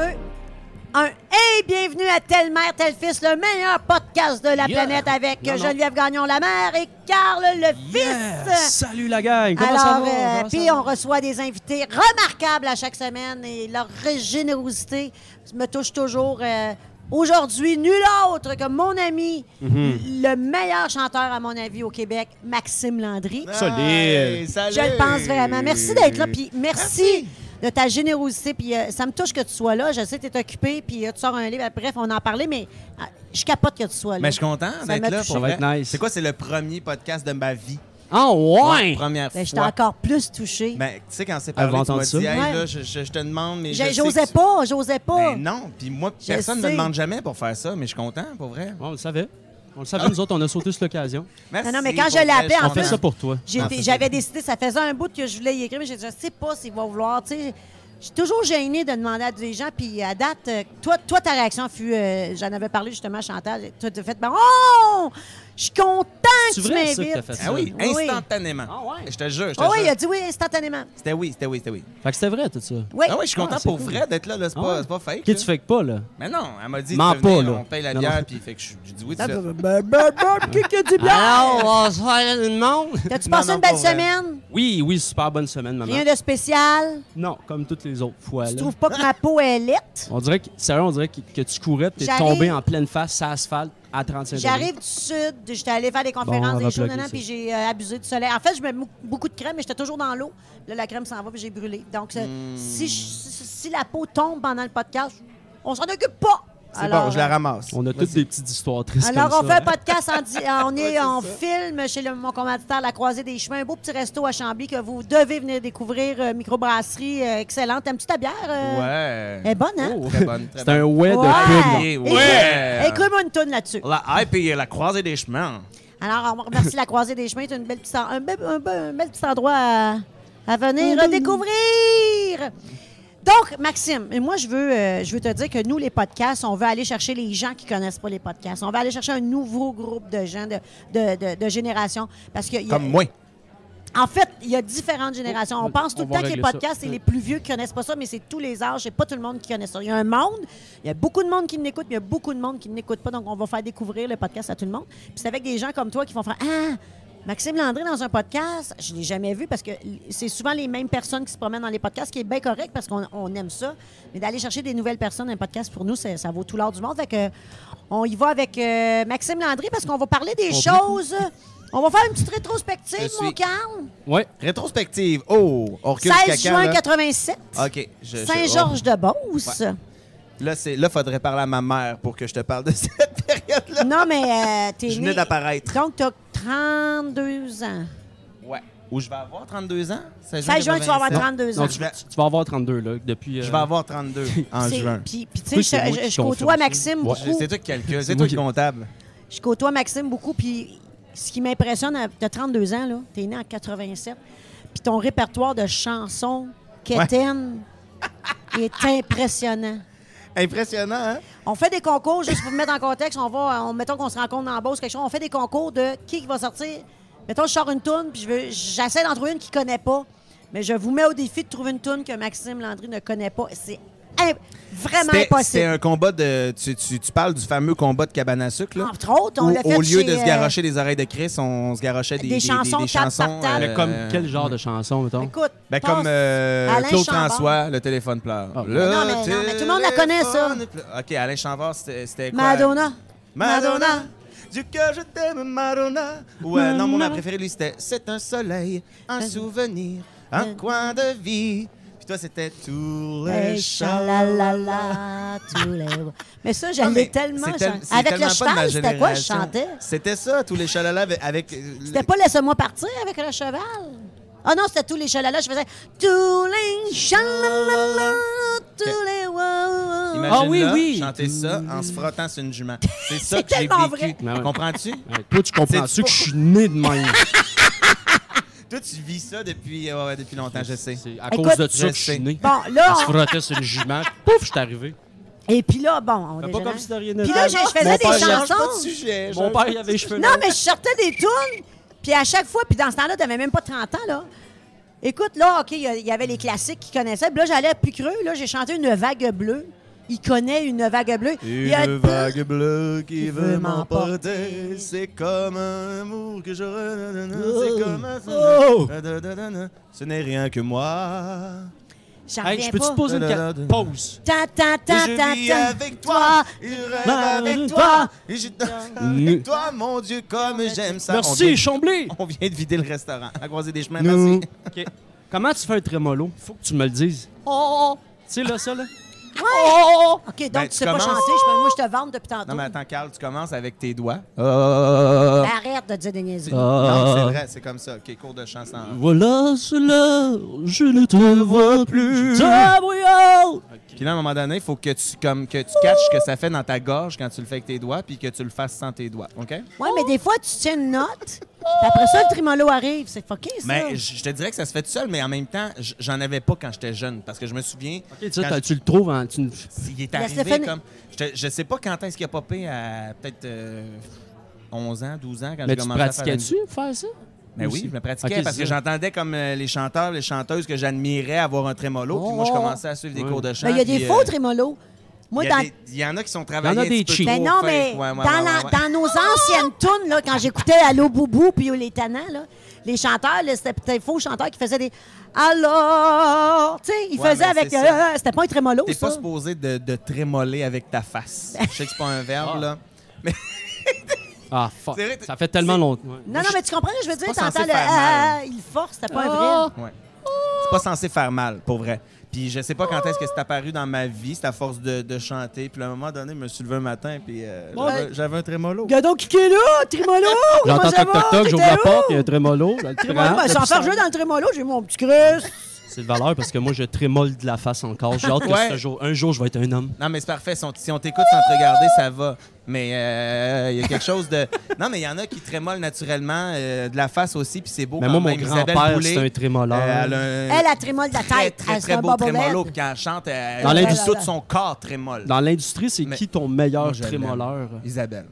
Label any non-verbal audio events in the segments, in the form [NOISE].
2, 1. Hey, bienvenue à Telle Mère, Tel Fils, le meilleur podcast de la Yeah. planète avec Non, non. Geneviève Gagnon, la mère, et Carl, le fils. Salut la gang! Comment ça Alors, va? euh, Comment puis ça on va? reçoit des invités remarquables à chaque semaine et leur générosité me touche toujours. euh, Aujourd'hui, nul autre que mon ami, Mhm. le meilleur chanteur, à mon avis, au Québec, Maxime Landry. Solide. Hey, salut. Je le pense vraiment. Merci d'être là, puis merci, Merci. De ta générosité. Puis euh, ça me touche que tu sois là. Je sais que tu es occupé, puis euh, tu sors un livre. Bref, on en parlait, mais euh, je capote que tu sois là. Mais je suis content d'être là touché. pour Ça va vrai. être nice. C'est quoi, c'est le premier podcast de ma vie? Ah ouais! Première Ben, J'étais fois. encore plus touchée. Ben, tu sais, quand c'est parlé, tu m'as entendre ça? dit, hey, Ouais. là, je, je- je te demande, mais je J'ai- sais J'osais que tu- pas, j'osais pas. Ben non, puis moi, Je personne ne sais. me demande jamais pour faire ça, mais je suis content, pour vrai. Ouais, on le savait. On le savait, nous autres, on a sauté sur l'occasion. Merci. Non, non, mais quand je l'ai vrai, appelé, suis en On fait plus- ça pour toi. J'avais décidé, ça faisait un bout que je voulais y écrire, mais j'ai dit, je sais pas s'il va vouloir. Tu sais, je suis toujours gênée de demander à des gens. Puis à date, euh, toi, toi ta réaction fut, euh, j'en avais parlé justement à Chantal. Toi, tu as fait, ben, oh, je suis content que C'est tu vrai, ça, que m'invites. t'as fait ça? Ah oui, instantanément. Ah ouais? Je te jure, je te Ah oui, jure. il a dit oui instantanément. C'était oui, c'était oui, c'était oui. Fait que c'était vrai, tout ça. Oui. Ah oui, je suis content Ah, c'est pour cool. vrai d'être là, là. C'est Ah pas, ouais. c'est pas fake. Là. tu fais que pas, là. Mais non, elle m'a dit, Mens pas, là. on paye la bière, puis fait que je- dit oui. Ah, ben, ben, ben, Qui qui a dit bien? Alors, on va se faire une monde. T'as-tu passé une belle semaine? Oui, oui, super bonne semaine, maman. Rien de spécial? Non, comme toutes les autres fois. Tu trouves pas que ma peau est lette? On dirait que, sérieux, on dirait que, tu courais, t'es tombé en pleine face, sur l'asphalte, à 35 degrés. J'arrive du sud, j'étais allée faire des conférences, Bon, on des shows, puis j'ai euh, abusé du soleil. En fait, je mets beaucoup de crème, mais j'étais toujours dans l'eau. Là, la crème s'en va, puis j'ai brûlé. Donc, euh, Hmm. si, je- si, si la peau tombe pendant le podcast, on s'en occupe pas. C'est Alors, bon, je la euh, ramasse. On a toutes des petites histoires tristes Alors, comme on ça, fait un hein. podcast en, di- [LAUGHS] on est Ouais, c'est en ça. film chez le- mon commanditaire La Croisée des Chemins, un beau petit resto à Chambly que vous devez venir découvrir, euh, microbrasserie euh, excellente. Aimes-tu ta bière? euh? Ouais. Elle est bonne, hein? Oh. Très bonne, très C'est un ouais de Ouais. pub. Ouais. Écoute- Ouais. Écoute-moi une toune là-dessus. La hype et la croisée des chemins. Alors, on remercie la Croisée des Chemins. C'est une belle petite en- un, bel, un bel- un bel petit endroit à, à venir découvrir. Donc, Maxime, moi, je veux, euh, je veux te dire que nous, les podcasts, on veut aller chercher les gens qui connaissent pas les podcasts. On veut aller chercher un nouveau groupe de gens de, de, de- de génération. Parce que il y a- Comme moi. en fait, il y a différentes générations. On On- pense tout on le temps que les podcasts, c'est les plus vieux qui connaissent pas ça, mais c'est tous les âges. C'est pas tout le monde qui connaît ça. Il y a un monde, il y a beaucoup de monde qui l'écoute, mais il y a beaucoup de monde qui ne l'écoute pas. Donc, on va faire découvrir le podcast à tout le monde. Puis c'est avec des gens comme toi qui vont faire Ah, Maxime Landry dans un podcast, je l'ai jamais vu parce que c'est souvent les mêmes personnes qui se promènent dans les podcasts, ce qui est bien correct parce qu'on on aime ça. Mais d'aller chercher des nouvelles personnes dans un podcast, pour nous, ça vaut tout l'or du monde. Fait que, on y va avec euh, Maxime Landry parce qu'on va parler des choses. On va faire une petite rétrospective, mon Carl. Ouais. Rétrospective. Oh, on recule 16 jusqu'à quand, juin là? 87. OK. Saint-Georges-de-Beauce. Là, c'est là, faudrait parler à ma mère pour que je te parle de [LAUGHS] cette période-là. Non, mais euh, t'es Je venais né... d'apparaître. Donc, t'as 32 ans. Ouais. Ou je vais avoir 32 ans? 16 16 juin, tu vas avoir 87. 32 ans. Non, tu, vas avoir 32, là, depuis... euh, Je vais avoir 32 [LAUGHS] en juin. Puis, puis, tu sais, je, côtoie. Maxime Ouais. beaucoup. C'est toi qui calcule, C'est toi qui qui- comptable. Je côtoie Maxime beaucoup. Puis, ce qui m'impressionne, t'as 32 ans, là. T'es né en 87. Puis, ton répertoire de chansons quétaines est impressionnant. Impressionnant, hein? On fait des concours, juste pour me mettre en contexte, on va, on, mettons qu'on se rencontre dans la Beauce, quelque chose, on fait des concours de qui va sortir. Mettons, je sors une toune, puis j'essaie d'en trouver une qui connaît pas. Mais je vous mets au défi de trouver une toune que Maxime Landry ne connaît pas. C'est im- vraiment C'était- C'était impossible. un combat de. Tu, tu- tu parles du fameux combat de cabane à sucre, là? Entre autres, on l'a fait au lieu chez, de se euh, garocher des oreilles de Chris, on se garochait des, des chansons des, table chansons. par table. Mais comme euh, quel genre de chanson, mettons? Écoute, Ben, comme euh, Alain Claude Chambord. François, le téléphone pleure. Ah. Le Non, mais non, mais tout le monde la connaît, ça. OK, Alain Chambord, c'était quoi? Madonna. Madonna. Du cœur, je t'aime, Madonna. Ouais, non, moi, ma préférée, lui, c'était C'est un soleil, un souvenir, un coin de vie. Toi, c'était tous les Hey, chats. chalalala, tous les... Mais ça, mais tellement. tel- Avec tellement le cheval, c'était quoi je chantais? C'était ça, tous les chalalas avec. avec, euh, C'était pas Laisse-moi partir avec le cheval. Ah non, c'était tous les chalalas. Je faisais tous les chalalala, tous les wow. Imagine Ah oui, là, oui. chanter ça en se frottant sur une jument. [LAUGHS] C'est ça que j'ai tellement vécu. vrai. Ben. Comprends-tu? Toi, tu comprends-tu que je suis né de même? [LAUGHS] Toi, tu vis ça depuis, euh, ouais, depuis longtemps, je sais. C'est à Écoute, cause de ça je que je suis né. Bon, là, On se sur une jument. Pouf, je suis arrivé. et puis là, bon, on Fais pas comme si de rien Puis là, je, je faisais Mon des chansons. pas de sujet. Mon père, il avait les cheveux Non, longs. mais je sortais des tunes, puis à chaque fois, puis dans ce temps-là, t'avais même pas 30 ans, là. Écoute, là, OK, il y a- il y avait les classiques qu'ils connaissaient. Puis là, j'allais plus creux. Là, j'ai chanté une vague bleue. Il connaît une vague bleue. Il y a Une tant- vague bleue qui qui veut m'emporter, c'est comme un amour que je Oh. c'est comme un Oh. Ce n'est rien que moi. Hey, je peux-tu pas. poser une pause? Ta, ta, ta, je ta, vis avec toi, je rêve avec toi, et je danse avec toi, mon Dieu, comme j'aime ça. On Merci, vient, Chambly! [LAUGHS] on vient de vider le restaurant, à croiser des chemins, Nous. merci. OK. Comment tu fais un trémolo? Faut que tu me le dises. Oh, Tu sais, là, ça, là? Oh. OK, donc Ben, tu tu sais pas commences- chanter. Je peux- moi, je te vante depuis tantôt. Non, mais attends, Carl, tu commences avec tes doigts. Ben, arrête de dire des niaiseries. Non, c'est vrai, c'est comme ça. OK, cours de chant sans... Voilà cela, je ne te vois plus. Gabriel! Puis là, à un moment donné, il faut que tu, comme, que tu catches ce que ça fait dans ta gorge quand tu le fais avec tes doigts, puis que tu le fasses sans tes doigts, OK? Ouais, mais des fois, tu tiens une note, puis après ça, le trémolo arrive. C'est fucké, ça. Mais je je te dirais que ça se fait tout seul, mais en même temps, j- j'en avais pas quand j'étais jeune, parce que je me souviens, OK, tu, sais, Quand t'as- tu le trouves en... tu- il est arrivé comme... Je, te- je sais pas quand est-ce qu'il a popé à peut-être euh, 11 ans, 12 ans, quand Mais j'ai tu commencé à faire la pratiquais-tu faire ça? Mais oui, je me pratiquais Ok, parce que j'entendais comme euh, les chanteurs, les chanteuses que j'admirais avoir un trémolo, puis moi, je Oh. commençais à suivre des cours de chant. Mais il y a des puis, faux euh, trémolos. Moi, il y, a dans... des- il y en a qui sont travaillés Il y en a un des petit peu cheats. Mais non, mais Ouais, ouais, dans, ouais, la- ouais. dans nos anciennes tunes, là, quand j'écoutais Allo Boubou puis les Tannants, là, les chanteurs, c'était peut-être faux chanteurs qui faisaient des Alors, tu sais, ils Ouais, faisaient mais avec. euh, c'était pas un trémolo, T'es pas supposé de, de trémoler avec ta face. [LAUGHS] Je sais que c'est pas un verbe, Ah. là. Ah, fuck. Vrai, Ça fait tellement longtemps. ouais. Non, non, mais tu comprends ce que je veux dire? T'entends censé le. faire mal. Ah, il force, c'était pas un Ah. vrai. Ouais. C'est pas censé faire mal, pour vrai. Puis je sais pas quand est-ce que c'est apparu dans ma vie, c'est à force de, de chanter. Puis à un moment donné, je me suis levé un matin, puis euh, Ouais. j'avais- un trémolo. Gadon qui est là, trémolo! [LAUGHS] J'entends comment ça toc va? toc toc, j'ouvre la porte, il y a un trémolo. Ben, sans faire puissant. jouer dans le trémolo, j'ai mon petit crus. C'est de valeur parce que moi, je trémole de la face encore. J'ai hâte que Ouais. ce jour, un jour, je vais être un homme. Non, mais c'est parfait. Si on, si on t'écoute sans te regarder, ça va. Mais euh, il y a quelque chose de. [LAUGHS] Non, mais il y en a qui trémolent naturellement, euh, de la face aussi, puis c'est beau Mais quand moi, mon grand-père, c'est un trémoleur. euh, elle a un Elle, a trémole de la très, tête. très, Elle très se beau trémolo. Puis quand elle chante, elle, Dans l'industrie- tout son corps trémole. Dans l'industrie, c'est Mais- qui ton meilleur trémoleur? Isabelle.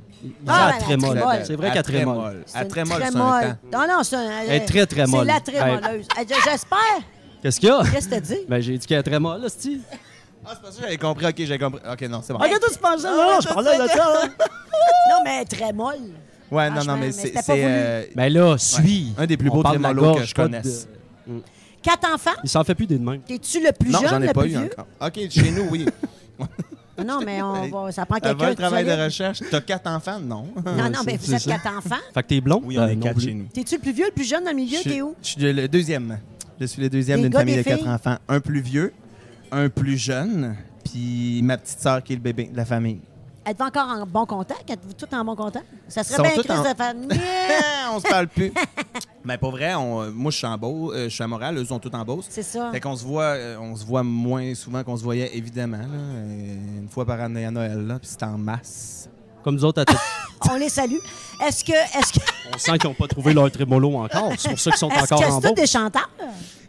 Ah, ben, trémole. trémole. C'est vrai qu'elle trémole. Elle trémole, c'est un trémole. temps. Non, non, c'est un- Elle est très trémole. C'est la trémoleuse. J'espère. Qu'est-ce qu'il y a? Qu'est-ce que t'as dit? Ben, j'ai dit qu'elle est trémole, là, c'ti. Ah, c'est pas ça que j'avais compris. Ok, j'ai compris. Ok, non, c'est bon. Ah, qu'est-ce que tu pensais? Non, non, je parlais de ça. hein. [LAUGHS] Non, mais elle est très molle. Ouais, non, Franchement, non, mais mais c'est. voulu. euh, Ben là, suis. Un des plus beaux trémolos que je connaisse. Quatre enfants? Il s'en fait plus des de même. T'es-tu le plus Non, jeune, j'en ai le pas plus eu vieux? encore. Ok, chez nous, oui. [LAUGHS] Non, mais on va, ça prend quelqu'un de travail de recherche? T'as quatre enfants? Non. Non, non, mais vous êtes ça. quatre enfants? Fait que t'es blond? Oui, on Ben, est non quatre chez nous. T'es-tu le plus vieux, le plus jeune dans le milieu? T'es où? Je suis le deuxième. Je suis le deuxième d'une famille de quatre enfants. Un plus vieux, un plus jeune, puis ma petite sœur qui est le bébé de la famille. Êtes-vous encore en bon contact? Êtes-vous tous en bon contact? Ça serait bien triste en- de. Nya! [LAUGHS] on se parle plus. [LAUGHS] Mais pour vrai, on- moi je suis en Beauce, euh, je suis à Montréal, eux sont tous en Beauce. C'est ça. Fait qu'on se voit, euh, on se voit moins souvent qu'on se voyait évidemment. là. Euh, Une fois par année à Noël, là, puis c'est en masse. Comme nous autres, à [LAUGHS] On les salue. Est-ce que... Est-ce que... [LAUGHS] on sent qu'ils n'ont pas trouvé leur trémolo encore. C'est pour ça qu'ils sont encore que en bas. des chanteurs?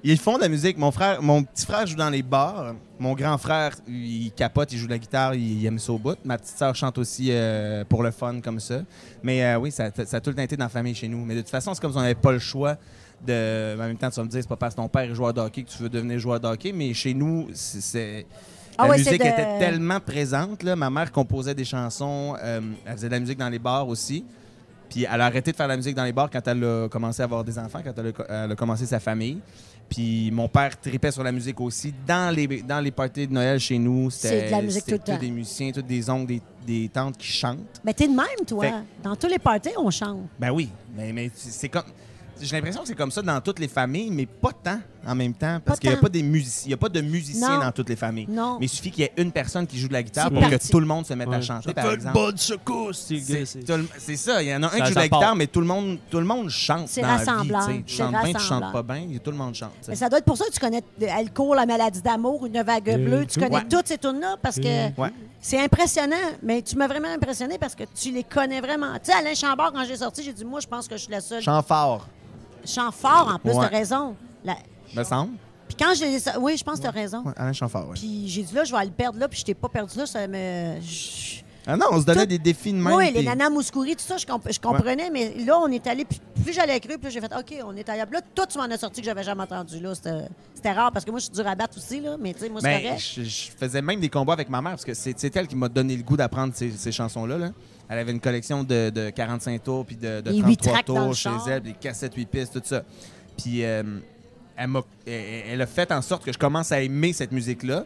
Ils font de la musique. Mon frère, mon petit frère joue dans les bars. Mon grand frère, il capote, il joue de la guitare, il, aime ça au bout. Ma petite sœur chante aussi euh, pour le fun comme ça. Mais euh, oui, ça, ça a tout le temps été dans la famille chez nous. Mais de toute façon, c'est comme si on n'avait pas le choix de. En même temps, tu vas me dire, c'est pas parce que ton père est joueur de hockey que tu veux devenir joueur de hockey. Mais chez nous, c'est. Ah la ouais, musique de- était tellement présente. Là. Ma mère composait des chansons. euh, elle faisait de la musique dans les bars aussi. Puis elle a arrêté de faire de la musique dans les bars quand elle a commencé à avoir des enfants, quand elle a, elle a commencé sa famille. Puis mon père tripait sur la musique aussi. Dans les, dans les parties de Noël chez nous, c'était C'est de la musique c'était tout le temps. tous des musiciens, tous des oncles, des, des tantes qui chantent. Mais t'es de même, toi. Fait- Dans tous les parties, on chante. Ben oui, mais, mais c'est comme... J'ai l'impression que c'est comme ça dans toutes les familles, mais pas tant en même temps, parce qu'il n'y a pas des musiciens, il y a pas de musiciens Non. dans toutes les familles. Non. Mais il suffit qu'il y ait une personne qui joue de la guitare pour parti. que tout le monde se mette à chanter, par exemple. bonne secousse. c'est- ça, il y en a un Ça- qui joue de la guitare, mais tout le monde, tout le monde chante C'est dans la vie. tu chantes bien, tu chantes pas bien, il y a- tout le monde chante. Mais ça doit être pour ça que tu connais Elle court, la maladie d'amour, une vague Euh, bleue. Tu connais ouais. toutes ces tunes-là parce que Ouais. c'est impressionnant. Mais tu m'as vraiment impressionné parce que tu les connais vraiment. Tu sais, Alain Chambord, quand j'ai sorti, j'ai dit, moi, je pense que je suis la seule. Chant fort, Chant fort, en plus, Ouais. t'as raison. La- me semble. Puis quand je l'ai Oui, je pense que t'as raison. Ouais, Alain Chanfort, ouais. Puis j'ai dit, là, je vais le perdre là, puis je t'ai pas perdu là, ça me... je- Ah non, on se donnait Tout- des défis de même. Oui, les puis- nanas Mouskouri, tout ça, je, comp- je comprenais, mais là, on est allé plus, plus j'allais cru, plus j'ai fait OK, on est ailleurs. Là, toi, tu m'en as sorti que j'avais jamais entendu. là. C'était c'était rare parce que moi, je suis dur à battre aussi, là. Mais tu sais, moi, c'est Ben, correct. je, je faisais même des combats avec ma mère parce que c'est c'est elle qui m'a donné le goût d'apprendre ces, ces chansons-là. là. Elle avait une collection de, de 45 tours puis de, de Les huit 33 tracks dans le tours chez char. elle, des cassettes 8 pistes, tout ça. Puis euh, elle, m'a- elle, elle a fait en sorte que je commence à aimer cette musique-là.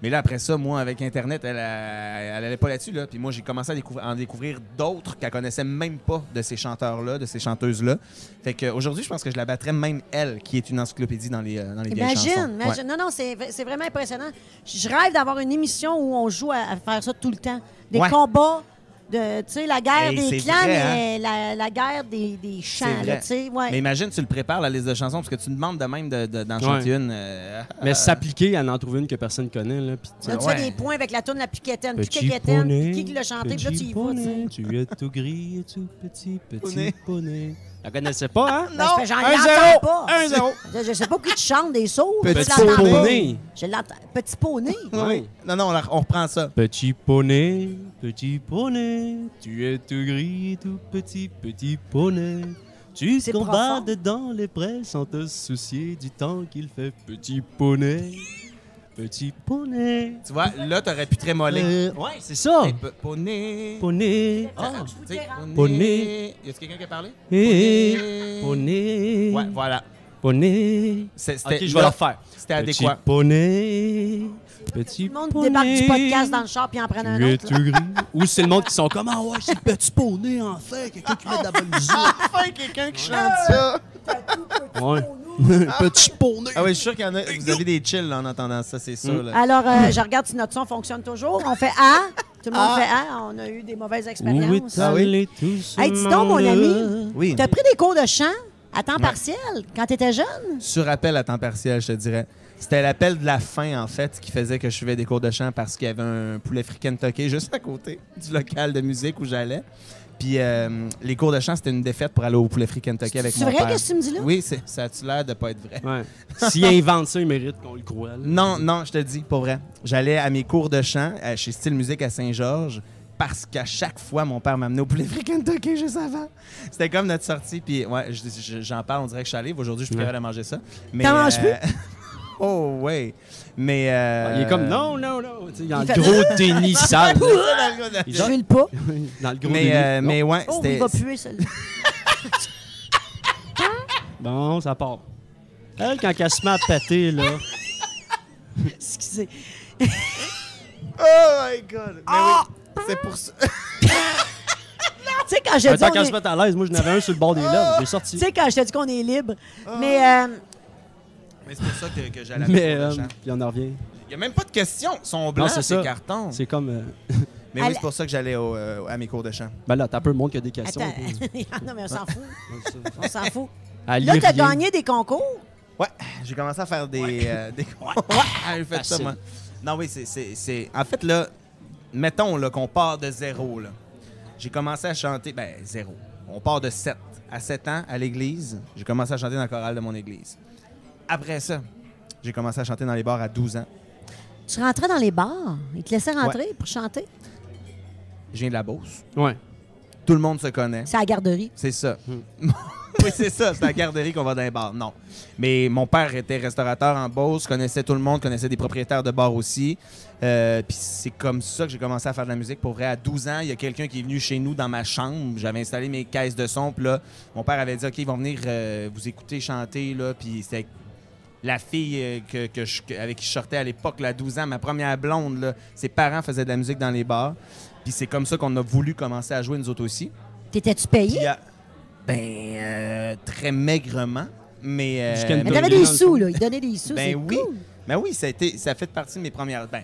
Mais là, après ça, moi, avec Internet, elle n'allait pas là-dessus. Là. Puis moi, j'ai commencé à découvrir, en découvrir d'autres qu'elle connaissait même pas de ces chanteurs-là, de ces chanteuses-là. Fait qu'aujourd'hui, je pense que je la battrais même elle, qui est une encyclopédie dans les, euh, dans les vieilles chansons. Imagine, Ouais. imagine. Non, non, c'est c'est vraiment impressionnant. Je rêve d'avoir une émission où on joue à, à faire ça tout le temps. Des Ouais. combats, de, tu sais, la guerre Hey, des clans, vrai, hein? mais la, la guerre des, des chants, là. Ouais. Mais imagine, tu le prépares, la liste de chansons, parce que tu demandes de même de- de- d'en Ouais. chanter une. euh, [LAUGHS] Mais euh, s'appliquer à en trouver une que personne connaît. Là, puis tu- Là, tu Ouais. fais des points avec la tourne La Piquetaine. Piquetaine, qui qui l'a chanté, puis là, tu y vas, tu es tout gris et tout petit, petit Poney. poney. La connaissais pas, hein? Ben, c'est- j'en zéro! pas. Un zéro! Je, je sais pas qui tu chantes des sourds. Petit poney. Je l'entends. Petit poney. Oui. Non, non, on reprend ça. Petit poney, petit poney, tu es tout gris, tout petit, petit poney. Tu profond. dans les prés sans te soucier du temps qu'il fait, petit poney. Petit poney. Tu vois, là, t'aurais pu trémoler. Euh, ouais, c'est ça. Hey, Poney. Poney. Tu sais, Poney. Y a-tu quelqu'un qui a parlé? Eh, Poney. poney. Ouais, voilà. Poney. C'est- Ok, C'était je vais le refaire. C'était Petit adéquat. poney. Petit Tout le monde poney. débarque du podcast dans le char puis en prennent un autre. Ou c'est le monde qui sont comme Ah ouais, c'est le petit poney, enfin. Quelqu'un qui met de la bonne [LAUGHS] musique. Enfin, quelqu'un qui chante ça. Ouais. [LAUGHS] petit poney. Ah oui, je suis sûr qu'il y en a. Vous avez des chills là, en entendant ça, c'est sûr. là. Alors, euh, je regarde si notre son fonctionne toujours. On fait A. Tout le monde fait A. On a eu des mauvaises expériences. Ah oui? tout Hey, dis donc, mon ami. Oui. Tu as pris des cours de chant à temps partiel quand tu étais jeune? Sur appel à temps partiel, je te dirais. C'était l'appel de la fin, en fait, qui faisait que je suivais des cours de chant parce qu'il y avait un poulet frit Kentucky juste à côté du local de musique où j'allais. Puis euh, les cours de chant, c'était une défaite pour aller au poulet Kentucky avec C'est mon vrai père. que tu me dis là? Oui, c'est- ça a-tu l'air de pas être vrai? Ouais. [LAUGHS] S'il invente ça, il mérite qu'on le croie. là. Non, non, je te dis, pour vrai. J'allais à mes cours de chant euh, chez Style Musique à Saint-Georges parce qu'à chaque fois, mon père m'amenait au poulet frit Kentucky juste avant. C'était comme notre sortie. Puis, ouais, je- je- j'en parle, on dirait que je suis allé. Aujourd'hui, je suis plus Ouais. capable de manger ça. Mais, T'en manges plus? [LAUGHS] oh, ouais. Mais. euh, Il est comme non, non, non. Il y a un Il fait- gros déni sale. Je donne- veux le pas. [LAUGHS] Dans le gros Mais, déni. euh, mais ouais, Oh, il c'était. va puer, celui-là. [LAUGHS] Bon, ça part. Elle, quand elle se met à péter, là. [LAUGHS] Excusez. Oh my God! Mais Ah! oui, c'est pour ça. Tu sais, quand je dis tant qu'elle est- se mette à l'aise, moi, je n'avais un sur le bord des lèvres. J'ai sorti. Tu sais, quand je te dis qu'on est libre. Ah. Mais euh, Mais c'est pour ça que, que j'allais à Mais, mes cours euh, de chant. puis on en revient. Il n'y a même pas de questions. Ils sont blancs, c'est ces ça. cartons. C'est comme. euh, [LAUGHS] Mais oui, c'est pour ça que j'allais au, euh, à mes cours de chant. Ben là, t'as un peu le monde qui a des questions. attends. [LAUGHS] non, mais on s'en fout. On s'en fout. Elle Là, lit tu as rien. gagné des concours? Ouais, j'ai commencé à faire des. euh, des... Ouais, j'ai [LAUGHS] fait ça, Facile. moi. Non, oui, c'est- c'est. c'est- En fait, là, mettons là, qu'on part de zéro. Là. J'ai commencé à chanter. Ben, zéro. On part de 7. À 7 ans, à l'église, j'ai commencé à chanter dans le chorale de mon église. Après ça, j'ai commencé à chanter dans les bars à 12 ans. Tu rentrais dans les bars? Ils te laissaient rentrer pour chanter? Je viens de la Beauce. Ouais. Tout le monde se connaît. C'est à la garderie. C'est ça. Hmm. [LAUGHS] oui, c'est ça. C'est à la garderie qu'on va dans les bars. Non. Mais mon père était restaurateur en Beauce, connaissait tout le monde, connaissait des propriétaires de bars aussi. Euh, Puis c'est comme ça que j'ai commencé à faire de la musique. Pour vrai, à 12 ans, il y a quelqu'un qui est venu chez nous dans ma chambre. J'avais installé mes caisses de son. Puis là, mon père avait dit OK, ils vont venir euh, vous écouter chanter. Puis c'était la fille euh, que, que je- que- avec qui je sortais à l'époque, à 12 ans, ma première blonde, là, ses parents faisaient de la musique dans les bars. Puis c'est comme ça qu'on a voulu commencer à jouer nous autres aussi. T'étais-tu payé? Puis, euh, ben, euh, très maigrement. Mais. euh, Jusqu'à une Mais t'avais des sous, là. Ils donnaient des sous. Ben c'est oui. cool. Ben oui, ça a, été, ça fait partie de mes premières. Ben,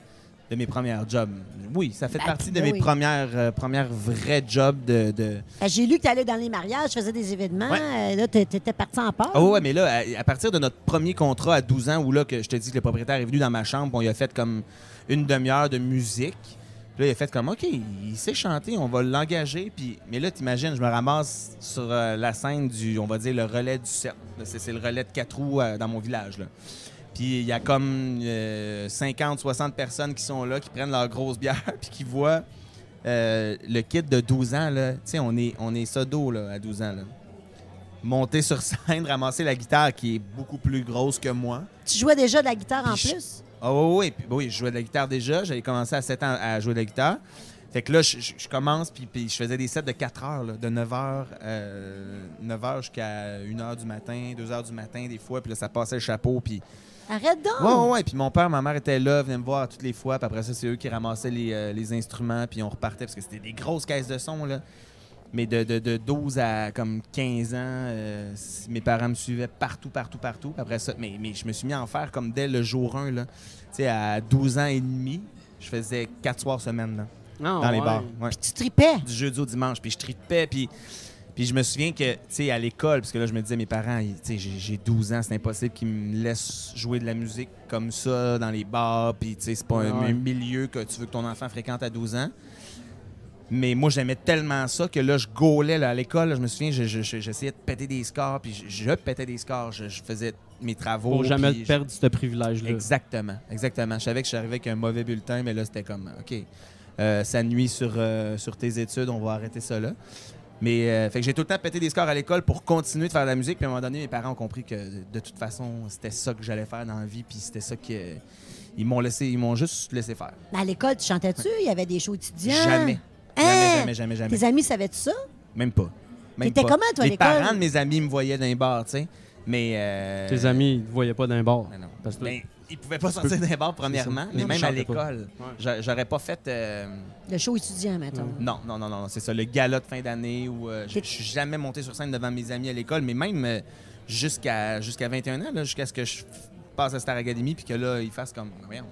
de mes premières jobs. Oui, ça fait Ben, partie de ben mes oui. premières, euh, premières vrais jobs de. de... Ben, J'ai lu que tu allais dans les mariages, tu faisais des événements. Ouais. Euh, Là, t'é- t'étais parti en part. Oh ouais, mais là, à, à partir de notre premier contrat à 12 ans, où là, que je te dis que le propriétaire est venu dans ma chambre, on il a fait comme une demi-heure de musique. Puis là, il a fait comme, OK, il sait chanter, on va l'engager. Puis, mais là, t'imagines, je me ramasse sur euh, la scène du, on va dire, le relais du cercle. C'est le relais de quatre roues dans mon village. Là. Puis il y a comme euh, 50, 60 personnes qui sont là, qui prennent leur grosse bière, [LAUGHS] puis qui voient euh, le kid de 12 ans. Tu sais, on est, on est sodo là, à 12 ans. Là. monter sur [LAUGHS] scène, ramasser la guitare qui est beaucoup plus grosse que moi. Tu jouais déjà de la guitare en je- plus? Ah oui, oui, puis oui, je jouais de la guitare déjà. J'avais commencé à 7 ans à jouer de la guitare. Fait que là, je, je- je commence, puis, puis je faisais des sets de 4 heures, là, de 9 heures, euh, 9 heures jusqu'à 1 heure du matin, 2 heures du matin, des fois, puis là, ça passait le chapeau, puis... Arrête donc! Ouais, ouais, ouais, puis mon père, ma mère étaient là, venaient me voir toutes les fois, puis après ça, c'est eux qui ramassaient les, euh, les instruments, puis on repartait, parce que c'était des grosses caisses de son, là. Mais de, de, de 12 à comme 15 ans, euh, mes parents me suivaient partout, partout, partout. Après ça, mais, mais je me suis mis à en faire comme dès le jour 1, là. Tu sais, à 12 ans et demi, je faisais 4 soirs semaine, là, Ah, dans les ouais. bars. Ouais Puis tu tripais. du jeudi au dimanche. Puis je tripais. Puis, puis je me souviens que, tu sais, à l'école, parce que là, je me disais, mes parents, tu sais, j'ai j'ai 12 ans, c'est impossible qu'ils me laissent jouer de la musique comme ça dans les bars. Puis, tu sais, c'est pas un, Ouais. un milieu que tu veux que ton enfant fréquente à 12 ans. Mais moi, j'aimais tellement ça que là, je gaulais là, à l'école. Je me souviens, je- je- je- j'essayais de péter des scores. Puis je, je pétais des scores. Je, je faisais mes travaux. Pour jamais perdre ce privilège-là. Exactement, exactement. Je savais que je suis arrivé avec un mauvais bulletin, mais là, c'était comme, OK, ça nuit sur, euh, sur tes études, on va arrêter ça là. Mais euh, fait que j'ai tout le temps pété des scores à l'école pour continuer de faire de la musique. Puis à un moment donné, mes parents ont compris que de toute façon, c'était ça que j'allais faire dans la vie. Puis c'était ça que. Ils m'ont laissé, ils m'ont juste laissé faire. Mais À l'école, tu chantais-tu? Il y avait des shows étudiants? Jamais. Hein? Jamais, jamais, jamais, jamais. Tes amis savaient-tu ça? Même pas. Même T'étais pas. comment, toi, à Les l'école? parents de mes amis me voyaient dans les bars, tu sais. Mais. euh, Tes amis, ils te voyaient pas d'un bar. Mais non. Parce que Ben, ils pouvaient pas sortir d'un bar, premièrement. Mais Non, même à l'école, Ouais. j'aurais pas fait. euh, Le show étudiant, mettons. Non, non, non, non, c'est ça, le gala de fin d'année où euh, je suis jamais monté sur scène devant mes amis à l'école, mais même euh, jusqu'à jusqu'à 21 ans, là, jusqu'à ce que je passe à Star Academy, puis que là, ils fassent comme. Voyons.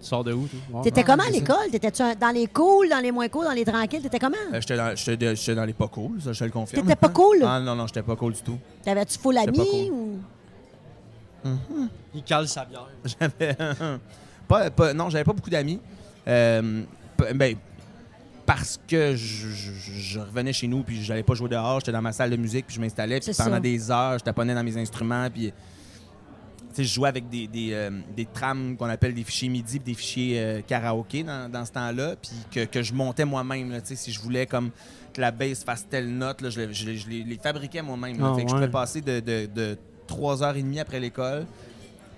Tu sors de où, toi? Ouais. T'étais comment à l'école? T'étais-tu dans les cools, dans les moins cools, dans les tranquilles? T'étais comment? Euh, j'étais dans, les pas cool, ça, je te le confirme. T'étais pas cool? Ah non, non, j'étais pas cool du tout. T'avais-tu full J'étais pas Il cale sa bière. [LAUGHS] J'avais. pas, pas- non, j'avais pas beaucoup d'amis. Euh, ben, parce que je, je- je revenais chez nous, puis j'allais pas jouer dehors, j'étais dans ma salle de musique, puis je m'installais, puis C'est pendant ça. des heures, je taponnais dans mes instruments, puis. Je jouais avec des, des, euh, des trams qu'on appelle des fichiers MIDI, puis des fichiers euh, karaoké dans, dans ce temps-là, puis que, que je montais moi-même. là, tu sais, Si je voulais comme que la bass fasse telle note, là, je, les- je les- je les, les fabriquais moi-même. là. Ah, fait que je pouvais passer de, de, de 3h30 après l'école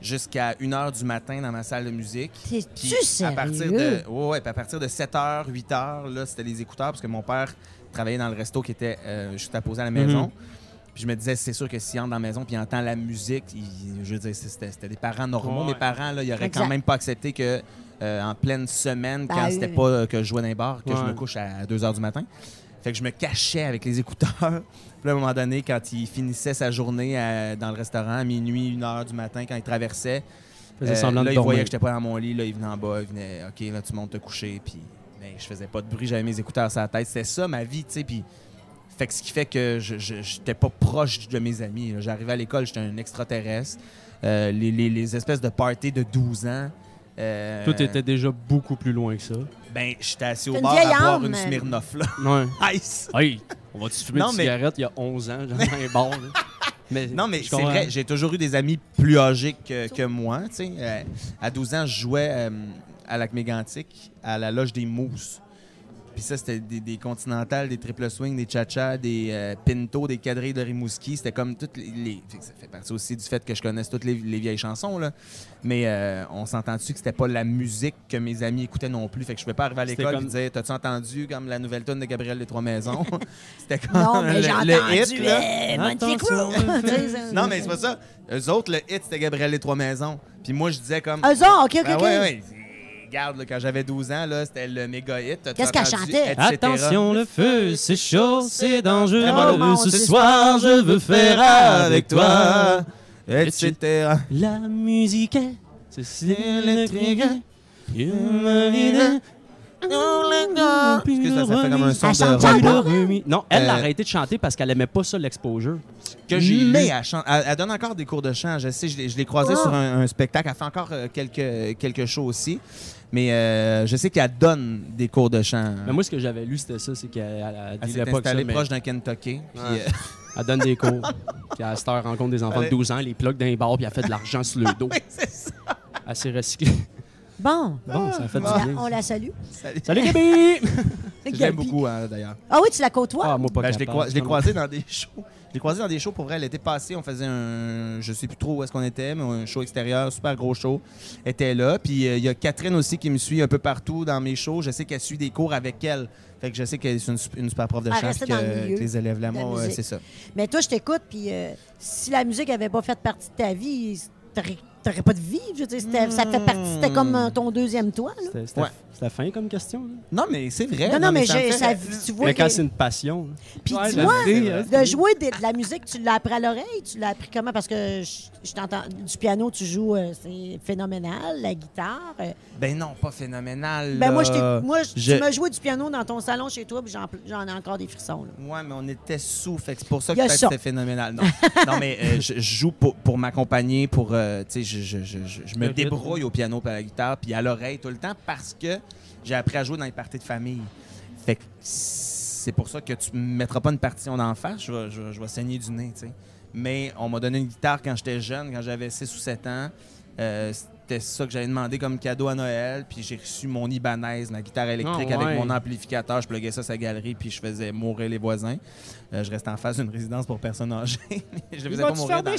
jusqu'à 1h du matin dans ma salle de musique. T'es-tu Puis sérieux? à partir de ouais, ouais, puis à partir de 7h, 8h, là, c'était les écouteurs parce que mon père travaillait dans le resto qui était euh, juste à poser à la maison. Mhm. Puis je me disais, c'est sûr que s'il entre dans la maison puis il entend la musique, il- je veux dire, c'était c'était des parents normaux. Ouais. Mes parents, là, ils auraient Exact. quand même pas accepté que euh, en pleine semaine, Ben, quand oui, c'était pas euh, que je jouais dans les bars, que je me couche à 2h du matin. Fait que je me cachais avec les [LAUGHS] écouteurs. Puis à un moment donné, quand il finissait sa journée à- dans le restaurant, à minuit, 1h du matin, quand il traversait, Faisait euh, là, il voyait que j'étais pas dans mon lit. Là, il venait en bas. Il venait, OK, là, tu montes te coucher. Puis, mais je faisais pas de bruit. J'avais mes écouteurs sur la tête. C'était ça, ma vie, tu sais. Puis, fait que ce qui fait que je j'étais pas proche de mes amis. J'arrivais à l'école, j'étais un extraterrestre. Euh, les, les- les espèces de parties de 12 ans. euh, Tout était déjà beaucoup plus loin que ça. Ben, j'étais assis au bar à boire une Smirnoff, là. Ouais. [LAUGHS] Ice! Hey, on va-tu fumer Non, une mais- cigarette? Il y a 11 ans, genre, dans un bar, là? [LAUGHS] Mais, Non, mais je c'est comprends. vrai, j'ai toujours eu des amis plus âgés que, que moi. tu sais. Euh, à 12 ans, je jouais euh, à Lac Mégantic, à la loge des Mousses. Puis ça, c'était des, des continentales, des triple swing, des cha-cha, des euh, pinto, des quadrilles de Rimouski. C'était comme toutes les, les- fait que Ça fait partie aussi du fait que je connaisse toutes les, les vieilles chansons. Là. Mais euh, on s'entend-tu que c'était pas la musique que mes amis écoutaient non plus? Fait que je pouvais pas arriver à l'école comme- et dire T'as-tu entendu comme la nouvelle tonne de Gabriel des Trois Maisons C'était comme Non, mais le, le hit. là. euh, [LAUGHS] Non, mais c'est pas ça. Eux autres, le hit, c'était Gabriel les Trois Maisons. Puis moi, je disais comme. Eux autres, OK, OK, Ah OK. ouais, ouais. Regarde, là, quand j'avais 12 ans, là, c'était le méga hit. Qu'est-ce qu'elle chantait? etc.? Attention, le feu, c'est chaud, c'est dangereux. Oh, Ce soir, je veux faire avec toi. etc. La musique est, c'est électrique. Excuse, ça, ça fait comme un son Elle de chante robot. encore? Non, elle Euh, a arrêté de chanter parce qu'elle aimait pas ça, l'exposure. que j'ai. Mais- Elle, chante- elle- elle donne encore des cours de chant. Je sais, je l'ai- croisée Ah. sur un, un spectacle. Elle fait encore euh, quelques, quelques shows aussi. Mais euh, je sais qu'elle donne des cours de chant. Mais moi, ce que j'avais lu, c'était ça, c'est qu'elle elle, elle elle disait s'est pas que ça, installée mais proche d'un Kentucky. Puis, Ouais. euh, elle donne des cours. [LAUGHS] puis à cette heure, rencontre des enfants de Allez. 12 ans, les blocs d'un bar, puis elle fait de l'argent sur le dos. c'est ça. Elle s'est recyclée. Bon, Bon, ça fait on la- du bien. on la salue. Salut. Salut, Gabi! [LAUGHS] J'aime beaucoup, hein, d'ailleurs. Ah oui, tu la côtoies? Ah, moi, pas Ben, je l'ai capable. croi- je l'ai croisé dans des shows. L'ai croisé dans des shows pour vrai. L'été passé, on faisait un. Je sais plus trop où est-ce qu'on était, mais un show extérieur, super gros show. Elle était là. Puis euh, il y a Catherine aussi qui me suit un peu partout dans mes shows. Je sais qu'elle suit des cours avec elle. Fait que je sais qu'elle est une, sup- une super prof de Elle chant. dans le que, que les élèves ouais, musique. c'est ça. Mais toi, je t'écoute, puis euh, si la musique avait pas fait partie de ta vie, t'aurais pas de vie. Je veux dire, c'était- ça fait partie, c'était comme euh, ton deuxième toit. Là. C'était Ouais. c'était fin comme question. là. Non, mais c'est vrai. Non, non, mais, ça fait- ça, tu vois Mais quand que- c'est une passion. Puis Ouais, tu la vois, de jouer de, de la musique, tu l'as appris à l'oreille, tu l'as appris comment? Parce que je, je t'entends, du piano, tu joues, euh, c'est phénoménal, la guitare. euh. Ben non, pas phénoménal. Ben moi, je moi je- tu m'as joué du piano dans ton salon chez toi, puis j'en, ai encore des frissons. Là. Ouais, mais on était sous, fait c'est pour ça que c'était phénoménal. Non, non mais euh, je, je joue pour, pour m'accompagner, pour, euh, tu sais, je, je, je, je- je me débrouille au piano à la guitare, puis à l'oreille tout le temps, parce que j'ai appris à jouer dans les parties de famille. Fait que c'est pour ça que tu me mettras pas une partition d'en face, je vais, je, vais- je vais saigner du nez, tu sais. Mais on m'a donné une guitare quand j'étais jeune, quand j'avais 6 ou 7 ans. Euh, c'était ça que j'avais demandé comme cadeau à Noël. Puis j'ai reçu mon Ibanez, ma guitare électrique Ah, ouais. avec mon amplificateur. Je pluguais ça à sa galerie, puis je faisais mourir les voisins. Euh, je restais en face d'une résidence pour personnes âgées. [LAUGHS] je les faisais pas mourir. Dans... [LAUGHS] non,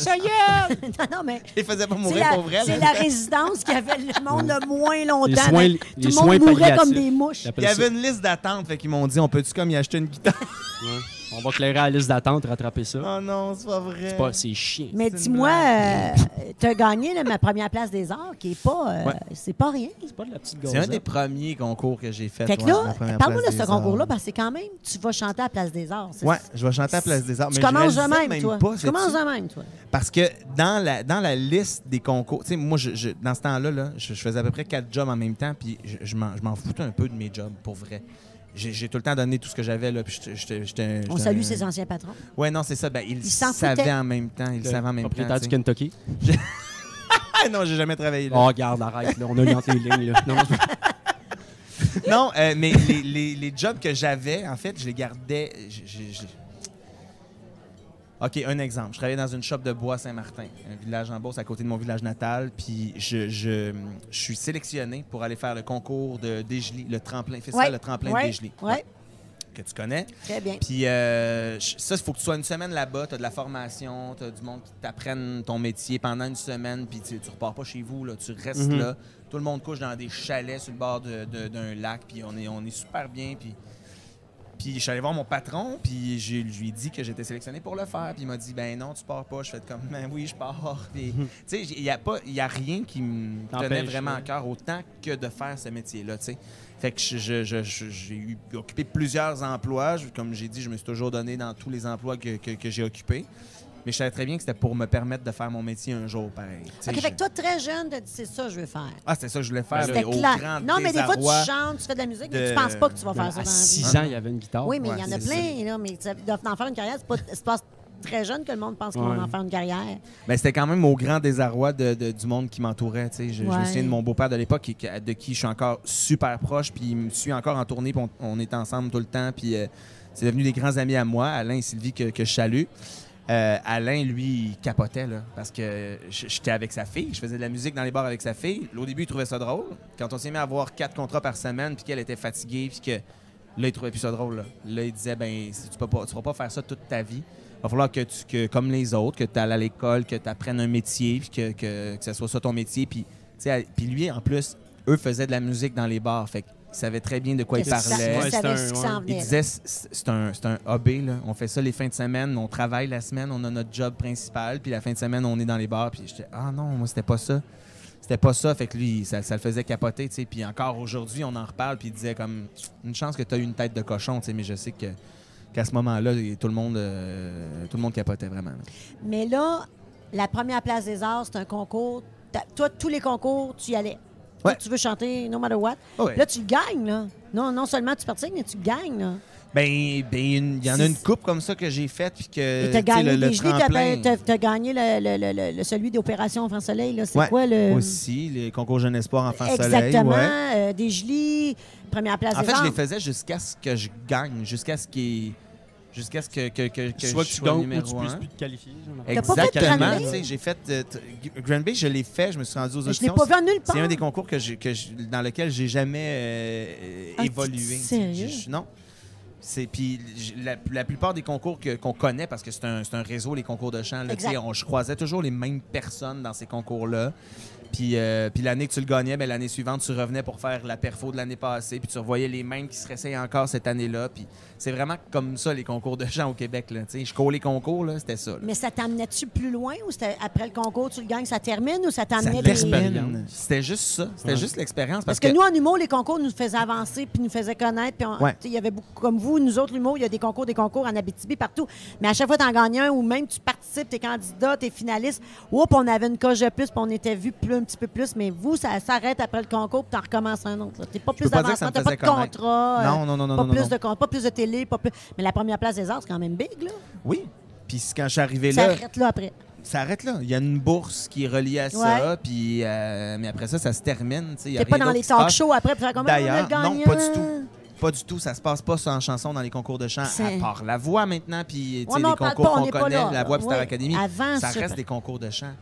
non, mais Je les faisais pas c'est mourir la, pour vrai. c'est la résidence qui avait le monde le moins longtemps. Les soins, les Tout le soins monde mourait comme des mouches. Il y avait une liste d'attente, fait qu'ils m'ont dit on peut-tu comme y acheter une guitare? Ouais. On va clairer la liste d'attente, rattraper ça. Oh non, c'est pas vrai. C'est pas, c'est chiant. Mais dis-moi, euh, tu as gagné là, ma première place des arts, qui est pas. euh, Ouais. C'est pas rien. C'est pas de la petite C'est un des premiers concours que j'ai fait. Fait que ouais, là, première parle-moi de place ce des concours-là, arts. parce que c'est quand même, tu vas chanter à la place des arts. c'est- Ouais, je vais chanter à la place des arts. Tu mais je commences de réalisais même, toi. Pas, tu sais-tu? commences de même, toi. Parce que dans la, dans la liste des concours, tu sais, moi, je, je- dans ce temps-là, là, je, je faisais à peu près quatre jobs en même temps, puis je, je m'en je m'en foutais un peu de mes jobs, pour vrai. J'ai tout le temps donné tout ce que j'avais, là, puis j'étais- j'étais... j'étais- On salue un- ses anciens patrons. Ouais, non, c'est ça. Ben, ils savaient en même temps. Ils Le savaient en même temps. propriétaire du. Kentucky. Ah [LAUGHS] non, j'ai jamais travaillé là. Oh, regarde, arrête, là. On a entre les lignes, là. [LAUGHS] Non, euh, mais les, les- les jobs que j'avais, en fait, je les gardais. OK, un exemple. Je travaillais dans une shop de bois Saint-Martin, un village en Beauce à côté de mon village natal. Puis je, je, je suis sélectionné pour aller faire le concours de Dégely, le tremplin. Ça, Ouais. le tremplin Ouais. de Dégely. Ouais. Que tu connais. Très bien. Puis euh, ça, il faut que tu sois une semaine là-bas, tu as de la formation, tu as du monde qui t'apprenne ton métier pendant une semaine, puis tu, tu repars pas chez vous, là, tu restes Mhm. là. Tout le monde couche dans des chalets sur le bord de- de- d'un lac, puis on est, on est super bien. Puis, puis je suis allé voir mon patron, puis je lui ai dit que j'étais sélectionné pour le faire. Puis il m'a dit, ben non, tu pars pas. Je fais comme, ben oui, je pars. Puis, tu sais, il n'y a, pas- il y a rien qui me tenait vraiment à cœur autant que de faire ce métier-là, tu sais. Fait que je- je- je- je- j'ai eu occupé plusieurs emplois. Je- comme j'ai dit, je me suis toujours donné dans tous les emplois que, que- que j'ai occupés. Mais je savais très bien que c'était pour me permettre de faire mon métier un jour, pareil. OK, je- fait que toi, très jeune, t'as dit c'est ça que je veux faire. Ah, c'était ça que je voulais faire. C'était mais au clair. grand Non, mais des fois, tu désarroi. chantes, tu fais de la musique, mais tu penses pas que tu vas faire ça À dans la vie. 6 ans, il y avait une guitare. Oui, mais il y Ouais, en a c'est plein, là, mais d'en faire une carrière, c'est pas, c'est pas très jeune que le monde pense qu'ils Ouais. vont en faire une carrière. Ben, c'était quand même au grand désarroi de- de- du monde qui m'entourait. Je, je me Ouais. souviens de mon beau-père de l'époque, de qui je suis encore super proche, puis il me suit encore en tournée, puis on, on est ensemble tout le temps, puis euh, c'est devenu des grands amis à moi, Alain et Sylvie, que, que je salue. Euh, Alain, lui, il capotait, là, parce que j'étais avec sa fille, je faisais de la musique dans les bars avec sa fille. Au début, il trouvait ça drôle. Quand on s'est mis à avoir quatre contrats par semaine, puis qu'elle était fatiguée, puis que là, il trouvait ça drôle. Là, il disait, ben, si tu peux pas, vas pas faire ça toute ta vie. Il va falloir que, tu, que comme les autres, que tu ailles à l'école, que tu apprennes un métier, puis que, que, que ce soit ça ton métier. Puis, puis lui, en plus, eux faisaient de la musique dans les bars. Fait savait très bien de quoi il parlait. il Ouais, un-. Il disait, c'est un, un hobby, là. On fait ça les fins de semaine, on travaille la semaine, on a notre job principal, puis la fin de semaine, on est dans les bars. Puis j'étais, ah non, moi, c'était pas ça. C'était pas ça. Fait que lui, ça, ça le faisait capoter, tu sais. Puis encore aujourd'hui, on en reparle, puis il disait comme, une chance que tu as eu une tête de cochon, tu sais, mais je sais que qu'à ce moment-là, tout le monde euh, tout le monde capotait vraiment. là. Mais là, la première place des arts, c'est un concours. Toi, tous les concours, tu y allais. Toi, Ouais. tu veux chanter no matter what? Ah ouais. Là, tu le gagnes, là. Non, non seulement tu participes, mais tu gagnes, là. Ben, ben, il y en a une coupe comme ça que j'ai faite, puis que, t'as gagné le, le t'as- gagné le, le- celui d'Opération Enfant Soleil, là. C'est Ouais, quoi le. aussi, les concours Jeune Espoir Enfant Soleil. Exactement. euh, des gelis, première place En des fait, je les faisais jusqu'à ce que je gagne, jusqu'à ce qu'il y ait- jusqu'à ce que, que, que, que Soit je sois gagnes ou numéro tu un. puisses plus te qualifier. genre. T'as pas fait Exactement. Granby? tu sais, J'ai fait euh, t- Granby, je l'ai fait, je me suis rendu aux Je auditions. pas vu en nulle part. C'est un des concours que j'ai, que je- dans lequel j'ai jamais euh, Ah, évolué. t'es sérieux? Je- je- non. C'est puis j- la, la plupart des concours que- qu'on connaît parce que c'est un, c'est un réseau les concours de chant. là, tu sais, Exact. on- je croisais toujours les mêmes personnes dans ces concours-là. Puis, euh, puis l'année que tu le gagnais, ben, l'année suivante, tu revenais pour faire la perfo de l'année passée. Puis tu revoyais les mêmes qui se réessayent encore cette année-là. Puis c'est vraiment comme ça, les concours de chant au Québec. Là, tu sais. je cours les concours, là, c'était ça. là. Mais ça t'amenait-tu plus loin ou c'était après le concours, tu le gagnes, ça termine ou ça t'amenait des... termine. C'était juste ça. C'était Ouais. juste l'expérience. Parce que, nous, en humour, les concours nous faisaient avancer puis nous faisaient connaître. Puis on- Ouais. tu sais, il y avait beaucoup, comme vous, nous autres, l'humour, il y a des concours, des concours en Abitibi, partout. Mais à chaque fois, tu en gagnes un ou même tu participes, tu es candidat, tu es finaliste. Oups, on avait une coche de plus puis on était vu plus, un petit peu plus. Mais vous, ça s'arrête après le concours puis tu recommences un autre. Tu pas plus me tu pas de contrat. euh, Non, non, non, non, pas, non, plus non. De, con- pas plus de télé, pas plus. Mais la première place des arts, c'est quand même big, là. Oui. Puis quand je suis arrivé Ça là, arrête là après. ça arrête là. Il y a une bourse qui est reliée à ça. Puis, euh, mais après ça, ça se termine. tu T'es pas dans les talk shows après pour faire D'ailleurs, non, pas du tout. Pas du tout. Ça se passe pas ça en chanson dans les concours de chant, à part la voix maintenant, puis Ouais, les concours qu'on pas connaît, là, la voix puis Star Ouais. Academy. Avant, ça reste des concours de chant.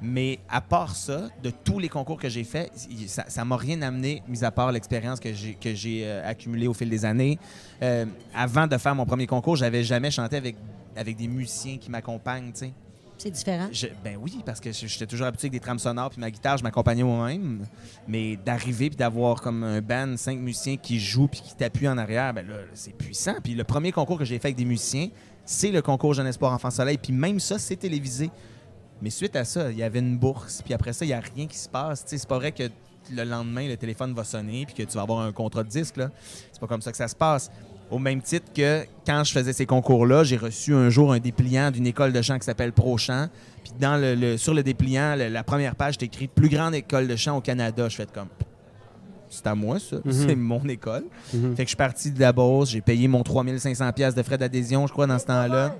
Mais à part ça, de tous les concours que j'ai faits, ça ça m'a rien amené, mis à part l'expérience que j'ai que j'ai euh, accumulée au fil des années. Euh, avant de faire mon premier concours, j'avais jamais chanté avec, avec des musiciens qui m'accompagnent, tu sais. C'est différent. Je- ben oui, parce que j'étais toujours habitué avec des trames sonores puis ma guitare, je m'accompagnais moi-même. Mais d'arriver puis d'avoir comme un band, cinq musiciens qui jouent puis qui t'appuient en arrière, ben là, c'est puissant. Puis le premier concours que j'ai fait avec des musiciens, c'est le concours Jeune Espoir Enfant Soleil. Puis même ça, c'est télévisé. Mais suite à ça, il y avait une bourse. Puis après ça, il n'y a rien qui se passe. C'est pas vrai que le lendemain, le téléphone va sonner puis que tu vas avoir un contrat de disque. là. C'est pas comme ça que ça se passe. Au même titre que quand je faisais ces concours-là, j'ai reçu un jour un dépliant d'une école de chant qui s'appelle Pro Chant. Puis dans le, le- sur le dépliant, le- la première page, c'est écrit plus grande école de chant au Canada. Je fais comme c'est à moi ça, Mhm. c'est mon école. Mhm. Fait que je suis parti de la Beauce, j'ai payé mon 3500 pièces de frais d'adhésion, je crois dans ce temps-là.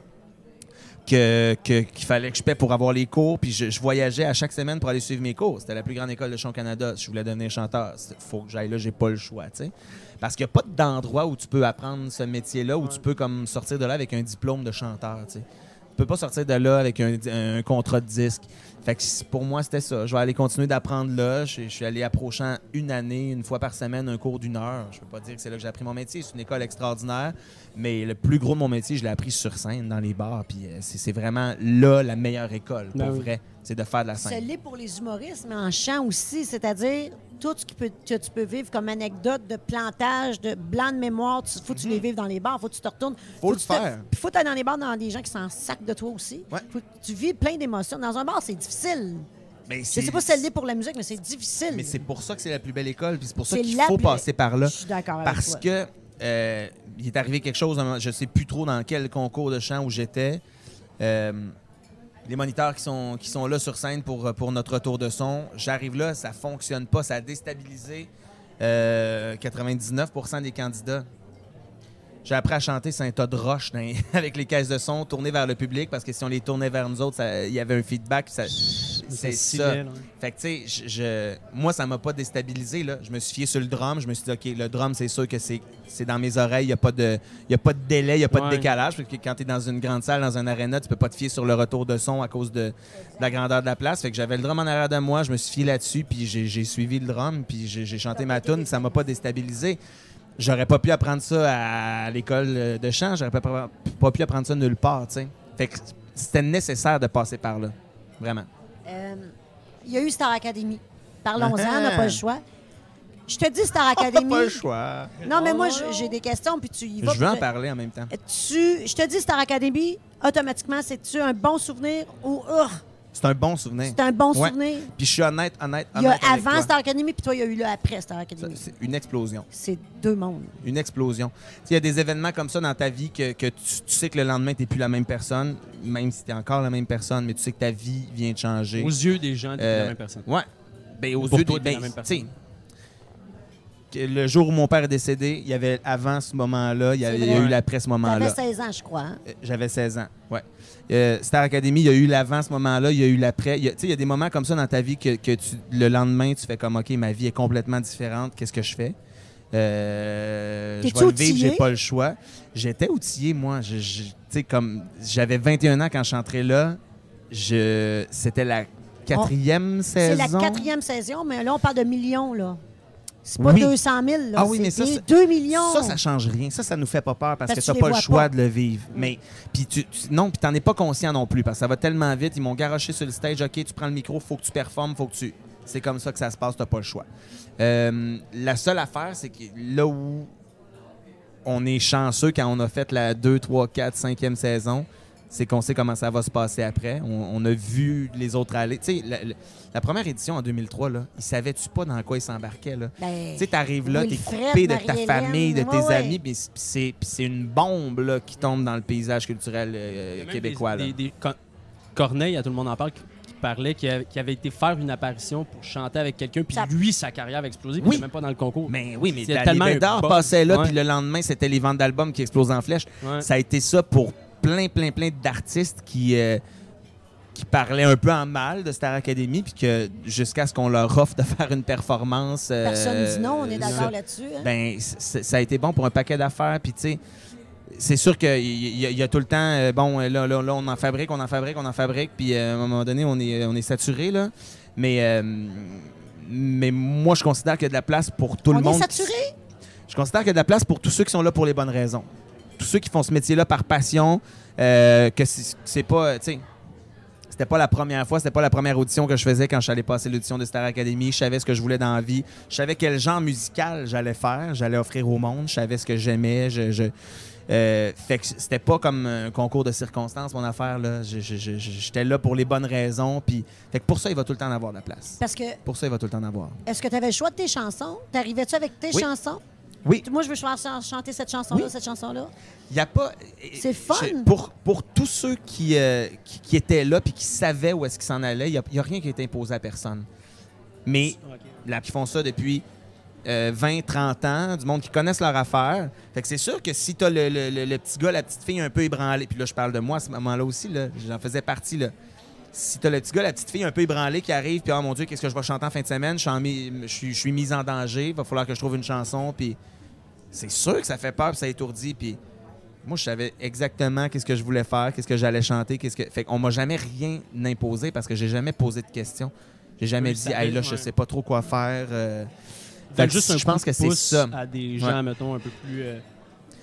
Que, qu'il fallait que je paie pour avoir les cours, puis je, je voyageais à chaque semaine pour aller suivre mes cours. C'était la plus grande école de chant au Canada. Si je voulais devenir chanteur, il faut que j'aille là, j'ai pas le choix, tu sais. Parce qu'il n'y a pas d'endroit où tu peux apprendre ce métier-là, où tu peux comme sortir de là avec un diplôme de chanteur, tu sais. Peux pas sortir de là avec un, un contrat de disque. Fait que pour moi, c'était ça. Je vais aller continuer d'apprendre là. Je, je suis allé approchant une année, une fois par semaine, un cours d'une heure. Je peux pas dire que c'est là que j'ai appris mon métier. C'est une école extraordinaire. Mais le plus gros de mon métier, je l'ai appris sur scène, dans les bars. Puis euh, c'est c'est vraiment là la meilleure école, pour Ben oui. vrai. C'est de faire de la scène. l'est pour les humoristes, mais en chant aussi, c'est-à-dire tout ce qui peut, que tu peux vivre comme anecdote de plantage, de blanc de mémoire, il faut que tu les vives dans les bars, faut que tu te retournes. Mhm. Faut le tu faire. Puis faut aller dans les bars dans des gens qui s'en sacent de toi aussi. Ouais. Faut que tu vis plein d'émotions. Dans un bar, c'est difficile. Mais Je sais pas si ça l'est pour la musique, mais c'est difficile. Mais c'est pour ça que c'est la plus belle école. Puis c'est pour ça qu'il faut plus- passer par là. Je suis d'accord avec Parce toi. que euh, il est arrivé quelque chose, je sais plus trop dans quel concours de chant où j'étais. Euh, les moniteurs qui sont, qui sont là sur scène pour, pour notre retour de son, j'arrive là, ça fonctionne pas, ça a déstabilisé euh, 99% des candidats. J'ai appris à chanter sur un tas de roches dans- [LAUGHS] avec les caisses de son, tourner vers le public, parce que si on les tournait vers nous autres, il y avait un feedback. ça- C'est ça. Fait que, tu sais, je, moi, ça m'a pas déstabilisé. Là. Je me suis fié sur le drum. Je me suis dit, OK, le drum, c'est sûr que c'est c'est dans mes oreilles. Il n'y a, pas de- y a pas de délai, il n'y a pas de décalage. Parce que quand tu es dans une grande salle, dans un aréna, tu peux pas te fier sur le retour de son à cause de, de la grandeur de la place. Fait que j'avais le drum en arrière de moi. Je me suis fié là-dessus. Puis j'ai suivi le drum. Puis j'ai j'ai chanté ma tune. Ça m'a pas déstabilisé. J'aurais pas pu apprendre ça à l'école de chant. J'aurais pas, pas pu apprendre ça nulle part, tu sais. Fait que c'était nécessaire de passer par là. Vraiment. Euh, il y a eu Star Academy. Parlons-en, on n'a pas le choix. Je te dis Star [LAUGHS] Academy. Pas le choix. Non, mais moi, je- j'ai des questions, puis tu y vas. Je veux en parler en même temps. Tu, je te dis Star Academy, automatiquement, c'est-tu un bon souvenir ou Ugh, C'est un bon souvenir. c'est un bon Ouais. souvenir? Puis je suis honnête, honnête, Il y a honnête avec avant toi. Star Academy, puis toi, il y a eu le après Star Academy. C'est une explosion. C'est deux mondes. Une explosion. Tu sais, Il y a des événements comme ça dans ta vie que, que tu, tu sais que le lendemain, tu n'es plus la même personne, même si tu es encore la même personne, mais tu sais que ta vie vient de changer. Aux yeux des gens, t'es Euh, la même personne. Ouais. Ben, aux Pour yeux toi, des- la ben, même tu personne. Le jour où mon père est décédé, il y avait avant ce moment-là, il y, a- C'est il y a vrai. eu l'après ce moment-là. avais 16 ans, je crois. hein? Euh, J'avais 16 ans, ouais. Euh, Star Academy, il y a eu l'avant ce moment-là, il y a eu l'après. Tu sais, il y a des moments comme ça dans ta vie que, que tu, le lendemain, tu fais comme, OK, ma vie est complètement différente, qu'est-ce que je fais? Euh, je vais le vivre, j'ai pas le choix. J'étais outillé, moi. Je- sais, comme j'avais 21 ans quand je suis entré là. Je, c'était la quatrième C'est saison. la quatrième saison, mais là, on parle de millions, là. C'est pas Oui. 200 000, là. Ah oui, mais c'est ça, des c'est- 2 millions. Ça, ça change rien. Ça, ça nous fait pas peur parce, Parce que que tu t'as pas le choix pas. de le vivre. Mais puis tu, tu- non, puis t'en es pas conscient non plus parce que ça va tellement vite. Ils m'ont garoché sur le stage. Ok, tu prends le micro, faut que tu performes, faut que tu. C'est comme ça que ça se passe. T'as pas le choix. Euh, la seule affaire, c'est que là où on est chanceux quand on a fait la 2, 3, 4, 5e saison, c'est qu'on sait comment ça va se passer après. On, on a vu les autres aller. Tu sais, la, la- la première édition en 2003, là, ils savaient-tu pas dans quoi ils s'embarquaient? Là? Ben, Tu sais, t'arrives là, t'es coupé de ta famille, de tes ouais, ouais. amis, puis c'est une bombe là, qui tombe dans le paysage culturel euh, Il y a même québécois. des- là. des- des- Con- Corneille, à tout le monde en parle, qui, qui parlait qu'il avait, été faire une apparition pour chanter avec quelqu'un, puis Ça- lui, sa carrière avait explosé, puis Oui. il était même pas dans le concours. Mais oui, mais tellement un d'or passait là, puis le lendemain, c'était les ventes d'albums qui explosent en flèche. Ouais. Ça a été ça pour plein, plein, plein d'artistes qui, euh, qui parlaient un peu en mal de Star Academy, puis que jusqu'à ce qu'on leur offre de [LAUGHS] faire une performance. euh, Personne dit non, on est d'accord là-dessus. hein? ben, ça a été bon pour un paquet d'affaires. Puis, tu sais, c'est sûr qu'il y, y a tout le temps, euh, bon, là, là, là, on en fabrique, on en fabrique, on en fabrique. Puis, euh, à un moment donné, on est, on est saturé, là. Mais, euh, mais moi, je considère qu'il y a de la place pour tout on le monde. est qui- saturé? Je considère qu'il y a de la place pour tous ceux qui sont là pour les bonnes raisons. Tous ceux qui font ce métier-là par passion, euh, que c'est pas, tu sais, c'était pas la première fois, c'était pas la première audition que je faisais quand je suis allé passer l'audition de Star Academy. Je savais ce que je voulais dans la vie. Je savais quel genre musical j'allais faire, j'allais offrir au monde. Je savais ce que j'aimais. Je, je- euh, fait que c'était pas comme un concours de circonstances, mon affaire. là. J'étais là pour les bonnes raisons. Puis, fait que pour ça, il va tout le temps en avoir de la place. Parce que, Pour ça, il va tout le temps en avoir. est-ce que tu avais le choix de tes chansons? T'arrivais-tu avec tes Oui. chansons? Oui. Moi, je veux ch- ch- chanter cette chanson-là, Oui. cette chanson-là. Il a pas. C'est fun. je- pour, pour tous ceux qui, euh, qui, qui étaient là puis qui savaient où est-ce qu'ils s'en allaient, il n'y a, rien qui a été imposé à personne. Mais là, qui font ça depuis euh, 20, 30 ans, du monde qui connaissent leur affaire. Fait que c'est sûr que si tu as le, le- le- le petit gars, la petite fille un peu ébranlée, puis là, je parle de moi à ce moment-là aussi, là, j'en faisais partie. Là. Si tu as le petit gars, la petite fille un peu ébranlée qui arrive, puis oh mon Dieu, qu'est-ce que je vais chanter en fin de semaine? Je suis, mi- je je mise en danger, il va falloir que je trouve une chanson, puis c'est sûr que ça fait peur, puis ça étourdit, puis moi, je savais exactement qu'est-ce que je voulais faire, qu'est-ce que j'allais chanter, qu'est-ce que. Fait qu'on m'a jamais rien imposé parce que j'ai jamais posé de questions. J'ai jamais Oui, dit, hey là, je ouais. sais pas trop quoi faire. euh. Fait Fait que juste un je pense que c'est ça. à des gens, Ouais. mettons, un peu plus. euh,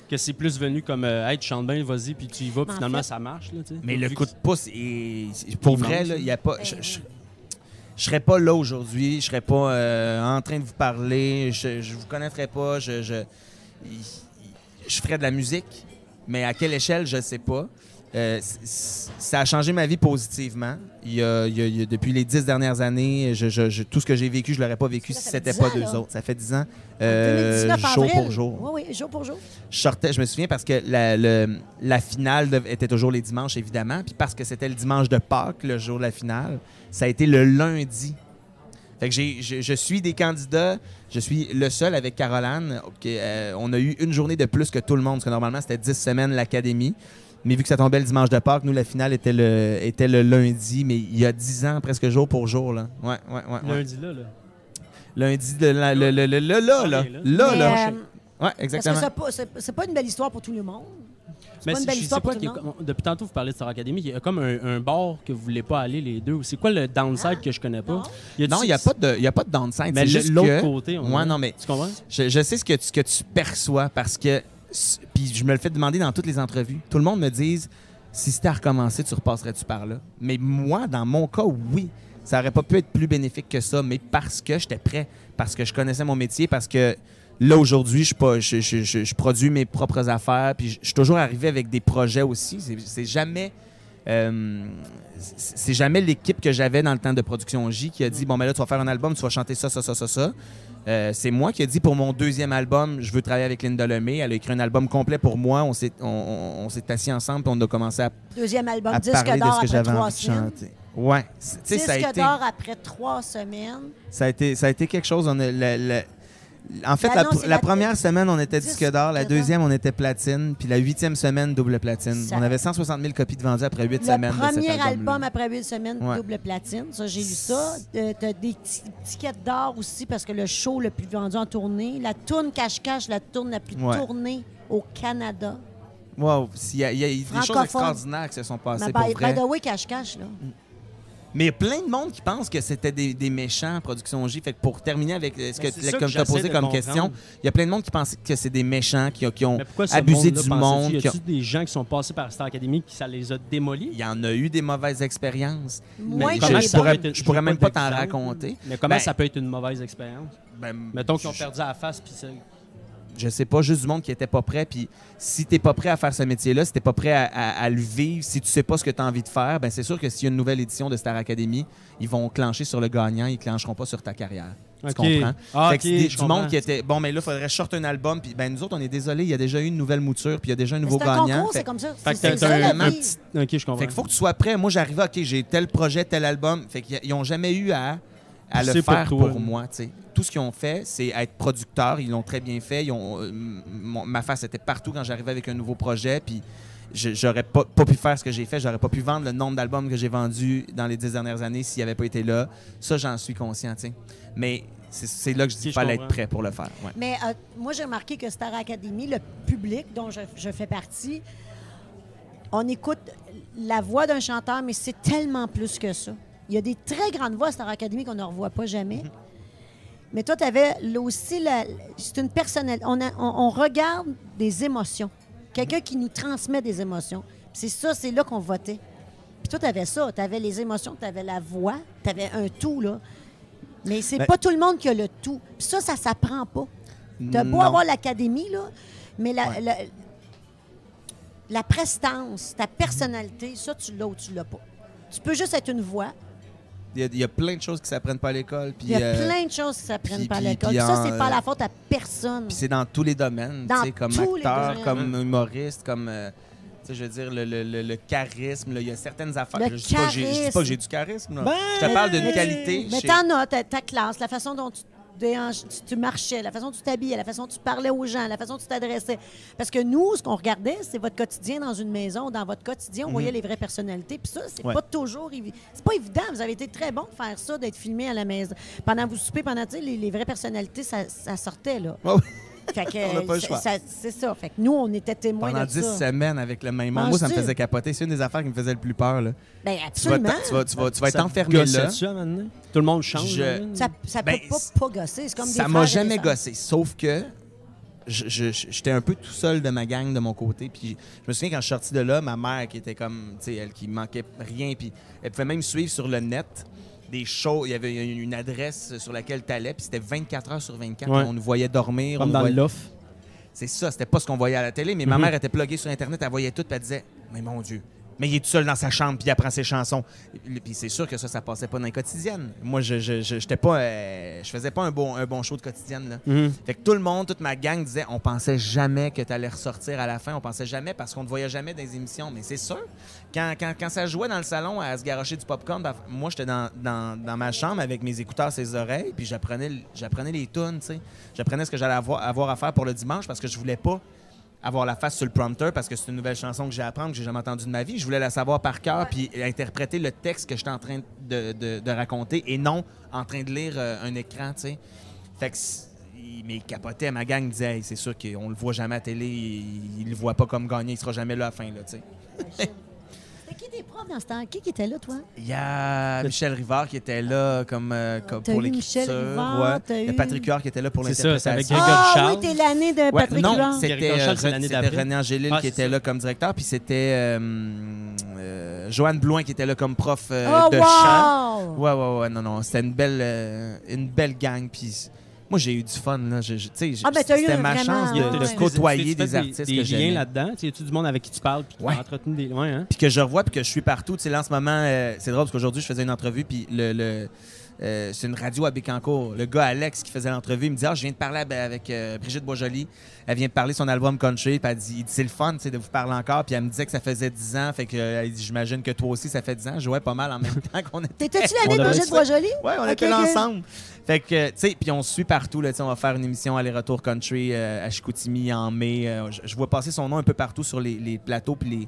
que c'est plus venu comme, euh, hey, tu chantes bien, vas-y, puis tu y vas, puis En finalement, fait- ça marche, là, tu sais. Mais le Vu coup que- de pouce, est- c'est- pour vrai, là. il y a pas. Ben Je, je- je serais pas là aujourd'hui, je serais pas euh, en train de vous parler, je, je vous connaîtrais pas, je, je, je ferais de la musique, mais à quelle échelle, je sais pas. Euh, c- c- ça a changé ma vie positivement. Il y a, il y a- il y a- depuis les dix dernières années, je- je- je- tout ce que j'ai vécu, je l'aurais pas vécu Ça si c'était 10 pas deux là. autres. Ça fait dix ans, euh, 2019 jour avril. pour jour Oui, oui, jour pour jour. je sortais, je me souviens parce que la, le- la finale était toujours les dimanches, évidemment. Puis parce que c'était le dimanche de Pâques, le jour de la finale, ça a été le lundi. Fait que je, je suis des candidats. Je suis le seul avec Caroline. Euh, on a eu une journée de plus que tout le monde, parce que normalement, c'était 10 semaines l'académie. Mais vu que ça tombait le dimanche de Pâques, nous, la finale était le, était le lundi, mais il y a 10 ans, presque jour pour jour. Là. Ouais, ouais, ouais. ouais. Lundi, là, là. Lundi, de la- le, le- le- le- là, là, là. Ok, là. Là, là. euh, Ouais, Parce que exactement. c'est pas, pas une belle histoire pour tout le monde. C'est Mais pas une belle je sais histoire pas pour tout depuis tantôt, vous parlez de Star Academy, il y a comme un, un bar que vous voulez pas aller les deux. C'est quoi le downside que je connais pas? Non. Il n'y a, pas de- y a pas de downside. Mais l'autre que- côté, on Ouais, non, mais Tu comprends? je, je sais ce que tu, que tu perçois parce que. Puis je me le fais demander dans toutes les entrevues. Tout le monde me dit si c'était à recommencer, tu repasserais-tu par là? Mais moi, dans mon cas, oui. Ça aurait pas pu être plus bénéfique que ça, mais parce que j'étais prêt, parce que je connaissais mon métier, parce que là, aujourd'hui, je, je, je- je- produis mes propres affaires, puis je suis toujours arrivé avec des projets aussi. C'est jamais. Euh, c'est jamais l'équipe que j'avais dans le temps de production J qui a dit bon ben là tu vas faire un album tu vas chanter ça ça ça ça ça. Euh, c'est moi qui ai dit pour mon deuxième album je veux travailler avec Linda Lemay. Elle a écrit un album complet pour moi. On s'est on, on- on s'est assis ensemble puis on a commencé à, Deuxième album, à disque parler de d'or ce que j'avais de semaines. chanter. Ouais tu sais, ça a Disque été d'or après trois semaines. ça a été ça a été quelque chose. On a- la- la- En fait, Ben la, non, pr- c'est la la- première semaine, on était disque d'or. La deuxième, on était platine. Puis la huitième semaine, double platine. Ça- On avait 160 000 copies de vendues après huit Le semaines de cet premier album après huit semaines, Ouais. double platine. Ça, j'ai lu ça. Euh, T'as des ti- tickets d'or aussi parce que le show le plus vendu en tournée. La tourne cache-cache, la tourne la plus Ouais. tournée au Canada. Wow, il y a, il y a des choses extraordinaires qui se sont passées Mais pour vrai. by the way, cache-cache, là. Mais il y a plein de monde qui pense que c'était des, des méchants, Production J. Fait que pour terminer avec euh, ce que, la- comme que tu as posé comme question, il y a plein de monde qui pense que c'est des méchants, qui, ont- qui ont abusé du monde. Y qui ont- a-tu des gens qui sont passés par Star Academy qui ça les a démolis? Il y en a eu des mauvaises expériences. Moi, Mais je, je pourrais, peut être- je pourrais veux même pas t'en raconter. Mais comment Ben, ça peut être une mauvaise expérience? Ben, Mettons qu'ils ont perdu à la face, puis c'est... je sais pas, juste du monde qui était pas prêt. Puis si t'es pas prêt à faire ce métier-là, si t'es pas prêt à, à- à le vivre, si tu sais pas ce que tu as envie de faire, ben c'est sûr que s'il y a une nouvelle édition de Star Academy, ils vont clencher sur le gagnant, ils clencheront pas sur ta carrière. Tu comprends? Ah, Fait que des- je du monde qui était bon, mais là, il faudrait sortir un album. Puis ben nous autres, on est désolé, il y a déjà eu une nouvelle mouture, puis il y a déjà un nouveau C'est un gagnant. concours, Fait- c'est comme ça. Fait que C'est un, un vie. petit... Ok, je comprends. Fait qu'il faut que tu sois prêt. Moi, j'arrivais, OK, j'ai tel projet, tel album. Fait qu'ils n'ont jamais eu à, à le pour faire pour, moi. tu sais. Tout ce qu'ils ont fait, c'est être producteur. Ils l'ont très bien fait. Ils ont, euh, ma face était partout quand j'arrivais avec un nouveau projet. Puis je- j'aurais pas, pas pu faire ce que j'ai fait. J'aurais pas pu vendre le nombre d'albums que j'ai vendus dans les dix dernières années s'il avait pas été là. Ça, j'en suis conscient. tu sais. Mais c'est- là que je dis Si, qu'il fallait être prêt pour le faire. ouais. Mais euh, moi, j'ai remarqué que Star Academy, le public dont je, je fais partie, on écoute la voix d'un chanteur, mais c'est tellement plus que ça. Il y a des très grandes voix à Star Academy qu'on ne revoit pas jamais. Mais toi, tu avais là aussi, la- c'est une personnalité. On, a- on- on regarde des émotions. Quelqu'un qui nous transmet des émotions. C'est ça, c'est là qu'on votait. Puis toi, tu avais ça. Tu avais les émotions, tu avais la voix, tu avais un tout, là. Mais c'est Ben- pas tout le monde qui a le tout. Puis ça, ça s'apprend pas. T'as beau Non. avoir l'académie, là, mais la, Ouais. la, la prestance, ta personnalité, ça, tu l'as ou tu l'as pas. Tu peux juste être une voix. Il y, a, il y a plein de choses qui s'apprennent pas à l'école. Il y a euh, plein de choses qui s'apprennent puis- pas à l'école. puis Ça, c'est pas euh, la faute à personne. Puis c'est dans tous les domaines, Dans comme acteur, comme humoriste, comme. euh, je veux dire, le, le- le- le charisme, il y a certaines affaires. Je je dis pas que j'ai du charisme. là. Ben, je te parle d'une qualité. Mais chez- t'en as, ta, ta classe, la façon dont tu, tu, tu marchais, la façon dont tu t'habillais, la façon dont tu parlais aux gens, la façon dont tu t'adressais. Parce que nous, ce qu'on regardait, c'est votre quotidien dans une maison. Dans votre quotidien, on voyait les vraies personnalités. Puis ça, c'est Mhm. Ouais. pas toujours évident. C'est pas évident. Vous avez été très bon de faire ça, d'être filmé à la maison. Pendant vous soupez, pendant, les, les vraies personnalités, ça, ça sortait, là. Ouais. Fait que, [LAUGHS] On n'a pas le c'est- choix. ça- C'est ça. Fait que nous, on était témoins Pendant de 10 ça. semaines avec le même. Moi, ça me faisait capoter. C'est une des affaires qui me faisait le plus peur. Là. Ben, Tu, vas, absolument. tu, vas, tu, vas, tu vas être enfermé là. donné? Tout le monde change. Je-? Ça, ça Ben, peut pas, gosser. Comme Ça m'a jamais gossé. Sauf que j'étais un peu tout seul de ma gang de mon côté. Puis je me souviens quand je suis sorti de là, ma mère qui était comme, tu sais, elle qui manquait rien. Puis elle pouvait même suivre sur le net des shows. Il y avait une adresse sur laquelle tu allais. Puis c'était 24 heures sur 24. Ouais. On nous voyait dormir. Comme dans voyait- l'off. C'est ça, c'était pas ce qu'on voyait à la télé, mais ma Mhm. mère était pluguée sur Internet, elle voyait tout, puis elle disait Mais mon Dieu, mais il est tout seul dans sa chambre, puis il apprend ses chansons. Puis c'est sûr que ça, ça passait pas dans les quotidiennes. Moi, je, je, je, j'étais pas, euh, je faisais pas un bon, un bon show de quotidienne. Là. Mhm. Fait que tout le monde, toute ma gang disait On pensait jamais que tu allais ressortir à la fin, on pensait jamais parce qu'on ne voyait jamais dans les émissions. Mais c'est sûr, quand, quand, quand ça jouait dans le salon à se garocher du popcorn, ben, moi, j'étais dans, dans, dans ma chambre avec mes écouteurs, ses oreilles, puis j'apprenais, le- j'apprenais les tunes, tu sais. J'apprenais ce que j'allais avoir, avoir à faire pour le dimanche parce que je voulais pas avoir la face sur le prompteur parce que c'est une nouvelle chanson que j'ai à apprendre, que j'ai jamais entendue de ma vie. Je voulais la savoir par cœur puis interpréter le texte que j'étais en train de, de- de raconter et non en train de lire euh, un écran, tu sais. Fait que mais il capotait, ma gang disait Hey, c'est sûr qu'on le voit jamais à télé, il, il le voit pas comme gagné, il sera jamais là à la fin, là, tu sais. C'était qui tes profs dans ce temps? Qui qui était là, toi? Il y a Michel Rivard qui était là comme, euh, comme T'as pour l'écriture. Michel Rivard, ouais. Il y a Patrick Huard qui était là pour C'est ça, c'est avec l'interprétation. Ah Charles. oui, t'es l'année de Ouais, Patrick non, Huard. c'était euh. René Angélil Ah, qui était ça. là comme directeur, puis c'était euh, euh, Joanne Blouin qui était là comme prof euh, oh, de wow! chant. Ouais, ouais, ouais, non, non, c'était une belle, euh, une belle gang, puis moi j'ai eu du fun là, Je- je- Ah, ben, c'était ma vraiment- chance de, côtoyer fais des artistes des que liens j'aimais. là-dedans? Tu du monde avec qui tu parles puis qui Ouais. entretenu des liens. Hein? puis que je revois, puis que je suis partout. Tu sais, là, en ce moment, euh, c'est drôle parce qu'aujourd'hui, je faisais une entrevue, puis le, le- euh, c'est une radio à Bécancourt. Le gars Alex qui faisait l'entrevue, il me dit Ah, je viens de parler avec- avec euh, Brigitte Boisjoli. Elle vient de parler de son album Country, puis elle dit, c'est le fun, de vous parler encore. Puis elle me disait que ça faisait 10 ans, fait que euh, elle dit, j'imagine que toi aussi, ça fait 10 ans. Je jouais pas mal en même [LAUGHS] temps qu'on était. T'étais-tu l'année On de devrait Brigitte Boisjoli? Ouais, on était là ensemble. Fait que, tu sais, puis on se suit partout. Là, on va faire une émission aller-retour country à Chicoutimi en mai. Je, je vois passer son nom un peu partout sur les, les plateaux puis les,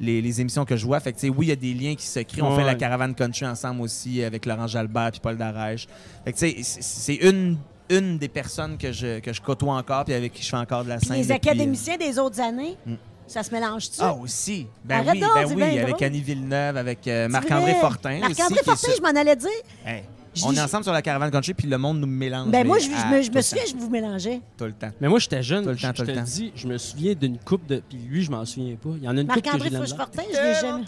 les, les émissions que je vois. Fait que, tu sais, oui, il y a des liens qui se créent. On Ouais. fait la caravane country ensemble aussi avec Laurent Jalbert puis Paul Darèche. Fait que, tu sais, c'est- une, une des personnes que je, que je côtoie encore puis avec qui je fais encore de la Puis scène. les depuis, euh, académiciens des autres années, Mm. ça se mélange-tu? Ah, aussi. Ben Arrête oui, donc, ben c'est oui, bien avec drôle. Annie Villeneuve, avec euh, Marc-André. Fortin. Marc-André aussi, qui est Fortin, je m'en allais dire. Hey, on est ensemble sur la caravane country puis le monde nous mélange. Ben mais moi, je, je me, je me souviens, je vous mélangeais. Tout le temps. Mais moi, j'étais jeune. Tout le temps, je tout le te temps. dis, je me souviens d'une coupe de. Puis lui, je m'en souviens pas. Il y en a une coupe que j'ai Marc-André de. Fouche-Fortin, je l'ai jamais.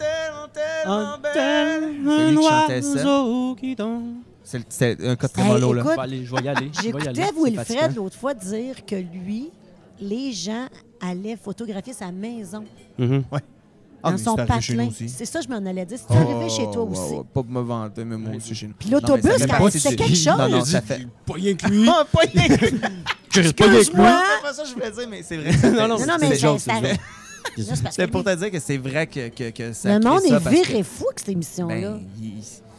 Un tel, C'est un lui qui chantait ça. C'est un cas très Hey, mollo, là. écoute, Je vais aller- je vais y aller. J'écoutais Wilfred fatigant. l'autre fois dire que lui, les gens allaient photographier sa maison Mhm. Ah, dans son patelin. C'est ça, je m'en allais dire. C'est arrivé chez toi Oh, aussi. ouais, ouais, Pas pour me vanter, mais moi aussi chez nous. Puis l'autobus, quand- c'est quelque chose. Non, non, Il ça dit, fait. Pas rien que lui. [LAUGHS] Ah, pas rien que- [LAUGHS] Que- que lui. Excuse-moi. C'est pas ça que je voulais dire, mais c'est vrai. [LAUGHS] Non, non, Non, mais c'est que pour te dire que c'est vrai que, que, que ça le monde ça est que, viré fou avec cette émission-là.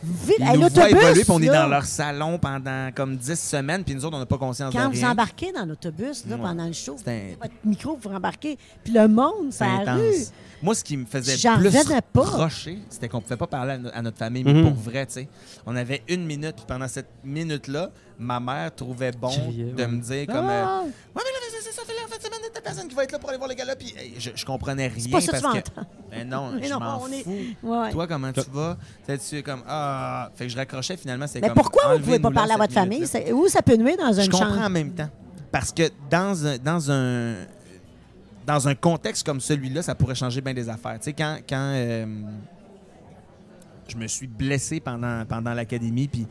Ben, ils nous voient évoluer, puis on est dans leur salon pendant comme 10 semaines, puis nous autres, on n'a pas conscience Quand de vous rien. embarquez dans l'autobus là, Ouais. pendant le show, C'est un- votre micro, vous rembarquez. Puis le monde, ça rue. Moi, ce qui me faisait plus rocher, c'était qu'on pouvait pas parler à, no- à notre famille, mais Mhm. pour vrai, tu sais. On avait une minute, puis pendant cette minute-là, ma mère trouvait bon Criait, de ouais. me dire comme... euh, Ah, Ouais, mais là, c'est ça, fait là, en de semaine, t'as personne qui va être là pour aller voir les gars-là, puis hey, je, je comprenais rien pas ça que parce tu que... m'entends. Ben non, [LAUGHS] Mais je non, m'en est- fous. ouais. Toi, comment tu vas? Tu comme, ah... Fait que je raccrochais, finalement, c'est Mais comme... pourquoi vous ne pouvez pas parler à votre famille? Où ça peut nuire dans Je une comprends chambre? en même temps. Parce que dans un, dans un, contexte comme celui-là, ça pourrait changer bien des affaires. Tu sais, quand, quand euh, je me suis blessé pendant, pendant l'académie, puis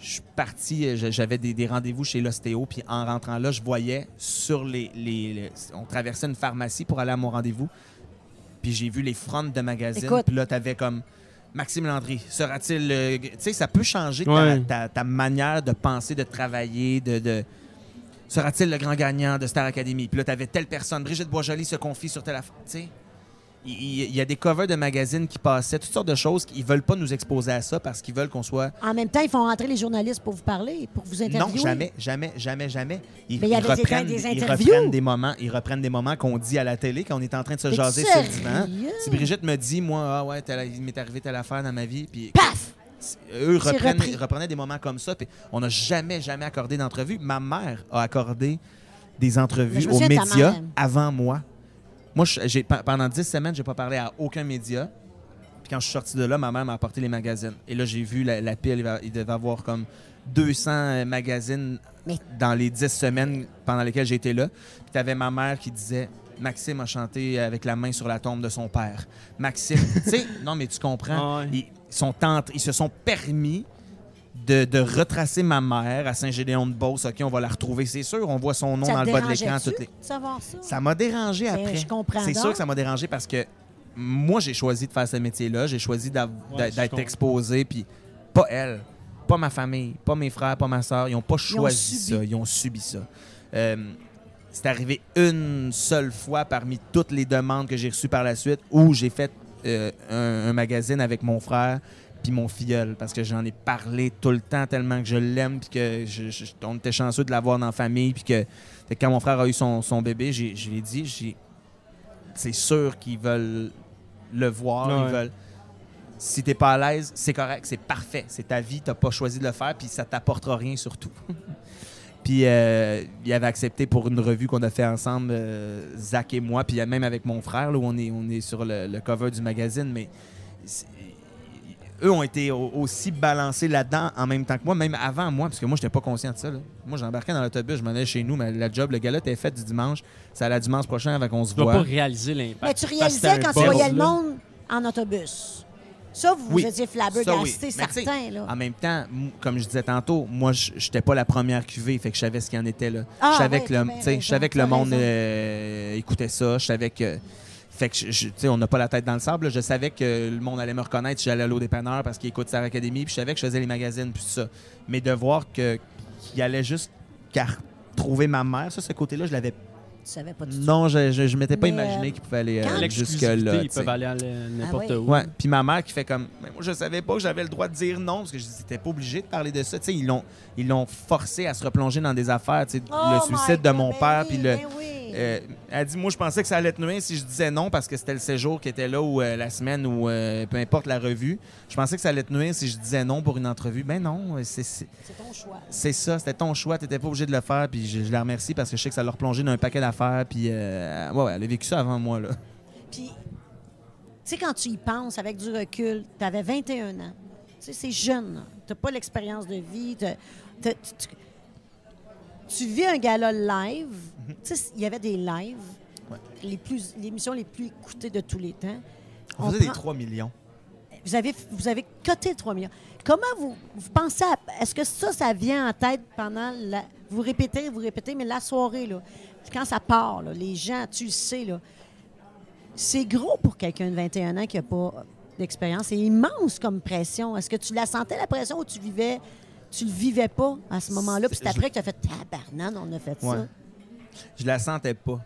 je suis parti, euh, j'avais des, des rendez-vous chez l'ostéo, puis en rentrant là, je voyais sur les, les- les- On traversait une pharmacie pour aller à mon rendez-vous, puis j'ai vu les fronts de magazines, Écoute. puis là, t'avais comme... Maxime Landry, sera-t-il... euh, tu sais, ça peut changer ta, Ouais. ta- ta manière de penser, de travailler, de... de- Sera-t-il le grand gagnant de Star Academy? Puis là, t'avais telle personne. Brigitte Boisjoli se confie sur telle affaire. Tu sais, il y, a des covers de magazines qui passaient, toutes sortes de choses. Ils veulent pas nous exposer à ça parce qu'ils veulent qu'on soit... En même temps, ils font rentrer les journalistes pour vous parler, pour vous interviewer. Non, jamais, jamais, jamais, jamais. Ils, Mais il y ils avait des- reprennent, des ils interviews. reprennent des moments, ils reprennent des moments qu'on dit à la télé quand on est en train de se jaser sur le divan. Si Brigitte me dit, moi, ah ouais, il m'est arrivé telle affaire dans ma vie, puis Paf! Eux reprenaient des moments comme ça. Puis on n'a jamais, jamais accordé d'entrevue. Ma mère a accordé des entrevues aux médias avant moi. Moi, j'ai, pendant 10 semaines, j'ai pas parlé à aucun média. Puis quand je suis sorti de là, ma mère m'a apporté les magazines. Et là, j'ai vu la, la pile. Il va- Il devait avoir comme 200 euh, magazines Mais- dans les 10 semaines pendant lesquelles été là. Puis tu avais ma mère qui disait Maxime a chanté avec la main sur la tombe de son père. Maxime, [LAUGHS] tu sais, non, mais tu comprends. Ah. Ils, sont ent- ils se sont permis de, de retracer ma mère à Saint-Gédéon-de-Beauce. OK, on va la retrouver, c'est sûr. On voit son nom Ça dans le bas de l'écran. les- savoir ça? Ça m'a dérangé Ben, après. je comprends C'est sûr que ça m'a dérangé parce que moi, j'ai choisi de faire ce métier-là. J'ai choisi Ouais, d'être exposé, puis pas elle, pas ma famille, pas mes frères, pas ma soeur. Ils n'ont pas choisi ça. Ils ont subi ça. Euh, c'est arrivé une seule fois parmi toutes les demandes que j'ai reçues par la suite où j'ai fait euh, un, un magazine avec mon frère puis mon filleul parce que j'en ai parlé tout le temps tellement que je l'aime puis que je- je- on était chanceux de l'avoir dans la famille puis que, quand mon frère a eu son, son bébé, j'ai- je l'ai dit, j'ai c'est sûr qu'ils veulent le voir, Ouais. ils veulent. Si t'es pas à l'aise, c'est correct, c'est parfait, c'est ta vie, t'as pas choisi de le faire, puis ça t'apportera rien surtout. [LAUGHS] puis euh, il avait accepté pour une revue qu'on a fait ensemble, euh, Zach et moi, puis même avec mon frère, là, où on est, on est sur le, le cover du magazine, mais eux ont été au- aussi balancés là-dedans en même temps que moi, même avant moi, parce que moi, j'étais pas conscient de ça. là. Moi, j'embarquais dans l'autobus, je m'en allais chez nous, mais la job, le gars-là était fait du dimanche. C'est à la dimanche prochain avant qu'on se Tu voit. pas réaliser l'impact. Mais tu réalisais quand tu voyais le monde en autobus. Ça, vous Oui. étiez Ça, flabbergasté, oui. Certain. Là. En même temps, comme je disais tantôt, moi, je n'étais pas la première cuvée, fait que je savais ce qu'il y en était là. Ah, je savais ouais, que le, je savais que le monde euh, écoutait ça. Je savais que. Fait que, je- je- tu sais, on n'a pas la tête dans le sable. là. Je savais que le monde allait me reconnaître si j'allais à l'eau dépanneur parce qu'il écoute Star Academy. Puis je savais que je faisais les magazines, puis tout ça. Mais de voir qu'il allait juste qu'à trouver ma mère, ça, ce côté-là, je l'avais savais pas du tout. Non, je, je, je m'étais pas Mais, imaginé euh, qu'ils pouvaient aller euh, L'exclusivité, jusque-là. ils peuvent aller à n'importe Ah ouais. où. Ouais, puis ma mère qui fait comme Mais moi je savais pas que j'avais le droit de dire non parce que j'étais pas obligé de parler de ça, tu sais ils l'ont ils l'ont forcé à se replonger dans des affaires, tu sais Oh le my suicide de God, mon ben père oui, puis le ben oui. Euh, elle dit moi je pensais que ça allait te nuire si je disais non parce que c'était le séjour qui était là ou euh, la semaine ou euh, peu importe la revue. Je pensais que ça allait te nuire si je disais non pour une entrevue. Ben non, c'est c'est C'est ton choix. c'est ça, c'était ton choix, t'étais pas obligé de le faire puis je, je la remercie parce que je sais que ça l'a replongé dans un paquet d'affaires puis euh, ouais, ouais, elle a vécu ça avant moi là. Puis, tu sais, quand tu y penses avec du recul, tu avais 21 ans. Tu sais, c'est jeune. Tu n'as pas l'expérience de vie. tu, tu- tu vis un gala live. Tu sais, il y avait des lives, Ouais. les plus, les émissions les plus écoutées de tous les temps. On, On faisait prend- des 3 millions. Vous avez, vous avez coté 3 millions. Comment vous, vous pensez à. Est-ce que ça, ça vient en tête pendant la. Vous répétez, vous répétez, mais la soirée, là, quand ça part, là, les gens, tu le sais, là, c'est gros pour quelqu'un de 21 ans qui n'a pas d'expérience. C'est immense comme pression. Est-ce que tu la sentais, la pression, ou tu vivais. Tu le vivais pas à ce moment-là, puis c'est Je- après que tu as fait tabarnane, on a fait Ouais. ça. Je la sentais pas.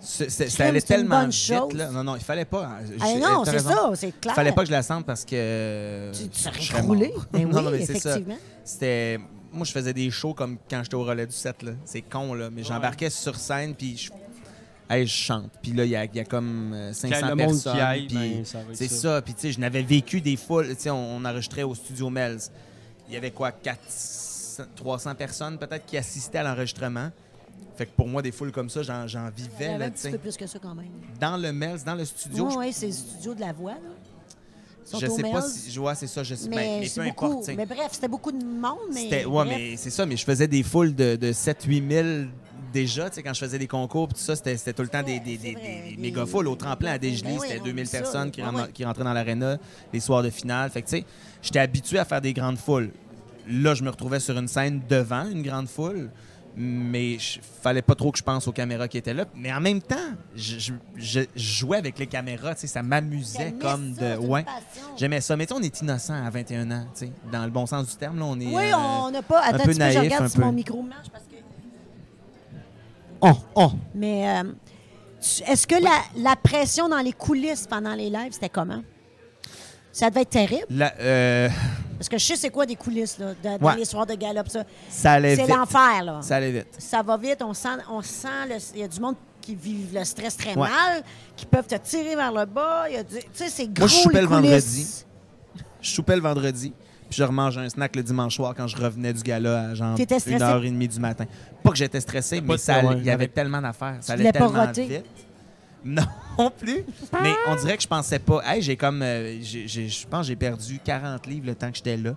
C'est- c'est- Ça allait tellement vite. Là. Non, non, il fallait pas. hein. Ah, Je- non, c'est raison. ça, c'est clair. Il fallait pas que je la sente parce que. euh, Tu, tu serais roulé. Ben oui, [LAUGHS] Non, non, mais c'est ça. effectivement. C'était. Moi, je faisais des shows comme quand j'étais au relais du 7. là. C'est con, là. Mais j'embarquais sur scène, puis je. Hey, je chante. Puis là, il y a, il y a comme euh, Qu'il y 500 ait le monde personnes. aille, puis ben, ça c'est ça. ça. Puis, tu sais, je n'avais vécu des foules. Tu sais, on, on enregistrait au studio Melz. Il y avait quoi, 400, 300 personnes peut-être qui assistaient à l'enregistrement? Fait que pour moi, des foules comme ça, j'en, j'en Il y vivais. avait Là, un petit peu plus que ça quand même. Dans le Melz, dans le studio, Oui, je- oui, c'est le studio de la voix. Là. Ils sont je, sais pas si. Je vois, c'est ça. Je sais, mais, mais, mais c'est peu beaucoup. importe. Mais bref, c'était beaucoup de monde, mais. Ouais, mais c'est ça, mais je faisais des foules de, de 7-8 000 déjà, tu sais, quand je faisais des concours, tout ça, c'était c'était tout le temps des, des, des, des méga foules. Au tremplin à Desjely, Ben oui, c'était on 2000 dit ça, personnes qui, rentraient- ouais. qui rentraient dans l'aréna les soirs de finale. Fait que, tu sais, j'étais habitué à faire des grandes foules. Là, je me retrouvais sur une scène devant une grande foule, mais il fallait pas trop que je pense aux caméras qui étaient là. Mais en même temps, je, je- je- je jouais avec les caméras, tu sais, ça m'amusait comme ça, de... Ouais. J'aimais ça. Mais tu on est innocent à 21 ans, tu sais, dans le bon sens du terme. Là, on est, Oui, euh, on n'a pas. Attends, peu tu peux, je regarde un si peu. mon micro marche parce que. Oh, oh. Mais euh, est-ce que la, la pression dans les coulisses pendant les lives, c'était comment? Ça devait être terrible? La- euh, Parce que je sais c'est quoi des coulisses, là, de- dans Ouais. les soirs de galop, ça. ça allait C'est l'enfer, là. Ça allait vite. Ça va vite, on sent, on sent il y a du monde qui vit le stress très Ouais. mal, qui peuvent te tirer vers le bas. Tu sais, c'est gros, Moi, je soupais le vendredi. Je soupais le vendredi, puis je remangeais un snack le dimanche soir quand je revenais du gala à genre T'étais stressé? 1h30 du matin. Pas que j'étais stressé, mais il y avait tellement d'affaires. Ça allait pas tellement vite. [LAUGHS] Non plus. Mais on dirait que je pensais pas. Hey, j'ai comme. euh, je pense que j'ai perdu 40 livres le temps que j'étais là.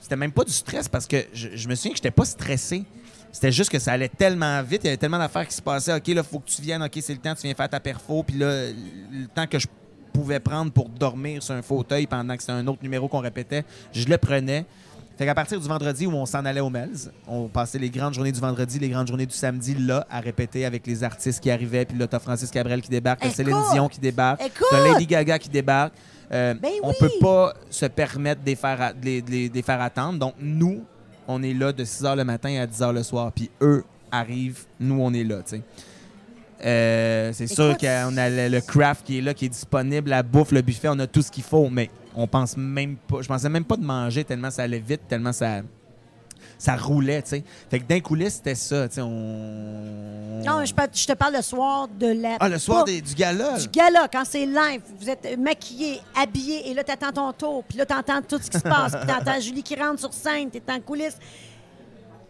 C'était même pas du stress parce que je, je me souviens que j'étais pas stressé. C'était juste que ça allait tellement vite, il y avait tellement d'affaires qui se passaient. OK, là, faut que tu viennes, OK, c'est le temps, tu viens faire ta perfo. Puis là, le temps que je pouvais prendre pour dormir sur un fauteuil pendant que c'était un autre numéro qu'on répétait, je le prenais. Fait qu'à partir du vendredi où on s'en allait au Melz, on passait les grandes journées du vendredi, les grandes journées du samedi, là, à répéter avec les artistes qui arrivaient. Puis là, t'as Francis Cabrel qui débarque, t'as! Céline Dion qui débarque, t'as Lady Gaga qui débarque. Euh, Ben on oui! peut pas se permettre de les faire, de les, de les- de les faire attendre. Donc, nous, on est là de 6 h le matin à 10 h le soir. Puis eux arrivent, nous, on est là, tu sais. Euh, c'est sûr qu'on a le, le craft qui est là, qui est disponible, la bouffe, le buffet, on a tout ce qu'il faut, mais on pense même pas. Je pensais même pas de manger tellement ça allait vite, tellement ça, ça roulait, tu sais. Fait que d'un coulisses, c'était ça, tu sais. On... Non, je, je te parle le soir de la. Ah, le soir des- du gala? Du gala, quand c'est live, vous êtes maquillé, habillé, et là, t'attends ton tour, puis là, t'entends tout ce qui se passe, puis t'entends Julie qui rentre sur scène, t'es en coulisses.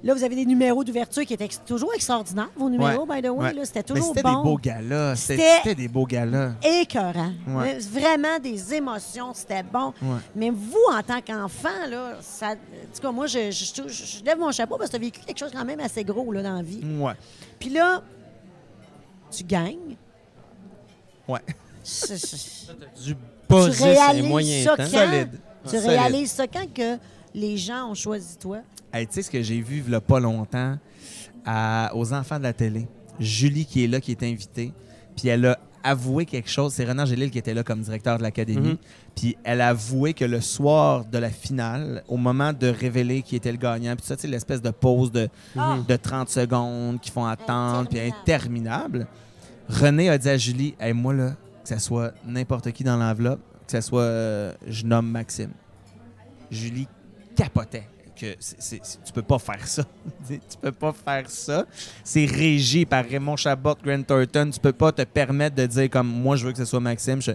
Là, vous avez des numéros d'ouverture qui étaient ex- toujours extraordinaires, vos numéros, by the way. ouais. là, C'était Mais toujours c'était bon. des beaux galas. C'était C'était- c'était des beaux galas. écœurant. Ouais. Vraiment des émotions, c'était bon. Ouais. Mais vous, en tant qu'enfant, là, ça, en tout cas, moi, je, je- je- je lève mon chapeau parce que tu as vécu quelque chose quand même assez gros là, dans la vie. Ouais. Puis là, tu gagnes. Ouais. C'est- c'est- Du et réalises moyen ça temps. quand? Solide. Tu Solide. réalises ça quand que les gens ont choisi toi? Hey, tu sais ce que j'ai vu il y a pas longtemps à- aux enfants de la télé? Julie qui est là, qui est invitée, puis elle a avoué quelque chose. C'est Renan Gélil qui était là comme directeur de l'académie. Mhm. Puis elle a avoué que le soir de la finale, au moment de révéler qui était le gagnant, puis ça, tu sais, l'espèce de pause de, Ah. de 30 secondes qui font attendre, puis interminable. René a dit à Julie, hey, moi, là, que ce soit n'importe qui dans l'enveloppe, que ce soit, euh, je nomme Maxime. Julie capotait. Que tu peux pas faire ça. [LAUGHS] tu peux pas faire ça. C'est régi par Raymond Chabot, Grant Thornton. Tu peux pas te permettre de dire comme moi, je veux que ce soit Maxime. Je-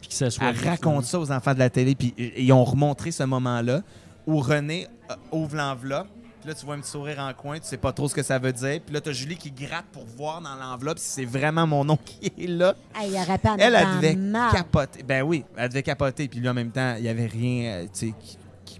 Puis que ça soit. elle raconte ça aux enfants de la télé, puis i- ils ont remontré ce moment-là où René euh, ouvre l'enveloppe. Puis là, tu vois un petit sourire en coin, tu sais pas trop ce que ça veut dire. Puis là, tu as Julie qui gratte pour voir dans l'enveloppe si c'est vraiment mon nom qui est là. Hey, il aurait pas à Elle, elle devait capoter. Ben oui, elle devait capoter. Puis lui, en même temps, il y avait rien euh, tu sais, qui, qui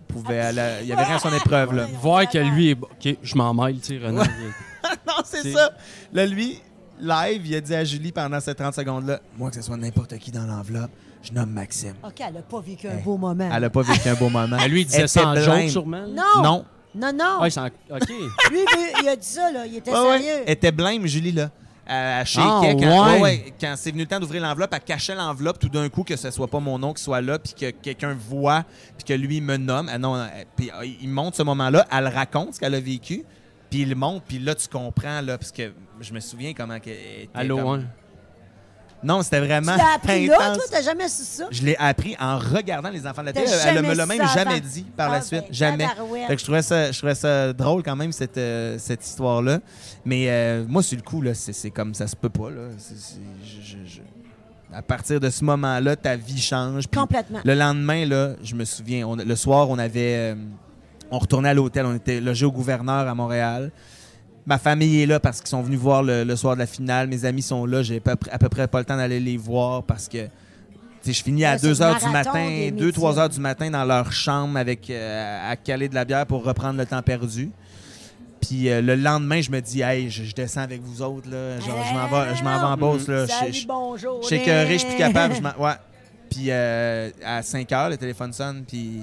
pouvait. aller- Il y avait rien à son épreuve, là. Voir que lui est. bon. Ok, je m'en mêle, tu sais, Renan. [LAUGHS] non, c'est C'est- ça. Là, lui, live, il a dit à Julie pendant ces 30 secondes-là Moi, que ce soit n'importe qui dans l'enveloppe, je nomme Maxime. OK, elle n'a pas vécu un Hey. beau moment. Elle a pas vécu un beau moment. Lui, il disait Elle joke, blême. sûrement. Non! Non. Non, non. Ouais, c'est en- Ok. Lui, il- il a dit ça, là. Il était Ouais, ouais. sérieux. Elle était blême, Julie, là. Elle, elle shakeait Ah, quand, ouais. ouais, ouais, quand c'est venu le temps d'ouvrir l'enveloppe, elle cachait l'enveloppe tout d'un coup que ce soit pas mon nom qui soit là, puis que quelqu'un voit, puis que lui me nomme. Ah non, elle- puis euh, il montre ce moment-là, elle raconte ce qu'elle a vécu, puis il montre, puis là tu comprends là, parce que je me souviens comment qu'elle était. Allô, comme- hein. Non, c'était Tu vraiment l'as appris là, intense. toi? T'as jamais su ça? Je l'ai appris en regardant les enfants de la télé. Elle me l'a même jamais dit par Ah, la suite. ben, jamais. tabarouette. Fait que je trouvais ça, je trouvais ça drôle quand même, cette, euh, cette histoire-là. Mais euh, moi, sur le coup, là, c'est, comme ça se peut pas. Là. C'est- c'est- je- je- je- À partir de ce moment-là, ta vie change. Complètement. le lendemain, là, je me souviens, on- le soir, on avait. euh, on retournait à l'hôtel, on était logé au gouverneur à Montréal. Ma famille est là parce qu'ils sont venus voir le, le soir de la finale. Mes amis sont là. J'ai à peu, près- pas le temps d'aller les voir parce que sais, je finis à Ouais, c'est 2 le h du matin, des 2-3 médias. heures du matin dans leur chambre avec euh, à caler de la bière pour reprendre le temps perdu. Puis euh, le lendemain, je me dis, hey, je, je descends avec vous autres. Là. Genre, je m'en vais, je m'en vais en Beauce. Là. Je- Salut, je- bonjour. je suis écœuré, je suis plus capable. Je ouais. Puis euh, à 5 heures, le téléphone sonne, puis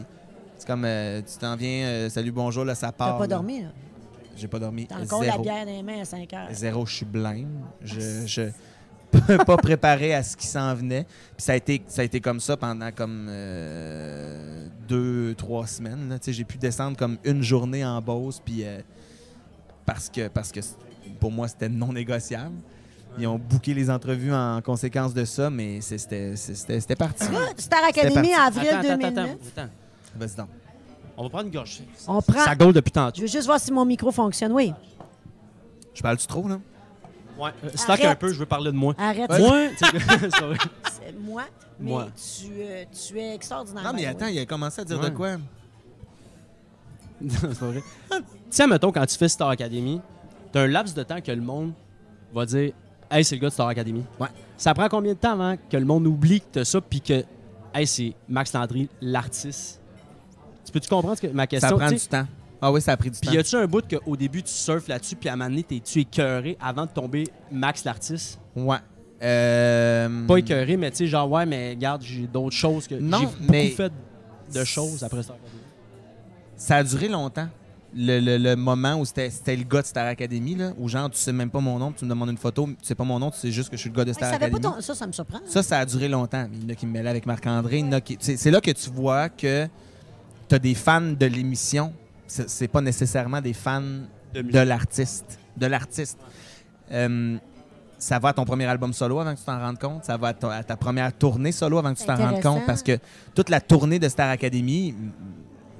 c'est comme, tu t'en viens, salut, bonjour, là, ça part. T'as pas là. dormi, là? J'ai pas dormi. T'as encore la Zéro. bière dans les mains à 5 heures. Zéro, je suis blême. Je, je pas préparé à ce qui s'en venait. Puis ça a été, ça a été comme ça pendant comme euh, deux, trois semaines. là. Tu sais, J'ai pu descendre comme une journée en Beauce, puis euh, parce que, parce que pour moi, c'était non négociable. Ils ont booké les entrevues en conséquence de ça, mais c'était c'était- c'était parti. Star Academy, parti. avril Attends, attends, 2009. attends, attends. Vas-y donc. On va prendre une gorge. On prend- Ça gaule depuis tantôt. Je veux juste voir si mon micro fonctionne. Oui. Je parle-tu trop, là? Ouais. Euh, Slack Arrête. un peu, je veux parler de moi. Arrête. Moi, [LAUGHS] [LAUGHS] c'est moi. Mais Moi. Tu, euh, tu es extraordinaire. Non, mais attends, il a commencé à dire Ouais. de quoi? [LAUGHS] Non, c'est pas vrai. sais, mettons, quand tu fais Star Academy, t'as un laps de temps que le monde va dire Hey, c'est le gars de Star Academy. Ouais. Ça prend combien de temps avant que le monde oublie que t'as ça, puis que, hey, c'est Max Landry, l'artiste. Tu peux-tu comprendre ce que, ma question? Ça prend du temps. Ah oui, ça a pris du Puis temps. y a-tu un bout qu'au début tu surfes là-dessus, puis à un moment donné, t'es-tu écœuré avant de tomber Max l'artiste? Ouais. Euh, Pas écœuré, mais tu sais, genre, ouais, mais regarde, j'ai d'autres choses que. Non, j'ai beaucoup mais- fait de choses après Star Academy. Ça a duré longtemps. Le, le- le moment où c'était c'était le gars de Star Academy, là, où genre, tu sais même pas mon nom, puis tu me demandes une photo, tu sais pas mon nom, tu sais juste que je suis le gars de Star ça, pas Academy. ton- ça, ça me surprend. Ça, ça a duré longtemps. Il y en a qui me mêlaient avec Marc-André. il y en a qui- C'est c'est là que tu vois que tu as des fans de l'émission? C'est pas nécessairement des fans De l'artiste. De l'artiste. Euh, ça va à ton premier album solo avant que tu t'en rendes compte? Ça va à, ta- à ta première tournée solo avant que tu t'en rendes compte? Parce que toute la tournée de Star Academy, mm,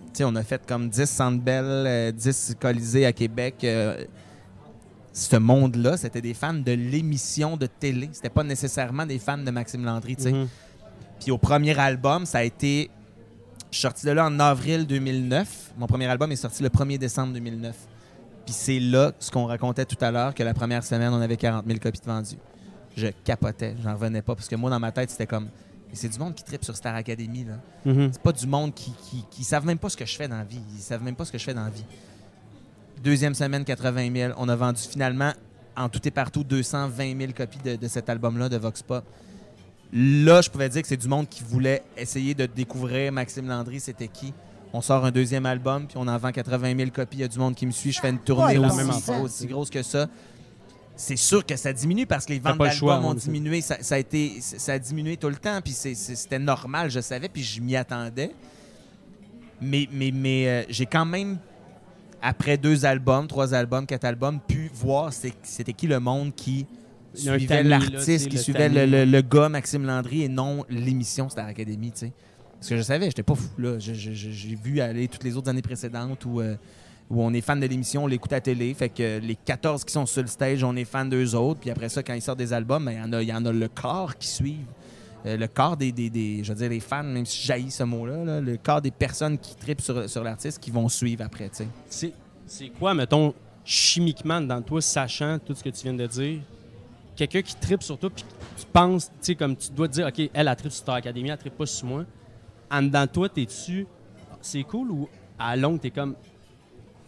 tu sais, on a fait comme 10 Centre Bell, euh, 10 Colisées à Québec. euh, ce monde-là, c'était des fans de l'émission de télé. C'était pas nécessairement des fans de Maxime Landry, tu sais. Mhm. Puis au premier album, ça a été. Je suis sorti de là en avril 2009. Mon premier album est sorti le 1er décembre 2009. Puis c'est là, ce qu'on racontait tout à l'heure, que la première semaine, on avait 40 000 copies de vendues. Je capotais, j'en revenais pas. Parce que moi, dans ma tête, c'était comme. C'est du monde qui tripe sur Star Academy, là. Mhm. C'est pas du monde qui, qui, qui savent même pas ce que je fais dans la vie. Ils savent même pas ce que je fais dans la vie. Deuxième semaine, 80 000. On a vendu finalement, en tout et partout, 220 000 copies de, de cet album-là de Vox Pop. Là, je pouvais dire que c'est du monde qui voulait essayer de découvrir Maxime Landry, c'était qui. On sort un deuxième album, puis on en vend 80 000 copies. Il y a du monde qui me suit. Je fais une tournée Ouais, aussi, même pas affaire. aussi grosse que ça. c'est sûr que ça diminue parce que les ventes d'albums ont hein, diminué. Ça, ça a été, ça a diminué tout le temps, puis c'était normal, je savais, puis je m'y attendais. Mais, mais, mais euh, j'ai quand même, après deux albums, trois albums, quatre albums, pu voir c'était qui le monde qui suivait l'artiste, qui le suivait le, le- le gars Maxime Landry et non l'émission Star Academy, tu sais. Parce que je savais, j'étais pas fou, là. J'ai vu aller toutes les autres années précédentes où, euh, où on est fan de l'émission, on l'écoute à télé. Fait que les 14 qui sont sur le stage, on est fan d'eux autres. Puis après ça, quand ils sortent des albums, ben, il y, en a- il y en a le corps qui suivent. Euh, le corps des, des, des- je veux dire, les fans, même si j'haïs ce mot-là, là, le corps des personnes qui tripent sur, sur l'artiste qui vont suivre après, tu sais. C'est, c'est quoi, mettons, chimiquement dans toi, sachant tout ce que tu viens de dire, quelqu'un qui tripe sur toi, puis tu penses, tu sais, comme tu dois te dire, OK, elle, elle tripe sur Star Academy, elle tripe pas sur moi. En dedans de toi, t'es-tu, c'est cool ou à longue, t'es comme,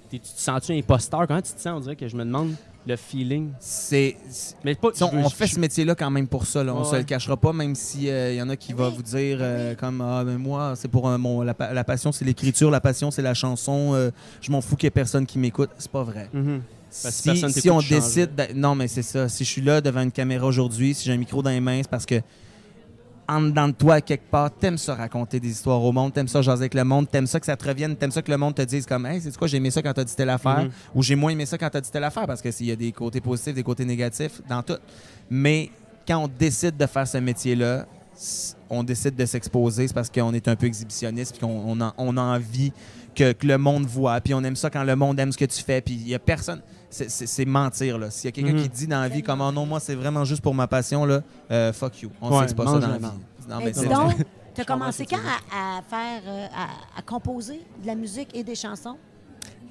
t'es- tu te sens-tu imposteur? Comment tu te sens? On dirait que je me demande le feeling. C'est. Mais pas, veux- on, fait je- ce métier-là quand même pour ça. Là. On Ouais, se le cachera pas, même s'il y en a qui va Oui. vous dire euh, comme ah ben moi c'est pour euh, mon la, pa- la passion c'est l'écriture, la passion c'est la chanson. euh, je m'en fous qu'il y ait personne qui m'écoute. C'est pas vrai. Mhm. Parce que Si, on décide, non mais c'est ça. Si je suis là devant une caméra aujourd'hui, si j'ai un micro dans les mains, c'est parce que en dedans de toi quelque part, t'aimes ça raconter des histoires au monde, t'aimes ça jaser avec le monde, t'aimes ça que ça te revienne, t'aimes ça que le monde te dise comme hey c'est quoi j'ai aimé ça quand t'as dit telle affaire Mhm. ou j'ai moins aimé ça quand t'as dit telle affaire parce que s'il y a des côtés positifs, des côtés négatifs dans tout. Mais quand on décide de faire ce métier-là, on décide de s'exposer, c'est parce qu'on est un peu exhibitionniste puis qu'on on a, on a envie que, que le monde voit, puis on aime ça quand le monde aime ce que tu fais, puis il y a personne. C'est mentir, là. S'il y a quelqu'un Mhm. qui dit dans la vie comme oh non, moi c'est vraiment juste pour ma passion, là, euh, fuck you. On Ouais, sait que c'est pas ça dans la vie. Non, Mais donc, t'as comprends commencé quand tu à, à faire, euh, à, à composer de la musique et des chansons?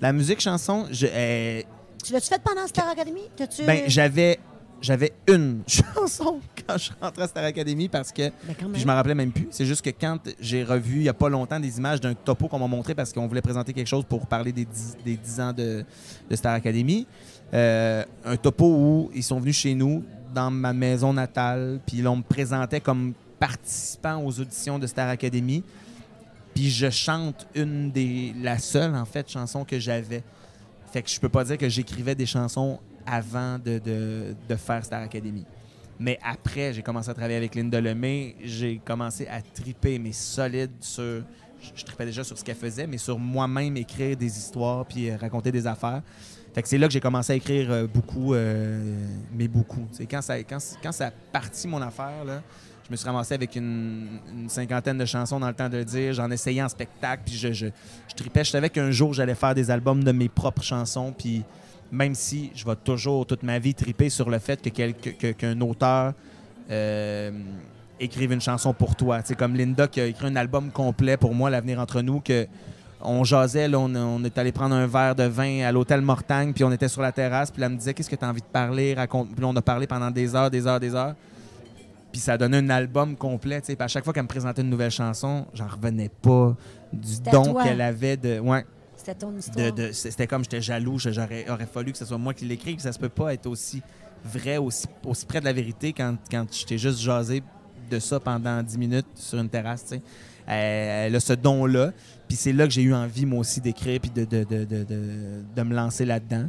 La musique chanson, je, euh, Tu l'as-tu fait pendant Star Academy? Ben, j'avais j'avais une [LAUGHS] chanson quand je rentrais à Star Academy parce que Ben, Puis je m'en rappelais même plus. C'est juste que quand j'ai revu il n'y a pas longtemps des images d'un topo qu'on m'a montré parce qu'on voulait présenter quelque chose pour parler des 10, des 10 ans de, de Star Academy, euh, un topo où ils sont venus chez nous dans ma maison natale, puis là, on me présentait comme participant aux auditions de Star Academy. Puis je chante une des la seule en fait chanson que j'avais. Fait que je peux pas dire que j'écrivais des chansons avant de, de, de faire Star Academy. Mais après, j'ai commencé à travailler avec Linda Lemay. J'ai commencé à triper, mais solide sur. Je, tripais déjà sur ce qu'elle faisait, mais sur moi-même écrire des histoires puis euh, raconter des affaires. Fait que c'est là que j'ai commencé à écrire euh, beaucoup, euh, mais beaucoup. C'est quand ça, quand, ça a parti mon affaire, là, je me suis ramassé avec une, cinquantaine de chansons dans le temps de le dire. J'en essayais en spectacle, puis je tripais. Je savais qu'un jour, j'allais faire des albums de mes propres chansons, puis même si je vais toujours, toute ma vie, triper sur le fait que qu'un auteur euh, écrive une chanson pour toi. C'est comme Linda qui a écrit un album complet pour moi, L'avenir entre nous, que on jasait, là, on, on est allé prendre un verre de vin à l'hôtel Mortagne, puis on était sur la terrasse, puis elle me disait Qu'est-ce que tu as envie de parler? Raconte. Puis on a parlé pendant des heures, des heures, des heures. Puis ça donnait un album complet. tu sais. Puis à chaque fois qu'elle me présentait une nouvelle chanson, j'en revenais pas du don qu'elle avait de. Ouais, C'était ton histoire. de, de- c'était comme j'étais jaloux, j'aurais aurait fallu que ce soit moi qui l'écrive, ça se peut pas être aussi vrai, aussi, aussi près de la vérité quand, quand je t'ai juste jasé de ça pendant 10 minutes sur une terrasse. Euh, elle a ce don-là, puis c'est là que j'ai eu envie, moi aussi, d'écrire, puis de, de, de, de, de- de me lancer là-dedans.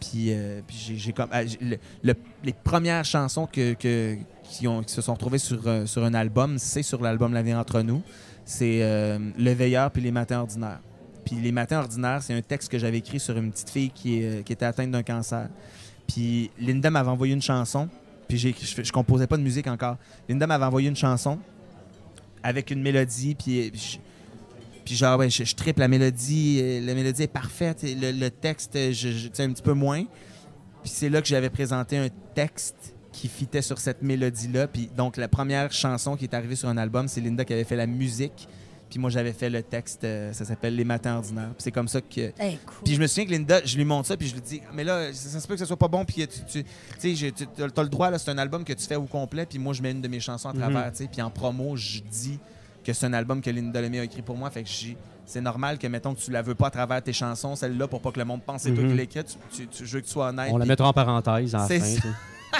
Puis, euh, puis j'ai, comme... le- le- les premières chansons que, que- qui, ont, qui se sont retrouvées sur, euh, sur un album, c'est sur l'album La vie entre nous. C'est euh, Le Veilleur puis Les Matins ordinaires. Puis Les Matins ordinaires, c'est un texte que j'avais écrit sur une petite fille qui, qui était atteinte d'un cancer. Puis Linda m'avait envoyé une chanson. Puis je, je composais pas de musique encore. Linda m'avait envoyé une chanson avec une mélodie. Puis, puis genre, ouais, je, tripe la mélodie. euh, La mélodie est parfaite. Le, texte, je, je- un petit peu moins. Puis c'est là que j'avais présenté un texte qui fitait sur cette mélodie-là. Puis donc, la première chanson qui est arrivée sur un album, c'est Linda qui avait fait la musique. Puis moi, j'avais fait le texte. euh, ça s'appelle Les Matins ordinaires. Puis c'est comme ça que. Hey, cool. Puis je me souviens que Linda, je lui montre ça, puis je lui dis, mais là, ça, ça se peut que ce soit pas bon, puis tu, tu, sais, j'ai- tu as le droit, là, c'est un album que tu fais au complet, puis moi, je mets une de mes chansons à Mhm. travers, tu sais, puis en promo, je dis que c'est un album que Linda Lemay a écrit pour moi, fait que je dis, c'est normal que, mettons, que tu la veux pas à travers tes chansons, celle-là, pour pas que le monde pense que c'est toi Mhm. qui l'écris, tu, tu, tu- je veux que tu sois honnête. On la mettra en parenthèse à la fin.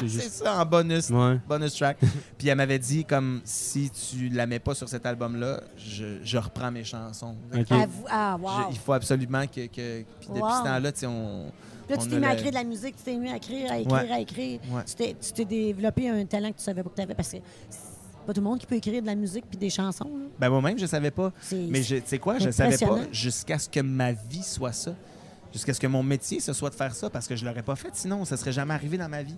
[LAUGHS] C'est ça, en bonus. Ouais. Bonus track. [LAUGHS] Puis elle m'avait dit, comme, si tu la mets pas sur cet album-là, je, je reprends mes chansons. Ah, vous- ah, Je- il faut absolument que. que- puis depuis Wow. ce temps-là, tu sais, on. Là, tu t'es a mis à écrire de la musique, tu t'es mis à écrire, à écrire, Ouais. à écrire. Ouais. Tu t'es- Tu t'es développé un talent que tu savais pas que tu avais. Parce que c'est pas tout le monde qui peut écrire de la musique puis des chansons. là. Ben moi-même, je savais pas. Mais je- tu sais quoi, je savais pas jusqu'à ce que ma vie soit ça. Jusqu'à ce que mon métier, ce soit de faire ça, parce que je l'aurais pas fait sinon, ça serait jamais arrivé dans ma vie.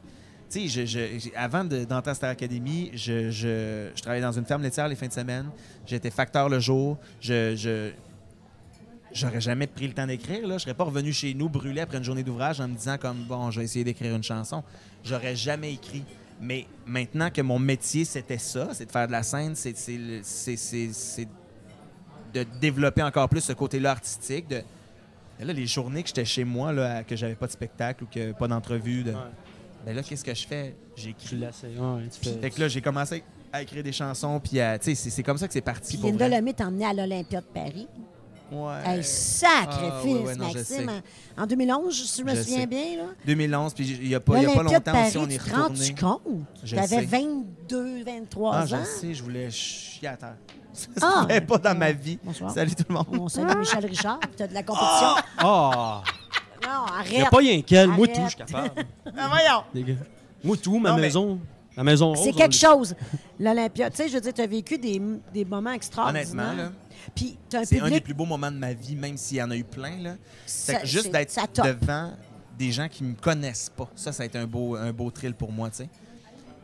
Avant de- d'entrer à Star Academy, je, travaillais dans une ferme laitière les fins de semaine. J'étais facteur le jour. Je, J'aurais jamais pris le temps d'écrire. Je serais pas revenu chez nous brûlé après une journée d'ouvrage en me disant comme bon, je vais essayer d'écrire une chanson. J'aurais jamais écrit. Mais maintenant que mon métier c'était ça, c'est de faire de la scène, c'est de développer encore plus ce côté-là artistique. Là, les journées que j'étais chez moi, là, que j'avais pas de spectacle ou que pas d'entrevue. Ben là, qu'est-ce que je fais? Tu J'écris. tu fais. Fait que là, j'ai commencé à écrire des chansons, puis à- tu sais, c'est comme ça que c'est parti. Puis pour Linda vrai. Lemay t'a emmené à l'Olympia de Paris. Ouais. Hey, sacrifice, Ah, ouais, ouais, non, je Maxime. sais. En, en 2011, si je me Je souviens sais. bien, là. 2011, puis il y a pas, il y a pas de longtemps Paris, aussi, on est tu te rends-tu retourné. compte? Je T'avais sais. 22, 23 Ah, je ans. le sais, je voulais chier à terre. [LAUGHS] Ça se Ah! pouvait pas dans ma vie. Bonsoir. Salut tout le monde. On salue Michel Richard, tu as de la compétition. Ah! Non, Il n'y a pas rien qu'elle. Moi, tout, je suis capable. [LAUGHS] Ah, voyons! Moi, tout, ma Non, mais- maison. La maison rose. C'est quelque chose. L'Olympia, tu sais, je veux dire, tu as vécu des, des moments extraordinaires. Honnêtement, là, Puis tu as un c'est un des plus beaux moments de ma vie, même s'il y en a eu plein. Là. ça- juste d'être devant des gens qui me connaissent pas, ça, ça a été un beau, un beau thrill pour moi, tu sais.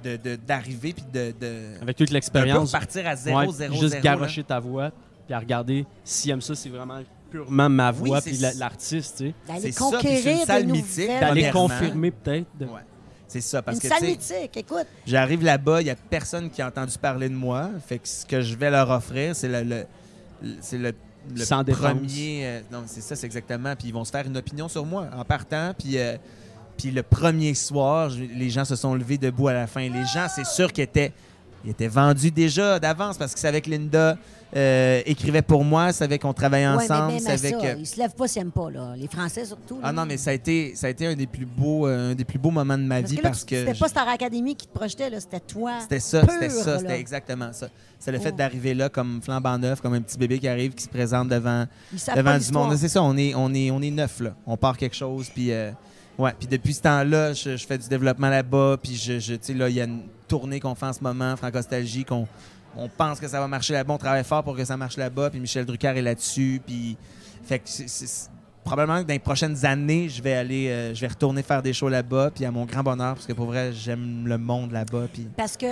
De- de- D'arriver puis de, de, Avec toute l'expérience. repartir à 0, Ouais, 0, juste 0. garocher ta voix, puis à regarder s'il aime ça, c'est vraiment purement ma voix, c'est- puis la- l'artiste, tu sais. D'aller C'est ça, puis c'est conquérir une salle mythique, nouvelles... D'aller Premièrement. confirmer peut-être. de- Ouais. C'est ça, parce Une que salle tu sais, mythique, écoute. J'arrive là-bas, il n'y a personne qui a entendu parler de moi. Fait que ce que je vais leur offrir, c'est le, le- le- c'est le, le Sans défense. premier. euh, non, c'est ça, c'est exactement. Puis ils vont se faire une opinion sur moi en partant. Puis, euh, puis le premier soir, je- les gens se sont levés debout à la fin. Les gens, c'est sûr qu'ils étaient, ils étaient vendus déjà d'avance parce qu'ils savaient que Linda euh, écrivait pour moi, savaient qu'on travaillait Ouais, ensemble, mais même à savaient ça, que. ils se lèvent pas s'ils n'aiment pas, là. Les Français surtout. Ah non, mais ça a été, ça a été un des plus beaux, euh, un des plus beaux moments de ma Parce vie que là, parce que c'était je- pas Star Academy qui te projetait, là, c'était toi. C'était ça, c'était ça, c'était exactement ça. C'est le fait Oh. d'arriver là comme flambant neuf, comme un petit bébé qui arrive, qui se présente devant, devant du monde. C'est ça, on est, on est, on est neuf là. On part quelque chose, puis euh, ouais. Puis depuis ce temps-là, je, je fais du développement là-bas, puis je, je tu sais là, il y a une tournée qu'on fait en ce moment, Francostalgie, qu'on on pense que ça va marcher là-bas, on travaille fort pour que ça marche là-bas, puis Michel Drucker est là-dessus, puis fait que probablement que dans les prochaines années, je vais aller, euh, je vais retourner faire des shows là-bas, puis à mon grand bonheur, parce que pour vrai, j'aime le monde là-bas, puis Parce que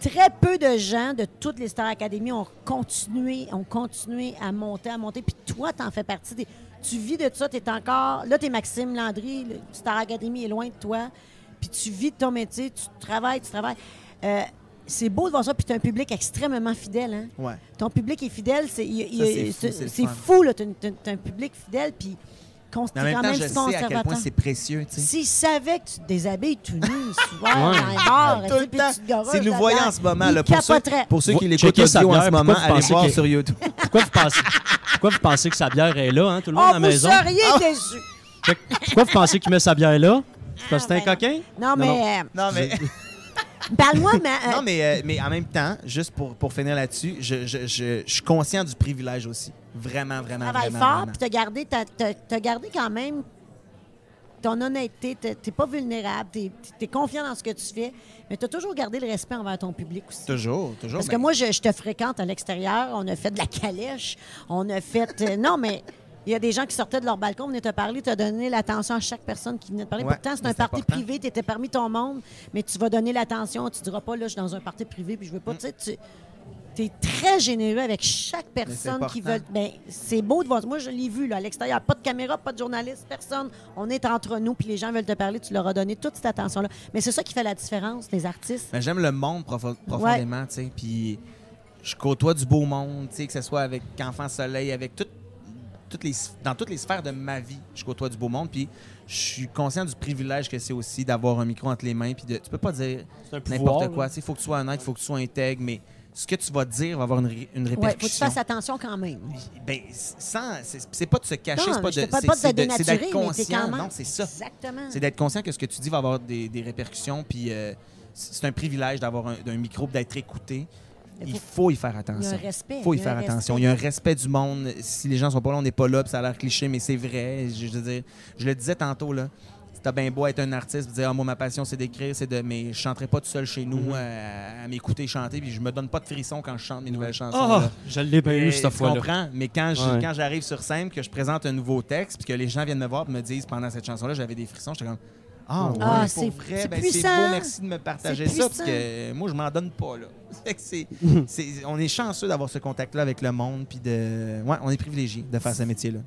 très peu de gens de toutes les Star Academy ont continué, ont continué à monter, à monter. Puis toi, tu en fais partie. Tu vis de ça, tu es encore. Là, tu es Maxime Landry, le Star Academy est loin de toi. Puis tu vis de ton métier, tu travailles, tu travailles. Euh, c'est beau de voir ça, puis tu as un public extrêmement fidèle. Hein? ouais. Ton public est fidèle, c'est c'est fou, c'est- c'est c'est. Tu as, un public fidèle, puis con- Mais en t'es même quand même je sais à quel point c'est précieux. S'ils savaient que tu te déshabilles tout nu [LAUGHS] souvent Ouais. dans les bars, Tout le temps. Si nous voyons en ce moment, là, pour, ceux, pour ceux qui Vous- l'écoutent audio en bière, ce pourquoi moment, vous allez voir que- sur YouTube. [LAUGHS] Pourquoi vous pensez, pourquoi vous pensez que sa bière est là, hein, tout le monde Oh, à la vous maison? seriez Ah. déçus. Pourquoi vous pensez qu'il met sa bière là? C'est parce que c'est un Ah, ben coquin? Non, mais Non, mais, euh, [LAUGHS] parle-moi, mais, euh, non, mais, euh, mais en même temps, juste pour, pour finir là-dessus, je, je, je, je suis conscient du privilège aussi. Vraiment, vraiment, travaille vraiment. fort, vraiment. puis t'as gardé, t'as, t'as- t'as gardé quand même ton honnêteté, t'es, t'es pas vulnérable, t'es, t'es confiant dans ce que tu fais, mais t'as toujours gardé le respect envers ton public aussi. Toujours, toujours. Parce que mais- moi, je, je te fréquente à l'extérieur. On a fait de la calèche. On a fait. euh, non, mais il y a des gens qui sortaient de leur balcon, venaient te parler, tu as donné l'attention à chaque personne qui venait te parler. Ouais, Pourtant, c'est un parti privé, tu étais parmi ton monde, mais tu vas donner l'attention. Tu diras pas, là, je suis dans un parti privé, puis je veux pas. Tu sais, tu es très généreux avec chaque personne qui veut. Ben, c'est beau de voir. Moi, je l'ai vu, là, à l'extérieur. Pas de caméra, pas de journaliste, personne. On est entre nous, puis les gens veulent te parler, tu leur as donné toute cette attention-là. Mais c'est ça qui fait la différence des artistes. Mais j'aime le monde profo- profondément, tu sais. Puis je côtoie du beau monde, tu sais, que ce soit avec Enfant Soleil, avec tout- toutes les, dans toutes les sphères de ma vie, je côtoie du beau monde. Puis je suis conscient du privilège que c'est aussi d'avoir un micro entre les mains. Puis de, tu peux pas dire un n'importe quoi. Il faut que tu sois honnête, il faut que tu sois intègre, mais ce que tu vas dire va avoir une, ré- une Ouais, faut que tu répercussion. fasses attention quand même. Ben, sans, c'est pas de se cacher, c'est pas de, pas de de- d'être conscient. Non, c'est ça. Exactement. C'est d'être conscient que ce que tu dis va avoir des, des répercussions, puis euh, c'est un privilège d'avoir un, d'un micro, d'être écouté. Il faut- y faire Il y a attention. un respect. Il faut y faire un attention. respect. Il y a un respect du monde. Si les gens sont pas là, on n'est pas là, puis ça a l'air cliché, mais c'est vrai. Je, je veux dire, je le disais tantôt, là. Si t'as bien beau être un artiste, dire, ah, moi, ma passion, c'est d'écrire, c'est de. Mais je chanterai pas tout seul chez nous Mhm. euh, à, m'écouter chanter, puis je me donne pas de frissons quand je chante mes nouvelles chansons. Ah, là. je l'ai bien eu Et cette fois-là. comprends? Mais quand je- Ouais. quand j'arrive sur scène, que je présente un nouveau texte, puis que les gens viennent me voir et me disent pendant cette chanson-là, j'avais des frissons, j'étais comme Ah, ouais, Ah, pour c'est- vrai, c'est ben, c'est puissant. beau, merci de me partager ça, parce que moi, je m'en donne pas, là. [LAUGHS] [LAUGHS] On est chanceux d'avoir ce contact-là avec le monde, puis de. Ouais, on est privilégié de faire ce métier-là.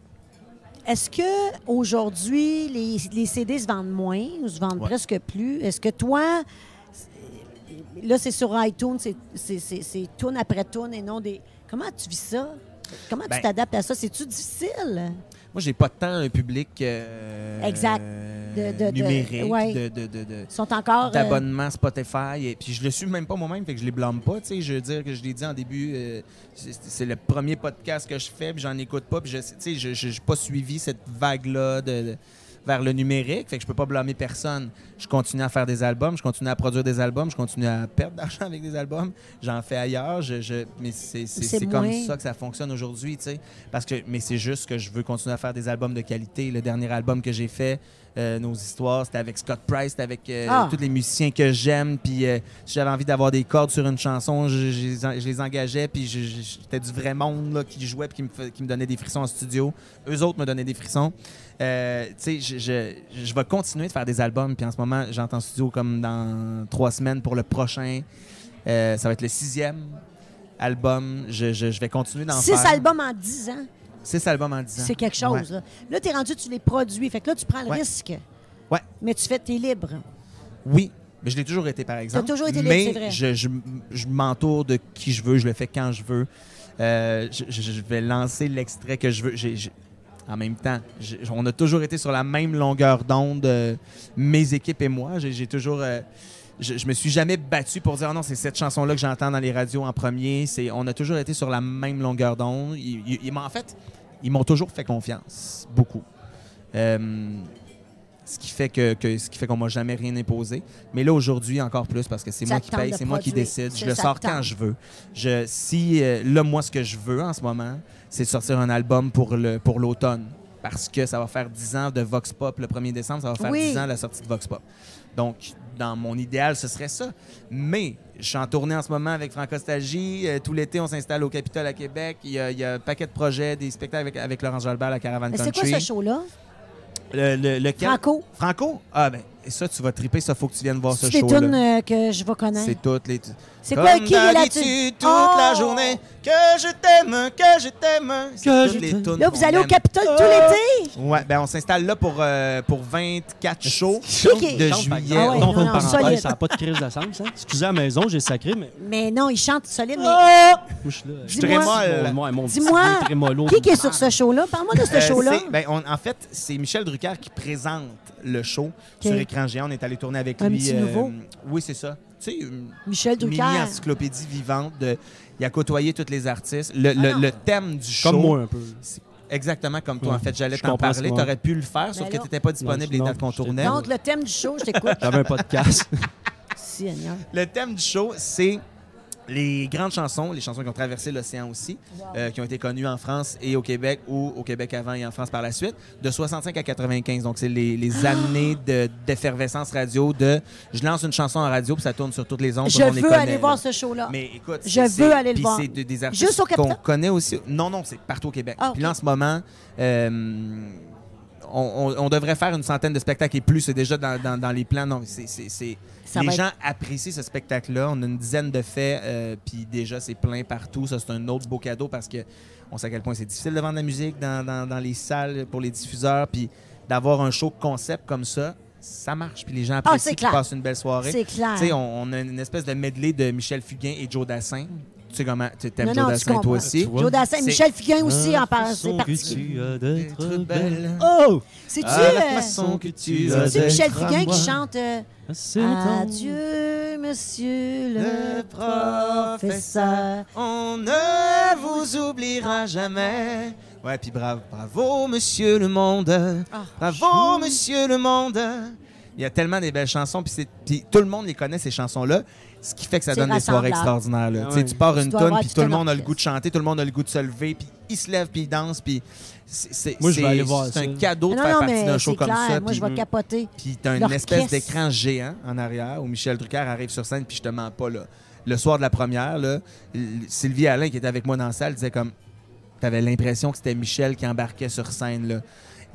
Est-ce que aujourd'hui les, les CD se vendent moins ou se vendent Ouais. presque plus? Est-ce que toi, là, c'est sur iTunes, c'est- c'est c'est- c'est tune après tune et non des. Comment tu vis ça? Comment Ben- tu t'adaptes à ça? C'est-tu difficile? Moi, j'ai pas tant un public euh, Exact. euh, De- de- de- numérique, ouais. de- de- de- de- Ils sont encore. euh, d'abonnement Spotify. Et puis je le suis même pas moi-même, fait que je les blâme pas. tu sais. Je veux dire que je l'ai dit en début, euh, c'est le premier podcast que je fais, puis j'en écoute pas. Puis je tu sais, je n'ai pas suivi cette vague-là de, de- vers le numérique, fait que je peux pas blâmer personne. Je continue à faire des albums, je continue à produire des albums, je continue à perdre [LAUGHS] d'argent avec des albums. J'en fais ailleurs, je, je- mais c'est comme ça que ça fonctionne aujourd'hui, tu sais. Parce que, mais c'est juste que je veux continuer à faire des albums de qualité. Le dernier album que j'ai fait, euh, Nos histoires, c'était avec Scott Price, c'était avec euh, Ah. tous les musiciens que j'aime. Puis euh, si j'avais envie d'avoir des cordes sur une chanson, je, je les en- je les engageais. Puis j'étais du vrai monde là, qui jouait puis qui me, qui me donnait des frissons en studio. Eux autres me donnaient des frissons. Euh, tu sais, je, je, je vais continuer de faire des albums. Puis en ce moment, j'entends en studio comme dans trois semaines pour le prochain. Euh, ça va être le sixième album. Je, je- vais continuer d'en Six faire. albums en dix ans, Six albums en dix ans. c'est quelque chose. Là, là tu es rendu, tu les produis. Fait que là, tu prends le Ouais. risque. Ouais. Mais tu fais tes libres. Oui, mais je l'ai toujours été, par exemple. toujours été libre, mais c'est vrai. je, je, je m'entoure de qui je veux, je le fais quand je veux. Euh, je, vais lancer l'extrait que je veux. En même temps, on a toujours été sur la même longueur d'onde, euh, mes équipes et moi. J'ai j'ai toujours. euh, je, je me suis jamais battu pour dire Ah non, c'est cette chanson-là que j'entends dans les radios en premier. C'est, on a toujours été sur la même longueur d'onde. Ils, en fait, ils m'ont toujours fait confiance, beaucoup. Euh, ce qui fait que, que- ce qui fait qu'on m'a jamais rien imposé. Mais là aujourd'hui encore plus parce que c'est moi qui paye, de c'est moi qui décide. Je le sors quand je veux. Je, si euh, là moi ce que je veux en ce moment, c'est de sortir un album pour le pour l'automne parce que ça va faire 10 ans de Vox Pop le 1er décembre, ça va faire Oui. 10 ans la sortie de Vox Pop. Donc dans mon idéal, ce serait ça. Mais je suis en tournée en ce moment avec Francostalgie. Euh, tout l'été, on s'installe au Capitole à Québec. Il y, a, il y a un paquet de projets, des spectacles avec, avec Laurence Jalbert, la Caravane Mais c'est Country. quoi ce show-là? Le, le-? Franco? Franco? Ah, ben, ça, tu vas triper, ça, faut que tu viennes voir ce C'est show-là. tunes euh, que je vais connaître. C'est toutes les. C'est quoi? Qui est là-dessus? d'habitude, toute Oh! la journée, que je t'aime, que je t'aime. Que je les Là, vous allez au. Capitole tout l'été? Ouais, ben, on s'installe là pour, euh, pour 24 shows Qui- de Chante, juillet. Ah ouais, Donc, non, une non, parenthèse, ça n'a pas de crise de sens. Hein? Excusez à la maison, j'ai sacré, mais Mais non, il chante solide. mais- moi, je suis là. Je Dis-moi-. Mon- Dis-moi, Qui, est sur ce show-là? Parle-moi de ce Euh, show-là. ben, on- en fait, c'est Michel Drucker qui présente le show sur écran géant. On est allé tourner avec Un lui. petit nouveau. Oui, c'est ça. Sais, Michel Drucker. mini encyclopédie vivante. De, il a côtoyé tous les artistes. Le, le thème du show. Comme moi, un peu. Exactement comme toi. Ouais. En fait, j'allais t'en parler. Tu aurais pu le faire, sauf Ben que tu n'étais pas disponible Non, les non, dates qu'on tournait. Donc, le thème du show, je t'écoute. J'avais un podcast. [LAUGHS] Seigneur. Le thème du show, c'est les grandes chansons, les chansons qui ont traversé l'océan aussi, euh, qui ont été connues en France et au Québec, ou au Québec avant et en France par la suite, de 65 à 95. Donc, c'est les, les années de- d'effervescence radio de je lance une chanson en radio puis ça tourne sur toutes les ondes. Je les veux connaît, aller là. voir ce show-là. Mais écoute, Je veux aller le voir. c'est de- des artistes qu'on connaît aussi. Non, non, c'est partout au Québec. Ah. Puis là, en ce moment, euh, on, on- on devrait faire une centaine de spectacles et plus. C'est déjà dans, dans- dans les plans. Non, c'est- les gens apprécient ce spectacle-là. On a une dizaine de faits, euh, puis déjà, c'est plein partout. Ça, c'est un autre beau cadeau parce que on sait à quel point c'est difficile de vendre la musique dans, les salles pour les diffuseurs. Puis d'avoir un show concept comme ça, ça marche. Puis les gens Ah, apprécient qu'ils passent une belle soirée. C'est clair. On, on a une espèce de medley de Michel Fugain et Joe Dassin. Tu sais comment tu aimes Joe Dassin, toi aussi? Joe Dassin, Michel Fugain aussi en parle. C'est tu as D'être belle. Oh! C'est-tu euh, Michel Fugain qui chante euh, Adieu, monsieur le professeur. On ne vous oubliera jamais. Ouais, puis bravo, bravo, monsieur le monde. Ah, bravo, monsieur le monde. Il y a tellement des belles chansons, puis tout le monde les connaît, ces chansons-là. Ce qui fait que ça donne des soirées extraordinaires. là. Ah Tu sais, oui. Tu pars Tu une tonne, puis tout le monde a le goût de chanter, tout le monde a le goût de se lever, puis ils se lèvent, puis ils dansent, puis c'est c'est- Moi, je vais c'est- aller voir c'est ça. un cadeau de non, faire non, partie d'un show comme clair. ça. Moi, puis- je vais capoter. puis t'as une espèce d'écran géant en arrière où Michel Drucker arrive sur scène, puis je te mens pas, là. Le soir de la première, là, Sylvie Alain, qui était avec moi dans la salle, disait comme... T'avais l'impression que c'était Michel qui embarquait sur scène, là.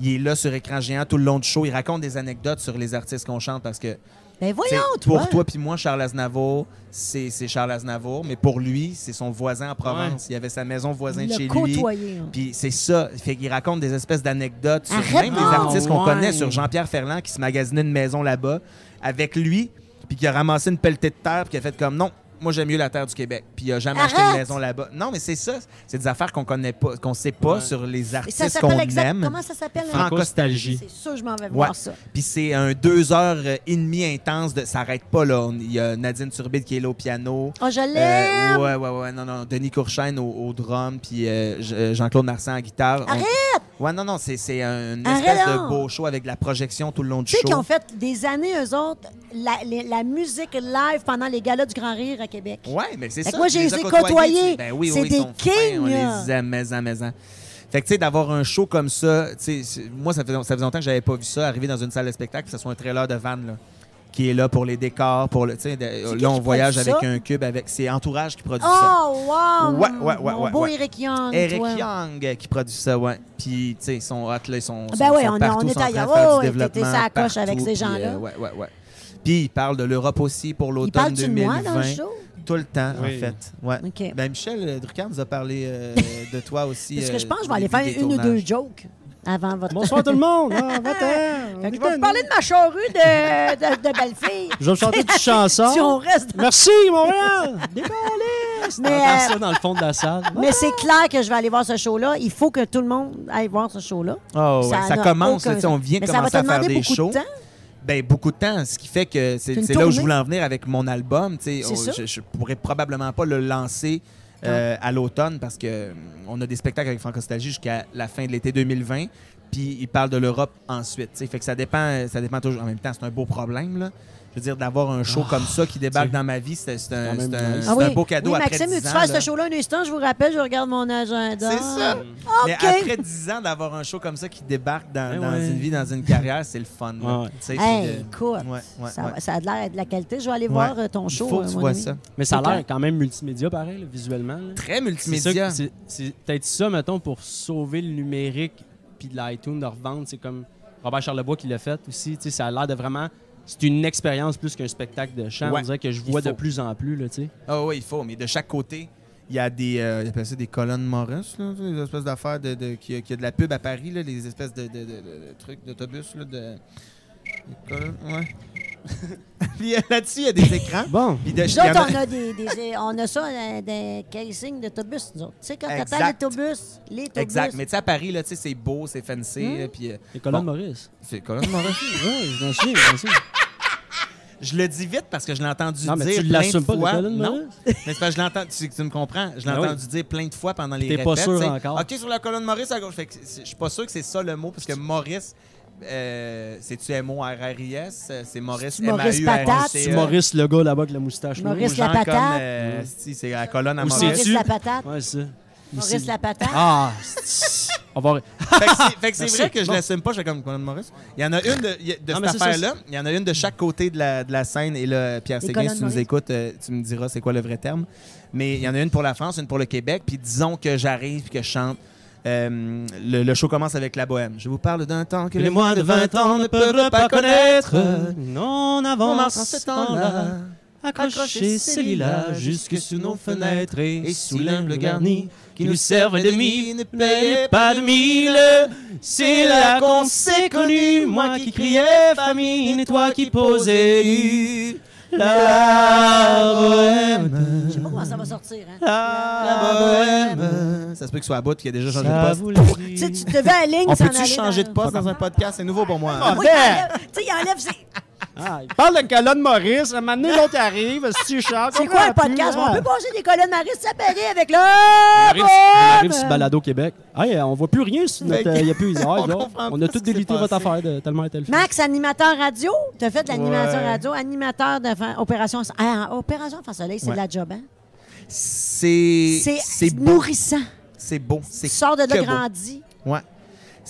Il est là sur écran géant tout le long du show. Il raconte des anecdotes sur les artistes qu'on chante parce que Ben voyons, toi. Pour toi puis moi, Charles Aznavour, c'est c'est Charles Aznavour, mais pour lui, c'est son voisin en Provence. Il avait sa maison voisine le chez lui. côtoyer. hein. Puis c'est ça, fait qu'il raconte des espèces d'anecdotes sur Arrête même des artistes qu'on Ouais. connaît, sur Jean-Pierre Ferland qui se magasinait une maison là-bas avec lui, puis qui a ramassé une pelletée de terre, puis qui a fait comme non, moi j'aime mieux la terre du Québec, puis il a jamais acheté une maison là-bas. Non, mais c'est ça, c'est des affaires qu'on connaît pas, qu'on sait pas Ouais. sur les Et ça artistes s'appelle qu'on exact. aime. Comment ça s'appelle? hein? Franco- Franco-nostalgie. C'est sûr, je m'en vais Ouais. voir ça. Puis c'est un deux heures euh, et demie intense, de, ça arrête pas là. On- Il y a Nadine Turbide qui est là au piano. Oh, je Euh, l'aime! ouais, ouais, ouais, non, non. Denis Courchaine au, au drum, puis euh, euh, Jean-Claude Marsan en guitare. On- Arrête! Ouais, non, non, c'est c'est un- une Arrête espèce de beau show avec la projection tout le long du Tu sais show. qu'ils ont fait des années, eux autres, la, les- la musique live pendant les galas du Grand Rire à Québec. Ouais, mais c'est ça. moi, j'ai les côtoyés, Ben oui, C'est oui, des fins, kings, On les aime, mais en, mais en. Fait que, tu sais, d'avoir un show comme ça, tu sais, moi, ça faisait, ça faisait longtemps que j'avais pas vu ça, arriver dans une salle de spectacle, que ce soit un trailer de van, là, qui est là pour les décors, pour le, tu sais, là, on voyage avec ça? un cube, avec, c'est Entourage qui produit ça. Oh, wow! Ouais, ouais, ouais, Mon ouais, beau ouais. Eric Young. Eric toi. Young qui produit ça, ouais. Puis, tu sais, ils sont hot, là, ils sont, Ben sont on on est ailleurs. Oh, ouais, t'es- la coche avec ces gens-là. euh, ouais, ouais, ouais. Puis, ils parlent de l'Europe aussi pour Il l'automne parle-tu de 2020. moi dans le show? Tout le temps, Oui. en fait. Ouais. OK. Ben, Michel euh, Drucker nous a parlé euh, [LAUGHS] de toi aussi. Parce que je euh, pense que je vais aller faire une ou deux jokes avant votre... Bonsoir tout le monde. Ah, [LAUGHS] je vais vous parler de ma charrue de, de, de belle-fille. Je vais me chanter une petite [LAUGHS] chanson. Si on reste dans- Merci, Montréal. Décollé. Mais, euh, ça dans le fond de la salle. Mais c'est clair que je vais aller voir ce show-là. Il faut que tout le monde aille voir ce show-là. Oh, ouais, ça, commence, aucun là, tu sais, on vient va commencer te à faire demander des beaucoup shows. de temps. Ben, beaucoup de temps, ce qui fait que c'est là où je voulais en venir avec mon album. ça. Je, je pourrais probablement pas le lancer euh, à l'automne parce que hum, on a des spectacles avec Francostalgie jusqu'à la fin de l'été 2020. Puis il parle de l'Europe ensuite. Fait que ça dépend, ça dépend toujours. En même temps, c'est un beau problème. Là. Je veux dire, d'avoir un show comme ça qui débarque tu dans ma vie, c'est un, Ah oui. un beau cadeau oui, après Maxime, 10 tu ans. fasses là. ce show-là un instant, je vous rappelle, je regarde mon agenda. C'est ça. Mais OK. après 10 ans d'avoir un show comme ça qui débarque dans, dans ouais. une vie, dans une carrière, c'est le fun. Ouais. Tu Hey, puis de- écoute, Ouais, ouais, ça, ouais. ça a l'air de la qualité. Je vais aller Ouais. voir euh, ton Il show. faut que euh, tu mon vois ça. Mais ça a l'air quand même multimédia, pareil, là, visuellement. là. Très multimédia. que- C'est c'est peut-être ça, mettons, pour sauver le numérique puis de l'iTunes, de revendre. C'est comme Robert Charlebois qui l'a fait aussi. tu sais, Ça a l'air de vraiment. C'est une expérience plus qu'un spectacle de chant. Ouais, On dirait que je vois de plus en plus. Là, tu sais. Ah oui, il faut, mais de chaque côté, il y a des, euh, des colonnes Morris, là, des espèces d'affaires de, de, qui, qui a de la pub à Paris, là, les espèces de, de, de- trucs d'autobus, de... ouais. [LAUGHS] Puis euh, là-dessus, il y a des écrans. Bon. Puis de, Nous autres, a- on a, des, des- [LAUGHS] on a ça, euh, des casings d'autobus, nous autres. Tu sais, quand t'attends Exact. l'autobus, les autobus. Exact, mais tu sais, à Paris, là, tu sais, c'est beau, c'est fancy, Hmm? là, puis... euh, Les colonnes bon, Maurice. C'est colonnes Morris. [LAUGHS] Oui, je m'en souviens, je. Je le dis vite parce que je l'ai entendu Non, mais dire tu plein l'assumes de pas, fois. non, Maurice? mais c'est parce que je l'entends. Tu, tu me comprends? Je l'ai Ben oui. entendu dire plein de fois pendant les T'es pas répètes, sûr encore. OK, sur la colonne Maurice à gauche. Fait que c'est- je suis pas sûr que c'est ça le mot parce que Maurice, euh, c'est-tu M-O-R-R-I-S? C'est Maurice C'est Maurice Patate? C'est M-A-U-R-I-C-E. Le gars là-bas avec la moustache. Maurice la patate? euh, si, c'est la colonne à Ou Maurice. c'est- Maurice tu- la patate? Ouais, c'est ça. Maurice la patate? Ah, c'est- on va. [LAUGHS] Fait que c'est- fait que c'est Merci. vrai que je Bon. l'assume pas, je comme colonne Maurice. Il y en a une de, a- de Non, mais cette affaire-là. Il y en a une de chaque côté de la, de la scène. Et là, Pierre Séguin, si tu nous écoutes, euh, tu me diras c'est quoi le vrai terme. Mais il y en a une pour la France, une pour le Québec. Puis disons que j'arrive puis que je chante. Euh, le, le show commence avec la bohème. Je vous parle d'un temps que Que les moins de 20 ans ne peuvent pas connaître. Non, on avance en ce temps-là. Accrocher ces lilas jusque sous nos fenêtres et, Et sous l'humble garni qui nous servent de demi ne payez pas de mille. C'est là qu'on s'est connus, moi qui criais famine et toi qui posais. La bohème, Je sais pas comment ça va sortir. Hein. la bohème. Ça se peut que ce soit à bout qu'il a déjà changé de poste. [LAUGHS] Tu sais, tu devais aller On s'en peut-tu aller changer dans- de poste dans un podcast? C'est nouveau pour moi. Oui, il enlève- tu sais, il enlève ses... Ah, il parle de colonne Maurice. À un moment donné, l'autre arrive. Si. C'est quoi un podcast? On peut passer des colonnes Maurice Sapéré avec le. On arrive, on arrive sur Balado Québec. Hey, on voit plus rien sur notre. Il n'y a plus les [LAUGHS] On là. a tout délité votre affaire de tellement elle Max, animateur radio? Tu as fait l'animation Ouais. radio, animateur de Opération. Ah, Opération Enfant Soleil, c'est Ouais. de la job, hein? C'est C'est c'est beau. nourrissant. C'est beau. Tu C'est sors de là grandi. Ouais.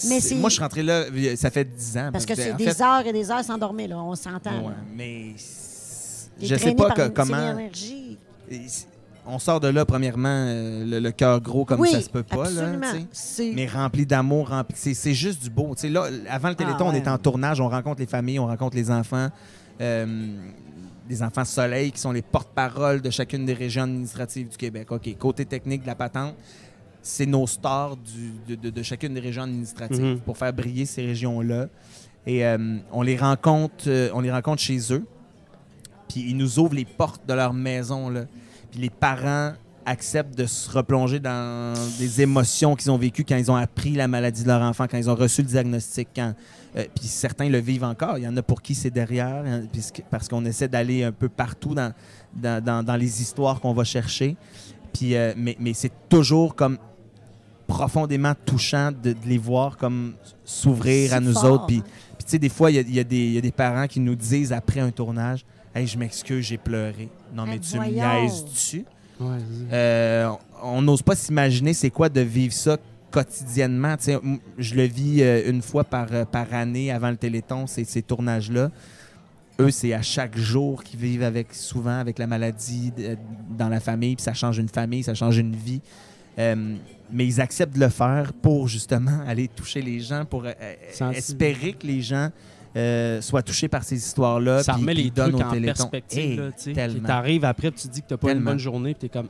Mais Moi, je suis rentré là, ça fait 10 ans. Parce que c'est des fait- heures et des heures sans dormir, là. On s'entend. Ouais, mais je sais pas que- comment. On sort de là, premièrement, euh, le, le cœur gros comme oui, ça se peut pas. Là, mais rempli d'amour, rempli. C'est, juste du beau. Là, avant le Téléthon, Ah, on est en tournage, on rencontre les familles, on rencontre les enfants. euh, des enfants soleil qui sont les porte-parole de chacune des régions administratives du Québec. OK, côté technique de la patente, c'est nos stars du- de, de- de chacune des régions administratives Mhm. pour faire briller ces régions-là. Et euh, on les rencontre, euh, on les rencontre chez eux. Puis ils nous ouvrent les portes de leur maison. Là. Puis les parents acceptent de se replonger dans des émotions qu'ils ont vécues quand ils ont appris la maladie de leur enfant, quand ils ont reçu le diagnostic. Quand, euh, puis certains le vivent encore. Il y en a pour qui c'est derrière, hein, parce qu'on essaie d'aller un peu partout dans, dans, dans- dans les histoires qu'on va chercher. Puis, euh, mais mais c'est toujours comme profondément touchant de, de les voir comme s'ouvrir à nous fort, autres. Puis, hein. puis tu sais, des fois, il y a, y des- il y a des parents qui nous disent après un tournage Hey, je m'excuse, j'ai pleuré. Non, mais tu me niaises-tu? Ouais, Euh, on n'ose pas s'imaginer c'est quoi de vivre ça quotidiennement. Tu sais, m- je le vis euh, une fois par, euh, par année avant le Téléthon, ces, ces tournages-là. Eux, c'est à chaque jour qu'ils vivent avec, souvent avec la maladie de- dans la famille, puis ça change une famille, ça change une vie. Euh, mais ils acceptent de le faire pour justement [LAUGHS] aller toucher les gens, pour euh, euh, espérer que les gens euh, soient touchés par ces histoires-là. Ça puis remet qu'ils les donnent trucs au en perspective. Hey, là, tu T'arrives après, tu te dis que t'as pas une bonne journée, puis t'es comme.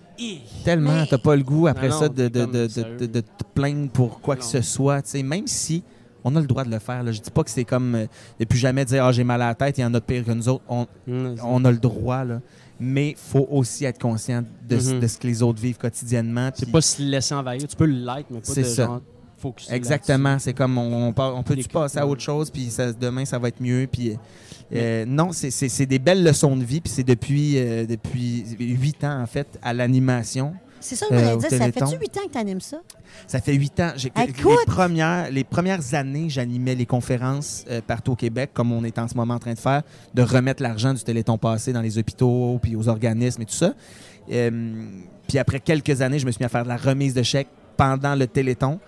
Tellement, t'as pas le goût après Non, non, ça de, de, de, de, sérieux. de- de te plaindre pour quoi que ce soit. tu sais, Même si on a le droit de le faire. Là. Je dis pas que c'est comme euh, de plus jamais dire Ah, j'ai mal à la tête, il y en a de pire que nous autres. On, Hum, on a le droit, là. Mais il faut aussi être conscient de, ce- Mhm. de ce que les autres vivent quotidiennement. C'est pas se laisser envahir. Tu peux le like, mais pas de ça. genre focus Exactement, c'est comme on, on, part- on peut-tu passer à autre chose, puis ça- demain ça va être mieux. Puis, euh, non, c'est- des belles leçons de vie, puis c'est depuis, euh, depuis 8 ans en fait à l'animation. C'est ça que je voulais dire. Ça fait-tu 8 ans que tu animes ça? Ça fait huit ans. J'ai- Écoute! Les premières, les premières années, j'animais les conférences euh, partout au Québec, comme on est en ce moment en train de faire, de remettre l'argent du Téléthon passé dans les hôpitaux, puis aux organismes et tout ça. Euh, puis après quelques années, je me suis mis à faire de la remise de chèques pendant le Téléthon.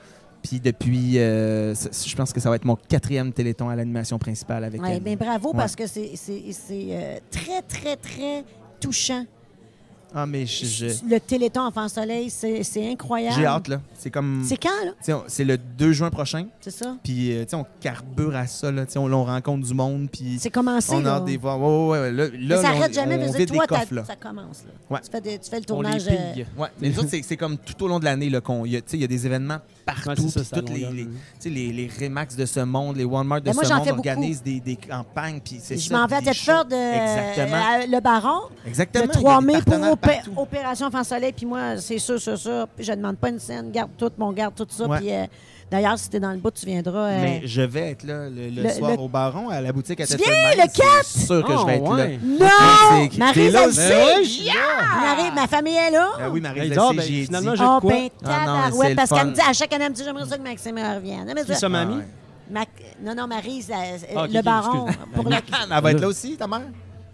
Puis depuis, euh, je pense que ça va être mon quatrième Téléthon à l'animation principale avec Oui, elle. bien bravo Ouais. parce que c'est c'est- c'est, très, très, très touchant. Ah, mais je- je- Le Téléthon Enfant Soleil, c'est c'est incroyable. j'ai hâte, là. C'est comme... C'est quand, là? C'est le 2 juin prochain. C'est ça? Puis, euh, tu sais, on carbure à ça, là. On, on rencontre du monde, puis... C'est commencé, On a là. hâte de les voir. Ouais, ouais, ouais. Là, Mais là, ça arrête jamais. mais toi, des coffres, là. ça commence. Là. Ouais. Tu, fais des- tu fais le On les tournage. euh, pille. Ouais, mais les autres, c'est- comme tout au long de l'année là, y il y a des événements partout. Ouais, c'est ça, c'est toutes les, les, les, les Remax de ce monde, les Walmart de Ben, moi, ce monde organisent des, des campagnes. Puis c'est Je m'en vais à shows. euh, Le Baron, Exactement. le il y a 3 des mai pour partenaires opé- partout. Opération Enfant Soleil. Puis moi, c'est ça, ça. Puis je demande pas une scène. Garde tout, mon garde tout ça. Ouais. Puis euh, d'ailleurs, si t'es dans le bout, tu viendras. euh, Mais je vais être là le, le le- soir le- au Baron, à la boutique à Tu viens, le 4? C'est sûr que je vais être Ah, là. ouais. Non! Marie, là, elle ben ouais, là. Marie, ma famille est là. Ah oui, Marie, ah, sais, ben, j'y ai finalement, j'ai de Oh, quoi? ben, Ah non, le parce qu'elle me dit à chaque année, elle me dit j'aimerais ça que Maxime revienne. Mais C'est ça, Ah, mamie? ouais. Mac- Non, non, Marie, euh, Ah, le baron. excuse. Pour le... Elle va être là aussi, ta mère?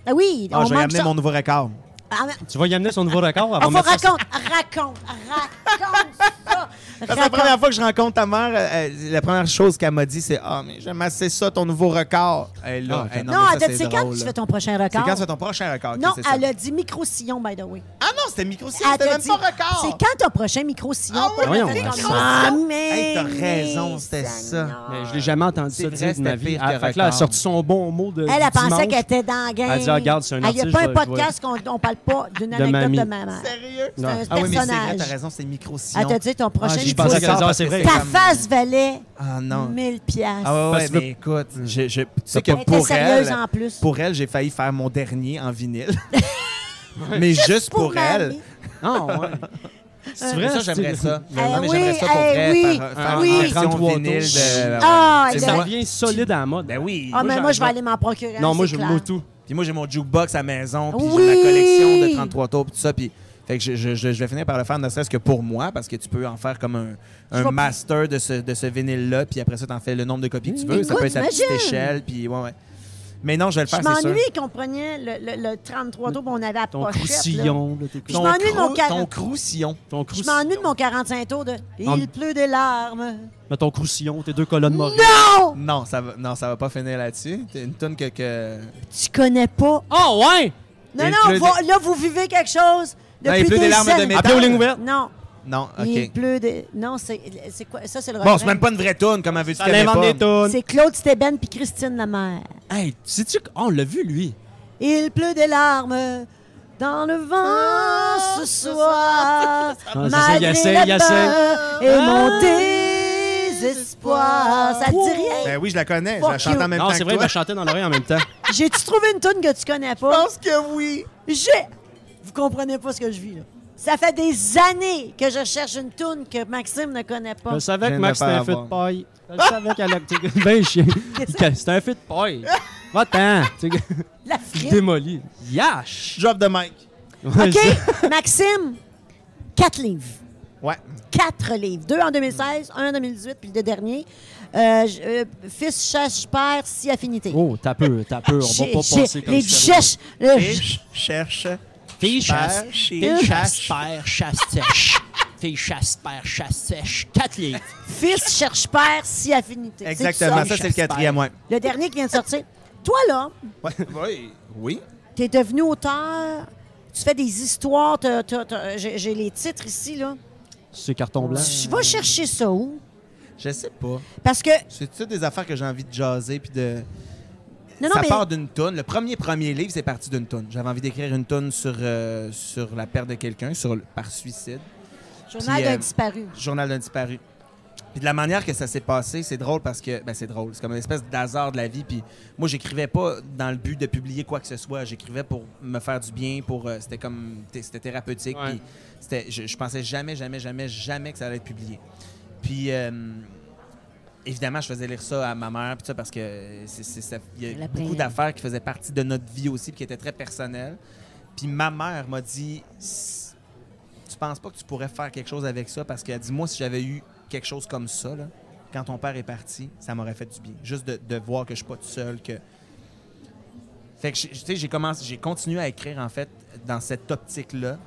Ah oui, Ah, on je vais manque amener ça. mon nouveau record. Ah, mais- Tu vas y amener son nouveau record? Ah, avant faut de mettre ça- raconte, raconte, raconte ça. C'est la Raconte. première fois que je rencontre ta mère. euh, la première chose qu'elle m'a dit, c'est Ah, mais j'aime assez ça, ton nouveau record. Elle, là, Ah, Non, elle t'a dit, c'est c'est quand tu fais ton prochain C'est record? quand c'est ton prochain record? Non, que c'est ça. elle a dit micro-sillon, by the way. Ah non, c'était micro-sillon, Elle c'était t'a même dit, pas record. C'est quand ton prochain micro-sillon? Ah oui, a voyons. Ah, mais- Hey, t'as raison, c'était ça. Mais je l'ai jamais entendu C'est ça dire de ma vie. Ah, que que elle a sorti son bon mot de Elle, elle du pensait dimanche. qu'elle était dans la game. Elle dit, Ah, regarde, c'est un Il n'y a artiste, pas un podcast qu'on ne parle pas d'une De anecdote de maman. Sérieux? C'est Non. un Ah oui, mais c'est vrai, personnage. t'as raison, c'est micro-sillon. Elle t'a dit ton prochain Ah, Je pensais ah, c'est vrai. c'était Ta face valait Ah non. 1000 piastres. Ah ouais, Parce ouais, que tu mais écoute, je, je, tu sais que pour elle, en plus. pour elle, j'ai failli faire mon dernier en vinyle. [LAUGHS] [LAUGHS] mais juste pour, elle. Ah, ouais. [LAUGHS] C'est Mais vrai? ça, j'aimerais ça. Eh non, mais oui, j'aimerais ça pour eh vrai, oui, faire, faire oui. une version 33 vinyle tours. de... Ah, ça- devient solide à la mode. Ben oui. Ah, mais moi, je vais aller m'en procurer. un, Non, moi, je moi tout. Puis moi, j'ai mon jukebox à la maison, puis Oui. j'ai ma collection de 33 tours, puis tout ça. Puis, fait que je, je- je- je vais finir par le faire, ne serait-ce que pour moi, parce que tu peux en faire comme un, un Je master de ce, de ce vinyle-là, puis après ça, t'en fais le nombre de copies que tu veux. ça peut être à petite échelle, puis ouais, ouais. Mais non, je vais le Je faire, c'est sûr. m'ennuie qu'on prenait le, le- le 33 tours, puis on avait Ton pochette. là. tes Je Ton, m'ennuie de mon ton croustillon. Ton Je croustillon. m'ennuie de mon 45 tours de Il En- pleut des larmes. Mais ton croustillon, tes deux colonnes Maurice. Non! Non, ça va, non, ça va pas finir là-dessus. C'est une tonne que, que... Tu connais pas. Oh, ouais! Non, Il non, là, vous vivez quelque chose. Non, Depuis il pleut des larmes de métal. Lignes ouvertes. Non, Non, il OK. pleut des. Non, c'est c'est quoi? Ça, c'est le Bon, c'est même pas une vraie toune, comme avait dit Ça l'invente des tonnes. C'est Claude Steben puis Christine Lamère. Hey, sais-tu que- oh, on l'a vu, lui. Il pleut des larmes dans le vent ce soir. c'est ça, malgré il essaie, la il essaie. peur et mon désespoir. Ça te dit rien? Ben oui, je la connais. Fuck je la chante you. en même Non, temps c'est que vrai, il toi. m'a chanté dans l'oreille en même temps. J'ai-tu trouvé une toune que tu connais Je pas? pense que oui. J'ai. Vous comprenez pas ce que je vis, là. Ça fait des années que je cherche une toune que Maxime ne connaît pas. Je savais que Max c'était un feu de paille. Je savais qu'elle a. [LAUGHS] Ben chien. C'était un feu de paille. Va-t'en. [LAUGHS] La frite. Démoli. Yash! Drop the mic. OK, [LAUGHS] Maxime, quatre livres. Ouais. Quatre livres. Deux en 2016, un en 2018, puis le dernier. Euh, euh, fils, cherche, père, si affinité. Oh, t'as peu, t'as peu. On va pas passer comme Les ça. cherche. le- Fiche, cherche. Fille chasse. Père, Fille chasse. chasse, père, chasse sèche. Fille chasse, père, chasse sèche. Quatre livres. Fils, cherche, père, si affinité. Exactement, ça? ça, c'est le quatrième, ouais. Le dernier qui vient de sortir. Toi, là. Oui. Oui. t'es devenu auteur. Tu fais des histoires. t'as- t'as- t'as- J'ai j'ai les titres ici, là. C'est carton blanc. Tu vas chercher ça où? Je sais pas. Parce que. C'est toutes des affaires que j'ai envie de jaser puis de. Non, non, ça mais. part d'une toune. Le premier premier livre, c'est parti d'une toune. J'avais envie d'écrire une toune sur, euh, sur la perte de quelqu'un, sur par suicide. Journal d'un euh, disparu. Journal d'un disparu. Puis de la manière que ça s'est passé, c'est drôle parce que ben c'est drôle, c'est comme une espèce d'hasard de la vie. Puis moi, j'écrivais pas dans le but de publier quoi que ce soit. J'écrivais pour me faire du bien, pour euh, c'était comme c'était thérapeutique. Ouais. Puis c'était, je, je pensais jamais, jamais, jamais, jamais que ça allait être publié. Puis euh, évidemment, je faisais lire ça à ma mère, puis ça parce que c'est, c'est- ça- il y a beaucoup d'affaires qui faisaient partie de notre vie aussi, puis qui étaient très personnelles. Puis ma mère m'a dit Tu penses pas que tu pourrais faire quelque chose avec ça? Parce qu'elle dit Moi, si j'avais eu quelque chose comme ça, là, quand ton père est parti, ça m'aurait fait du bien. Juste de, de voir que je suis pas tout seul. que Fait que j'ai- tu sais, j'ai commencé, j'ai continué à écrire en fait dans cette optique-là.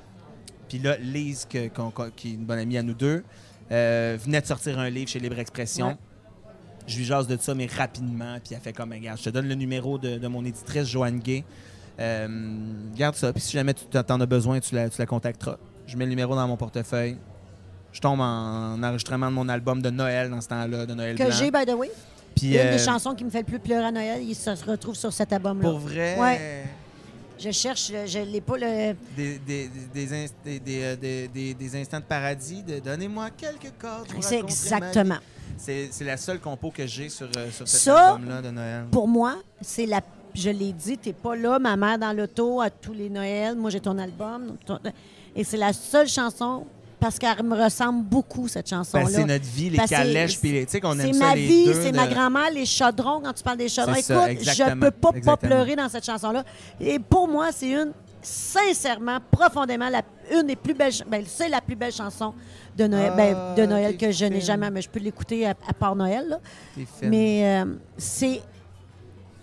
Puis là, Lise, que- qui est une bonne amie à nous deux, euh, venait de sortir un livre chez Libre Expression. Ouais. Je lui jase de ça, mais rapidement. Puis elle fait comme, regarde, je te donne le numéro de, de mon éditrice, Joanne Gay. Euh, garde ça. Puis si jamais tu t'en as besoin, tu la, tu la contacteras. Je mets le numéro dans mon portefeuille. Je tombe en enregistrement de mon album de Noël dans ce temps-là, de Noël Que j'ai, by the way. Puis, Une euh, des chansons qui me fait le plus pleurer à Noël, il se retrouve sur cet album-là. Pour vrai, Ouais. Je cherche, je l'ai pas le. des, des, des, inst- des, des, euh, des- des- des instants de paradis, de donnez-moi quelques cordes. C'est exactement. C'est c'est la seule compo que j'ai sur, euh, sur cet album-là de Noël. Pour moi, c'est la. Je l'ai dit, t'es pas là, ma mère dans l'auto à tous les Noëls. Moi, j'ai ton album. ton- Et c'est la seule chanson parce qu'elle me ressemble beaucoup, cette chanson-là. Ben, c'est notre vie, les que calèches, c'est- puis tu sais qu'on C'est aime ça ma les vie, deux c'est ma grand-mère, les chaudrons, quand tu parles des chaudrons. C'est Écoute, ça, je peux pas, pleurer dans cette chanson-là. Et pour moi, c'est une, sincèrement, profondément, la, une des plus belles... Ben, c'est la plus belle chanson de Noël, ben, Ah, de Noël que je n'ai jamais... Mais je peux l'écouter à, à part Noël, là. Mais euh, c'est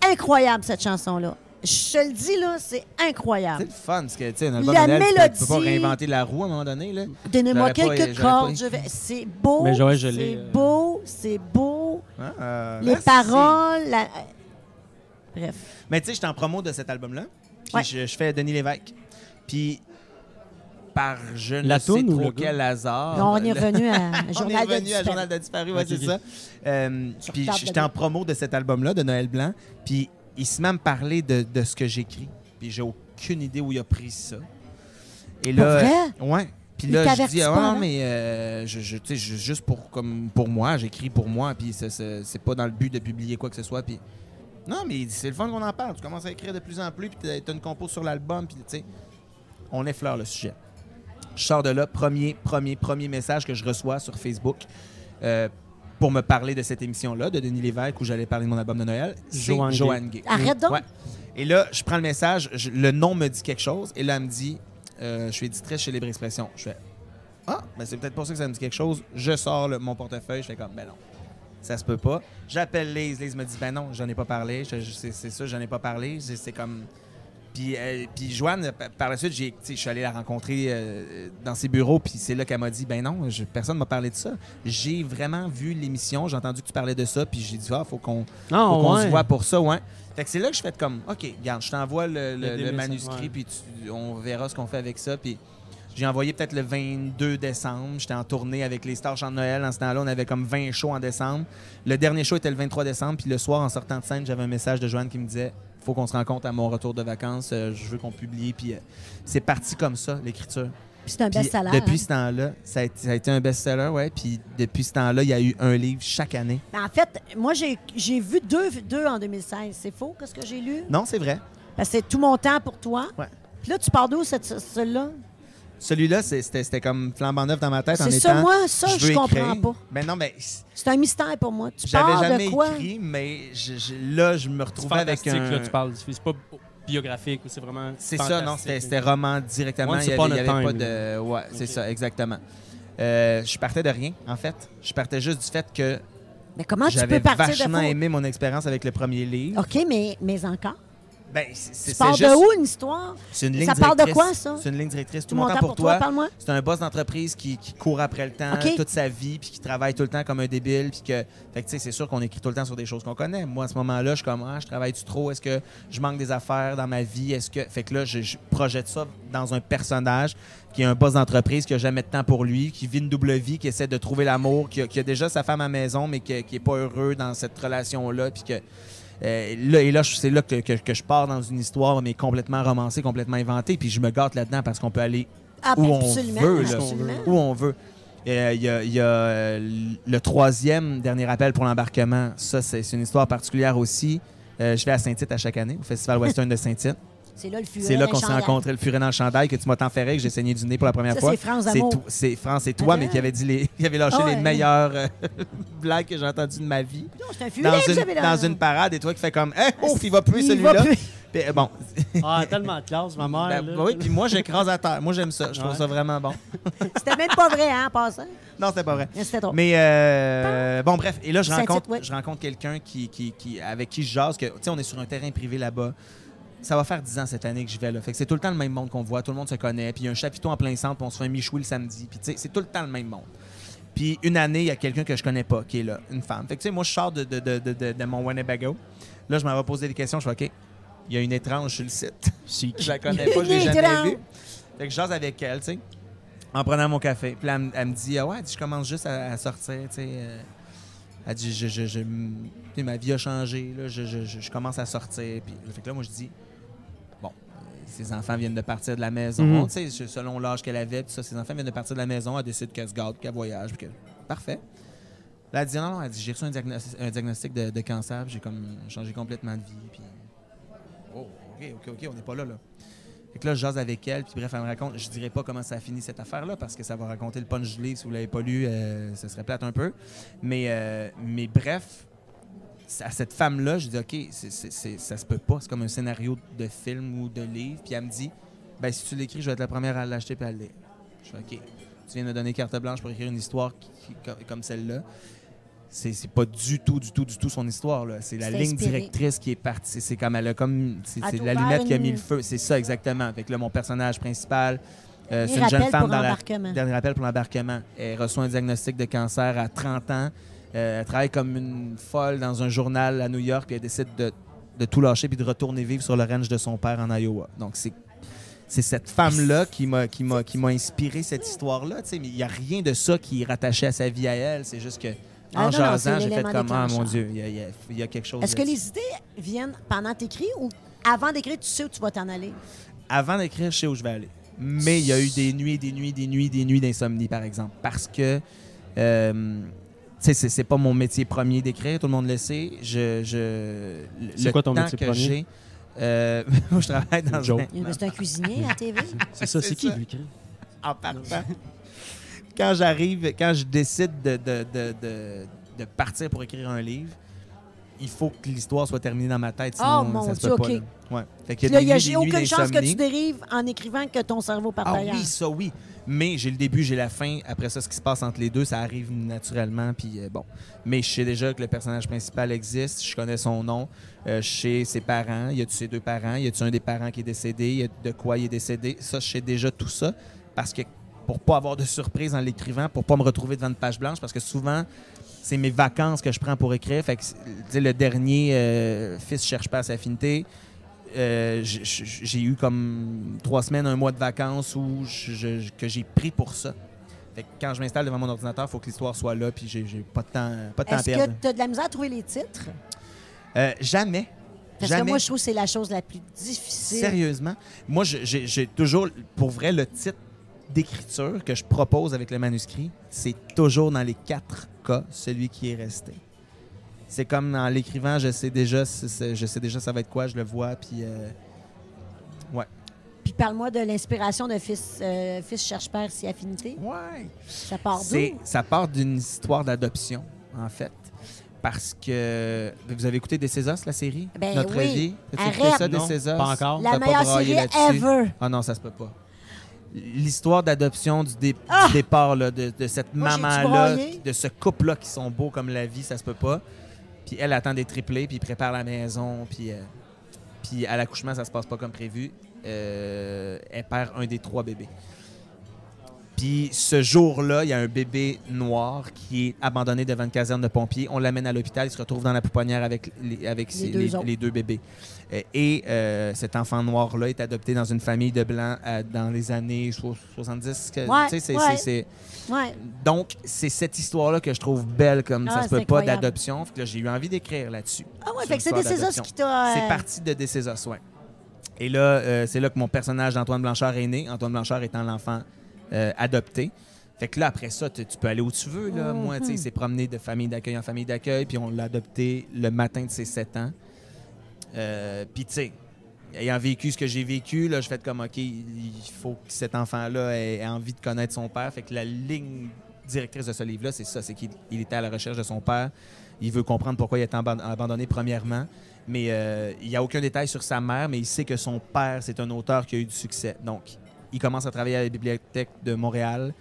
incroyable, cette chanson-là. Je te le dis, là, c'est C'est incroyable. le fun, parce que, tu sais, un album La de Noël, tu peux- tu peux pas mélodie- réinventer la roue à un moment donné, là. Donnez-moi quelques pas cordes. écrit. je vais- C'est beau, Mais je c'est l'ai, euh. beau, c'est beau. Hein? Euh, Les merci. paroles... la- Bref. Mais tu sais, j'étais en promo de cet album-là. Puis Ouais. je, je fais Denis Lévesque. Puis par je ne La sais toune ou trop le quel hasard. Non, on est revenu à [LAUGHS] On est Journal de revenu à Disparu. Journal de disparu, ouais, Ok, c'est ça. Euh, puis j'étais en promo de cet album-là, de Noël Blanc. Puis il se met à me parler de, de ce que j'écris. Puis j'ai aucune idée où il a pris ça. Et Pour là, vrai? ouais. Puis là, je dis, ah, pas non, mais euh, je, je- tu sais, je- juste pour, comme, pour moi, j'écris pour moi, puis c'est pas dans le but de publier quoi que ce soit. Puis non, mais c'est le fun qu'on en parle. Tu commences à écrire de plus en plus, puis t'as t'as une compo sur l'album, puis tu sais, on effleure le sujet. Je sors de là, premier, premier, premier message que je reçois sur Facebook euh, pour me parler de cette émission-là, de Denis Lévesque, où j'allais parler de mon album de Noël, c'est Joanne Gay. Arrête donc. Ouais. Et là, je prends le message, je- le nom me dit quelque chose, et là, elle me dit euh, Je suis éditrice chez Libre Expression. Je fais Ah, ben c'est peut-être pour ça que ça me dit quelque chose. Je sors le- mon portefeuille, je fais comme Ben non, ça se peut pas. J'appelle Lise, Lise me dit Ben non, j'en ai pas parlé. C'est ça, j'en ai pas parlé. C'est comme. Puis, euh, puis Joanne, pa- par la suite, j'ai- je suis allé la rencontrer euh, dans ses bureaux, puis c'est là qu'elle m'a dit Ben non, je- personne m'a parlé de ça. J'ai vraiment vu l'émission, j'ai entendu que tu parlais de ça, puis j'ai dit Ah, faut qu'on faut qu'on ouais. se voit pour ça, ouais. Fait que c'est là que je fais comme, OK, regarde, je t'envoie le, le- manuscrit, puis on verra ce qu'on fait avec ça. Puis j'ai envoyé peut-être le 22 décembre. J'étais en tournée avec les Stars Chant de Noël. En ce temps-là, on avait comme 20 shows en décembre. Le dernier show était le 23 décembre. Puis le soir, en sortant de scène, j'avais un message de Joanne qui me disait faut qu'on se rencontre à mon retour de vacances. Euh, je veux qu'on publie. Puis euh, c'est parti comme ça, l'écriture. Puis c'est un best-seller. depuis hein. ce temps-là, ça a, été, ça a été un best-seller, ouais. Puis depuis ce temps-là, il y a eu un livre chaque année. Mais En fait, moi, j'ai vu deux, deux en 2016. C'est faux, qu'est-ce que j'ai lu? Non, c'est vrai. Que c'est tout mon temps pour toi. Ouais. Puis là, tu pars d'où, cette- celle-là? Celui-là, c'était comme flambant neuf dans ma tête en C'est étant... ça, moi, ça, je, comprends écrire. pas. Ben non, mais C'est un mystère pour moi. Tu j'avais jamais de quoi? écrit, mais je- je- là, je me C'est retrouvais avec un... là, tu parles. C'est pas biographique, c'est vraiment. C'est ça, non, c'était roman directement. Il y avait, upon il y a avait pas de... Ouais, c'est ça, exactement. Euh, je partais de rien, en fait. Je partais juste du fait que Mais comment tu j'avais peux partir de vachement faux? aimé mon expérience avec le premier livre. OK, mais, mais encore? Ben, c'est- Tu pars de où, une histoire? C'est une ligne Ça parle de directrice. quoi, ça? C'est une ligne directrice. Tout mon temps pour toi. C'est un boss d'entreprise qui, qui court après le temps toute sa vie, puis qui travaille tout le temps comme un débile, puis que, fait que tu sais, c'est sûr qu'on écrit tout le temps sur des choses qu'on connaît. Moi, à ce moment-là, je suis comme, ah, je travaille-tu trop? Est-ce que je manque des affaires dans ma vie? Est-ce que, fait que là, je, je projette ça dans un personnage qui est un boss d'entreprise qui a jamais de temps pour lui, qui vit une double vie, qui essaie de trouver l'amour, qui a, qui a déjà sa femme à la maison, mais qui, qui est pas heureux dans cette relation-là, puis que euh, là, et là, c'est là que, que- que je pars dans une histoire, mais complètement romancée, complètement inventée, puis je me gâte là-dedans parce qu'on peut aller Ah, Où ben, on absolument, veut, là. où on veut. Euh, Il y a, il y a, euh, le troisième dernier appel pour l'embarquement. Ça, c'est c'est une histoire particulière aussi. Euh, je vais à Saint-Tite à chaque année, au Festival Western de Saint-Tite. C'est là le furet. C'est là qu'on s'est rencontré le furet dans le chandail, que tu m'as tant fait rire, que j'ai saigné du nez pour la première Ça, fois. c'est France C'est France et toi, Ah, mais qui avait, dit les, [LAUGHS] qui avait lâché Ah ouais. les meilleures euh, [LAUGHS] blagues que j'ai entendues de ma vie. Non, C'est un furet, Dans une, là. dans une parade, et toi qui fais comme Eh, ouf, il va plus Il celui-là. va plus. Puis, euh, bon, [LAUGHS] Ah, tellement de classe, ma mère. ben, là. oui, puis moi, j'écrase à terre. Moi, j'aime ça. Je trouve Ouais. ça vraiment bon. C'était même pas vrai, hein, en passant. Non, c'était pas vrai. Mais C'était drôle. Mais euh, bon, bref. Et là, je rencontre, je rencontre quelqu'un qui, qui, qui- avec qui je jase. Que, tu sais, on est sur un terrain privé là-bas. Ça va faire 10 ans cette année que j'y vais là. Fait que c'est tout le temps le même monde qu'on voit. Tout le monde se connaît. Puis il y a un chapiteau en plein centre. Puis on se fait un michoui le samedi. Puis tu sais, c'est tout le temps le même monde. Puis une année, il y a quelqu'un que je connais pas qui est là, une femme. Fait que tu sais, moi, je sors de, de, de, de, de- de mon Winnebago. Là, je m'en vais poser des questions. Je fais OK, il y a une étrange sur le site. [LAUGHS] Je la connais pas, je l'ai jamais vue. Fait que je jase avec elle, tu sais, en prenant mon café. Puis là, elle, me- elle me dit, ah ouais, elle dit, je commence juste à, à sortir, tu sais. euh. Elle dit, je, je, je- tu sais, ma vie a changé, là, je, je, je- je commence à sortir. Puis, fait que là, moi, je dis, ses enfants viennent de partir de la maison, tu sais, selon l'âge qu'elle avait, ça, ses enfants viennent de partir de la maison, elle décide qu'elle se garde, qu'elle voyage, que, parfait. Là, elle dit, non, non, elle dit, j'ai reçu un, diagnos- un diagnostic de, de cancer, puis j'ai comme changé complètement de vie, puis Oh, OK, OK, OK, on n'est pas là, là. Fait que là, je jase avec elle, puis bref, elle me raconte, je dirais pas comment ça a fini cette affaire-là, parce que ça va raconter le punch du livre, si vous l'avez pas lu, euh, ce serait plate un peu. Mais, euh, mais bref, à cette femme-là, je dis, OK, c'est- ça se peut pas, c'est comme un scénario de film ou de livre, puis elle me dit, ben si tu l'écris, je vais être la première à l'acheter puis à le lire. Je fais, OK, tu viens de me donner carte blanche pour écrire une histoire qui- qui- comme- celle-là. C'est c'est pas du tout, du tout, du tout son histoire. là. C'est la C'est ligne inspiré. directrice qui est partie. C'est comme elle a comme. C'est la lunette qui a mis le feu. C'est ça, exactement. Avec là, mon personnage principal, euh, c'est une jeune femme dans la. Dernier appel pour l'embarquement. Elle reçoit un diagnostic de cancer à 30 ans. Euh, elle travaille comme une folle dans un journal à New York, puis elle décide de, de tout lâcher puis de retourner vivre sur le ranch de son père en Iowa. Donc, c'est. C'est cette femme-là qui m'a qui m'a qui m'a inspiré cette histoire-là, mais il y a rien de ça qui est rattaché à sa vie à elle, c'est juste que Ah en non, jasant, j'ai fait comme ah mon dieu, il y y a- il y a quelque chose Est-ce que les idées viennent pendant que t'écris ou avant d'écrire, tu sais où tu vas t'en aller? avant d'écrire, je sais où je vais aller. Mais il y a eu des nuits, des nuits, des nuits, des nuits d'insomnie, par exemple. Parce que, euh, sais, c'est- c'est pas mon métier premier d'écrire, tout le monde le sait. Je, je, le- C'est le quoi ton temps métier que premier? j'ai, euh, [LAUGHS] moi, je travaille dans Joke. un... C'est un cuisinier à TV. [LAUGHS] C'est ça, C'est c'est qui ça. lui, en partant. quand j'arrive, quand je décide de, de, de, de, de partir pour écrire un livre, il faut que l'histoire soit terminée dans ma tête. Sinon, Oh, mon ça se Dieu, peut pas. Là. Ouais. Fait là, il y a nuits aucune chance que tu dérives en écrivant que ton cerveau part Ah ailleurs. oui, ça oui. Mais j'ai le début, j'ai la fin. Après ça, ce qui se passe entre les deux, ça arrive naturellement. Puis euh, bon. Mais je sais déjà que le personnage principal existe. Je connais son nom. Euh, je sais ses parents. Y a-tu ses deux parents? Y a-tu un des parents qui est décédé? Y a de quoi il est décédé? Ça, je sais déjà tout ça. Parce que pour pas avoir de surprise en l'écrivant, pour pas me retrouver devant une page blanche, parce que souvent, c'est mes vacances que je prends pour écrire. Fait que, le dernier, euh, Fils cherche pas à sa affinité, euh, j'ai eu comme trois semaines, un mois de vacances où je- je- que j'ai pris pour ça. Fait que quand je m'installe devant mon ordinateur, il faut que l'histoire soit là, puis j'ai pas de temps, pas de temps à Est-ce que perdre. tu as de la misère à trouver les titres? Euh, jamais. Parce jamais. que moi, je trouve que c'est la chose la plus difficile. Sérieusement, moi, j'ai toujours, pour vrai, le titre d'écriture que je propose avec le manuscrit, c'est toujours dans les quatre cas celui qui est resté. C'est comme en l'écrivant, je sais déjà, je sais déjà ça va être quoi, je le vois, puis euh, Puis parle-moi de l'inspiration de Fils, euh, Fils cherche père si affinité. ouais. Ça part d'où? ça part d'une histoire d'adoption, en fait. Parce que. Vous avez écouté Des Césars, la série? Ben Notre oui. vie? Arrête. ça, Des Non, Césars pas encore. La meilleure série là-dessus? ever. Ah non, ça se peut pas. L'histoire d'adoption du, dé- du Ah! départ, là, de, de cette maman-là, de ce couple-là qui sont beaux comme la vie, ça se peut pas. Puis elle attend des triplés, puis prépare la maison, puis, euh, puis à l'accouchement, ça se passe pas comme prévu. Euh, elle perd un des trois bébés. Puis ce jour-là, il y a un bébé noir qui est abandonné devant une caserne de pompiers. On l'amène à l'hôpital, il se retrouve dans la pouponnière avec les, avec ses- deux les, autres. les deux bébés. Euh, Et euh, cet enfant noir-là est adopté dans une famille de blancs euh, dans les années so- 70. que- Ouais, tu sais, c'est- ouais. c'est- c'est- Ouais. Donc, c'est cette histoire-là que je trouve belle comme Ah, ça se peut pas d'adoption. J'ai eu envie d'écrire là-dessus. Ah ouais, fait que c'est qui t'a. C'est parti de Décésos, ouais. Et là, euh, c'est là que mon personnage d'Antoine Blanchard est né. Antoine Blanchard étant l'enfant adopté. Fait que là, après ça, tu tu peux aller où tu veux. Là. Mhm. Moi, tu sais, il s'est promené de famille d'accueil en famille d'accueil, puis on l'a adopté le matin de ses 7 ans. Euh, puis, tu sais, ayant vécu ce que j'ai vécu, là, je fais comme, OK, il faut que cet enfant-là ait, envie de connaître son père. Fait que la ligne directrice de ce livre-là, c'est ça, c'est qu'il il était à la recherche de son père. Il veut comprendre pourquoi il a été aban- abandonné premièrement. Mais euh, il n'y a aucun détail sur sa mère, mais il sait que son père, c'est un auteur qui a eu du succès. Donc, il commence à travailler à la bibliothèque de Montréal.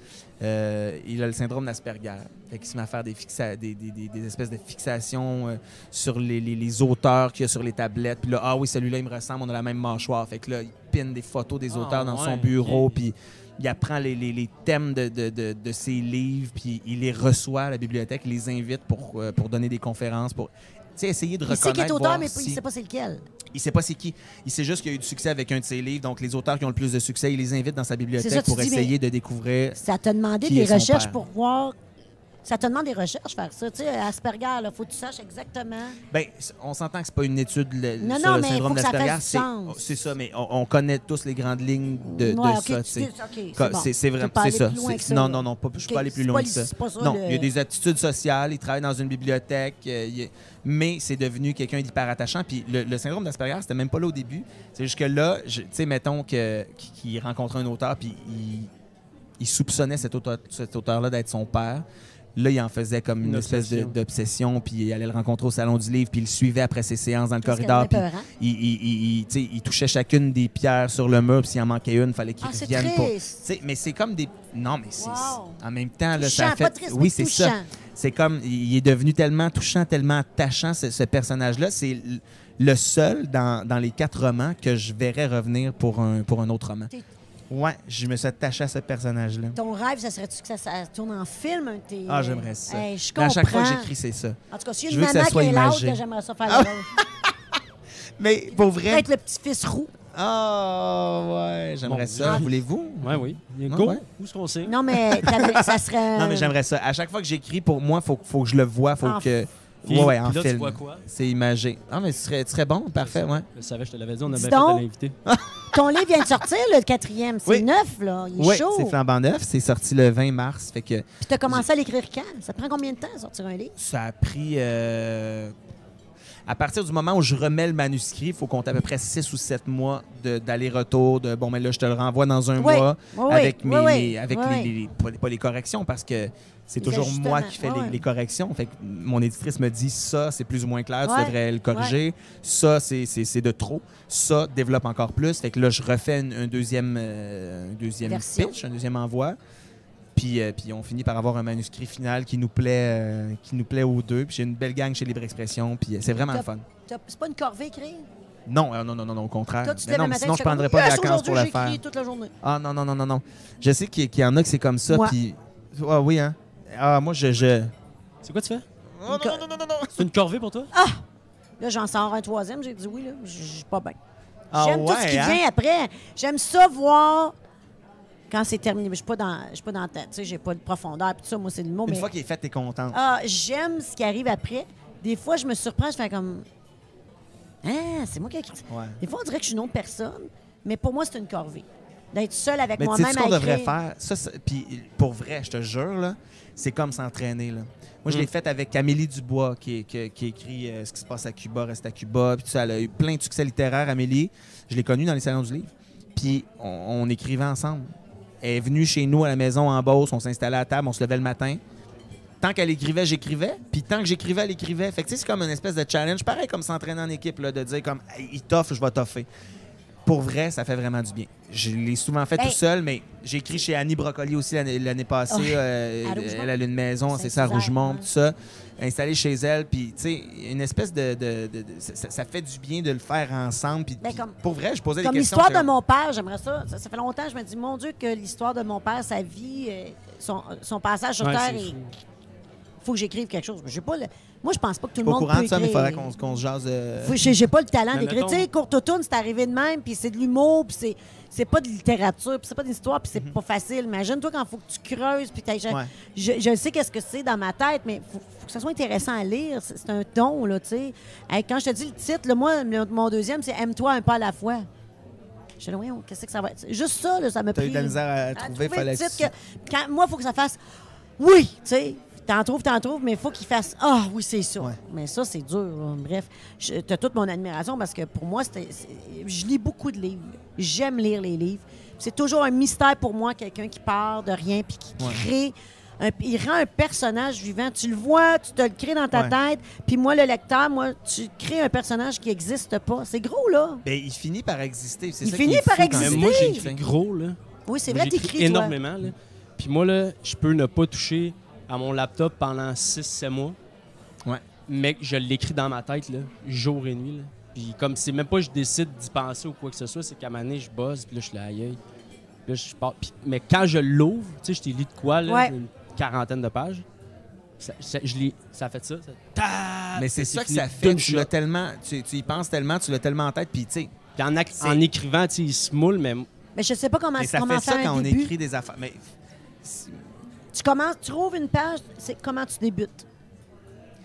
Euh, il a le syndrome d'Asperger. Fait qu'il se met à faire des, fixa- des, des- des- des espèces de fixations euh, sur les, les- les auteurs qu'il y a sur les tablettes. Puis là, ah oui, celui-là, il me ressemble, on a la même mâchoire. Fait que là, il pine des photos des Ah, auteurs dans son bureau. Puis il apprend les, thèmes de, de- de- de ses livres, puis il les reçoit à la bibliothèque, il les invite pour, euh, pour donner des conférences, pour sais, essayer de Il sait reconnaître. qu'il est auteur, mais si- il sait pas c'est lequel. il sait pas c'est qui. Il sait juste qu'il a eu du succès avec un de ses livres. Donc, les auteurs qui ont le plus de succès, il les invite dans sa bibliothèque ça, pour dis, essayer de découvrir. Ça t'a demandé des recherches pour voir. Ça te demande des recherches faire ça. Tu sais, Asperger, il faut que tu saches exactement. C- on s'entend que c'est pas une étude le- Non, sur non, le mais syndrome d'Asperger. C'est sens. c'est ça, mais on, on connaît tous les grandes lignes de, ça. c'est Ca- bon. Vraiment c'est ça. non, non, non, pas, je Ok, peux pas aller plus loin que ça. c'est pas ça, non, le- il y a des attitudes sociales, il travaille dans une bibliothèque, euh, il mais c'est devenu quelqu'un d'hyper attachant. Puis le, le syndrome d'Asperger, c'était même pas là au début. C'est juste que là, je- tu sais, mettons qu'il rencontrait un auteur, puis il, il soupçonnait cet auteur-là d'être son père. Là, il en faisait comme une, Une espèce d'obsession, puis il allait le rencontrer au salon du livre, puis il le suivait après ses séances dans le corridor, est peurante. il, il- il- il- tu sais, il touchait chacune des pierres sur le mur, puis s'il en manquait une, il fallait qu'il Ah, c'est revienne pour. Mais c'est comme des. Non, mais c'est. Wow. En même temps, là, ça Touchant, a fait. pas triste, oui, c'est ça. C'est comme. Il est devenu tellement touchant, tellement attachant, ce, ce personnage-là. C'est le seul dans, dans les quatre romans que je verrais revenir pour un, pour un autre roman. Ouais, je me suis attaché à ce personnage-là. Ton rêve, ça serait-tu que ça, ça tourne en film? un tes- Ah, j'aimerais ça. Hey, je à chaque fois que j'écris, c'est ça. En tout cas, s'il y a je une veux que ça maman qui est là, imagé. que j'aimerais ça faire Ah. le rôle. Mais pour vrai. Peut-être le petit-fils roux. Ah, ouais, j'aimerais ça. Dieu. Voulez-vous? Ouais, oui. Ah, Go. ouais. Où est-ce qu'on sait? Non, mais ça serait... Non, mais j'aimerais ça. À chaque fois que j'écris, pour moi, il faut, faut que je le vois. faut En que. Puis- ouais, ouais, en puis là, tu film. vois quoi? C'est imagé. Ah, mais ce serait, ce serait bon, parfait, ouais. Je savais, je te l'avais dit, on a Dis bien fait donc. de l'inviter. [LAUGHS] Ton livre vient de sortir, le quatrième. C'est Oui. neuf, là. Il est Oui, chaud. c'est flambant neuf. C'est sorti le 20 mars. Fait que Puis t'as commencé à l'écrire quand? Ça prend combien de temps à sortir un livre? ça a pris. euh, À partir du moment où je remets le manuscrit, il faut compter à peu près 6 ou 7 mois d'aller-retour, de, bon, mais là, je te le renvoie dans un Oui, mois oui, avec, oui, mes, avec les, pas, les corrections, parce que c'est toujours moi qui fais les, corrections. Fait que mon éditrice me dit ça, c'est plus ou moins clair, tu devrais le corriger. Ça, c'est- de trop. Ça, développe encore plus. Fait que là, je refais une- un deuxième, euh, un deuxième Version. pitch, un deuxième envoi. Puis, euh, puis on finit par avoir un manuscrit final qui nous plaît, euh, qui nous plaît aux deux. Puis j'ai une belle gang chez Libre Expression. Puis euh, c'est vraiment le fun. C'est pas une corvée écrire? Non, euh, non, non, non, non, au contraire. Toi, tu te Mais lèves non, matin, sinon, je prendrais pas de Yes, vacances pour le faire. j'écris toute la journée. Ah non, non, non, non, non. Je sais qu'il y, qu'il y en a que c'est comme ça. Moi. Puis. Ah oui, hein. Ah, moi, je. je... C'est quoi tu fais? Oh, non, non, non, non, non. C'est une corvée pour toi? Là, j'en sors un troisième. J'ai dit oui, là. Je suis pas bien. Ah J'aime tout ce ouais, qui hein? vient après. J'aime ça voir quand c'est terminé. Mais je suis pas dans, je suis pas dans la tête. Tu sais, j'ai pas de profondeur. Puis tout ça, moi, c'est le mot. Une mais fois qu'il est fait, t'es contente. ah, j'aime ce qui arrive après. Des fois, je me surprends. Je fais comme. Ah, c'est moi qui ai écrit ça. Ouais. Des fois, on dirait que je suis une autre personne. Mais pour moi, c'est une corvée. D'être seule avec moi-même ce qu'on devrait faire? Ça, ça- puis pour vrai, je te jure, là, c'est comme s'entraîner. Là. Moi, je Mm. l'ai fait avec Amélie Dubois, qui, est- qui- qui écrit euh, Ce qui se passe à Cuba, reste à Cuba. Puis elle a eu plein de succès littéraires, Amélie. Je l'ai connue dans les salons du livre. Puis on, on écrivait ensemble. Elle est venue chez nous à la maison en Beauce, on s'installait à table, on se levait le matin. Tant qu'elle écrivait, j'écrivais. Puis tant que j'écrivais, elle écrivait. Fait que c'est comme une espèce de challenge. Pareil comme s'entraîner en équipe, là, de dire comme il toffe, je vais toffer. Pour vrai, ça fait vraiment du bien. Je l'ai souvent fait Ben- tout seul, mais j'ai écrit chez Annie Brocoli aussi l'année passée. Euh, elle a une maison, c'est ça, à Rougemont, tout ça. Installée chez elle. Puis, tu sais, une espèce de. de- de- de- ça, ça fait du bien de le faire ensemble. Puis, Ben, comme- pour vrai, je posais des Comme questions. l'histoire de mon père, j'aimerais ça. ça. ça fait longtemps, je me dis, mon Dieu, que l'histoire de mon père, sa vie, euh, son, son passage sur Ouais, Terre, fou. Faut que j'écrive quelque chose. Mais j'ai pas le- Moi, je pense pas que tout le Au monde courant peut de ça, mais il faudrait qu'on se- jase. euh, J'ai pas le talent d'écrire. Tu sais, Courte Automne, c'est arrivé de même, puis c'est de l'humour, puis c'est- c'est pas de littérature, puis c'est pas d'histoire, puis c'est pas facile. Imagine-toi quand il faut que tu creuses, puis Mhm. Ouais. je, je sais qu'est-ce que c'est dans ma tête, mais faut, faut que ça soit intéressant à lire. C'est un don, là, tu sais. Hey, quand je te dis le titre, là, moi, mon deuxième, c'est Aime-toi un pas à la fois. Je dis, voyons, qu'est-ce que ça va être? Juste ça, là, ça T'as pris. eu de la misère à à trouver, trouver fallait le que titre que- quand- moi, il faut que ça fasse oui, tu sais. T'en trouves, t'en trouves, mais il faut qu'il fasse Ah oui, c'est ça. Ouais. Mais ça, c'est dur. là. Bref, t'as toute mon admiration parce que pour moi, je lis beaucoup de livres. J'aime lire les livres. C'est toujours un mystère pour moi, quelqu'un qui part de rien puis qui Ouais. crée. un- il rend un personnage vivant. Tu le vois, tu te le crées dans ta Ouais. tête. Puis moi, le lecteur, moi, tu crées un personnage qui n'existe pas. C'est gros, là. Ben, il finit par exister. C'est Il ça finit par exister. c'est moi, écrit, j'écris gros, là. Oui, c'est vrai, t'écris, toi. énormément. Là. Puis moi, là, je peux ne pas toucher à mon laptop pendant 6-7 mois. Ouais. Mais je l'écris dans ma tête, là, jour et nuit. Là. Puis comme c'est même pas que je décide d'y penser ou quoi que ce soit, c'est qu'à moment donné, je bosse, puis là, je suis là, aïe, aïe. Puis là, je pars. Puis- mais quand je l'ouvre, tu sais, je t'ai lu de quoi, là, Ouais. une quarantaine de pages. Ça, ça- je lis, ça fait ça. ça ta- Mais c'est ça que fini ça fait. Tu l'as tellement, tu, tu y penses tellement, tu l'as tellement en tête, puis tu sais. Puis en, en écrivant, tu sais, il se moule, mais Mais je sais pas comment, Mais ça comment fait ça quand on écrit des affaires. Mais Tu commences, tu trouves une page, c'est comment tu débutes.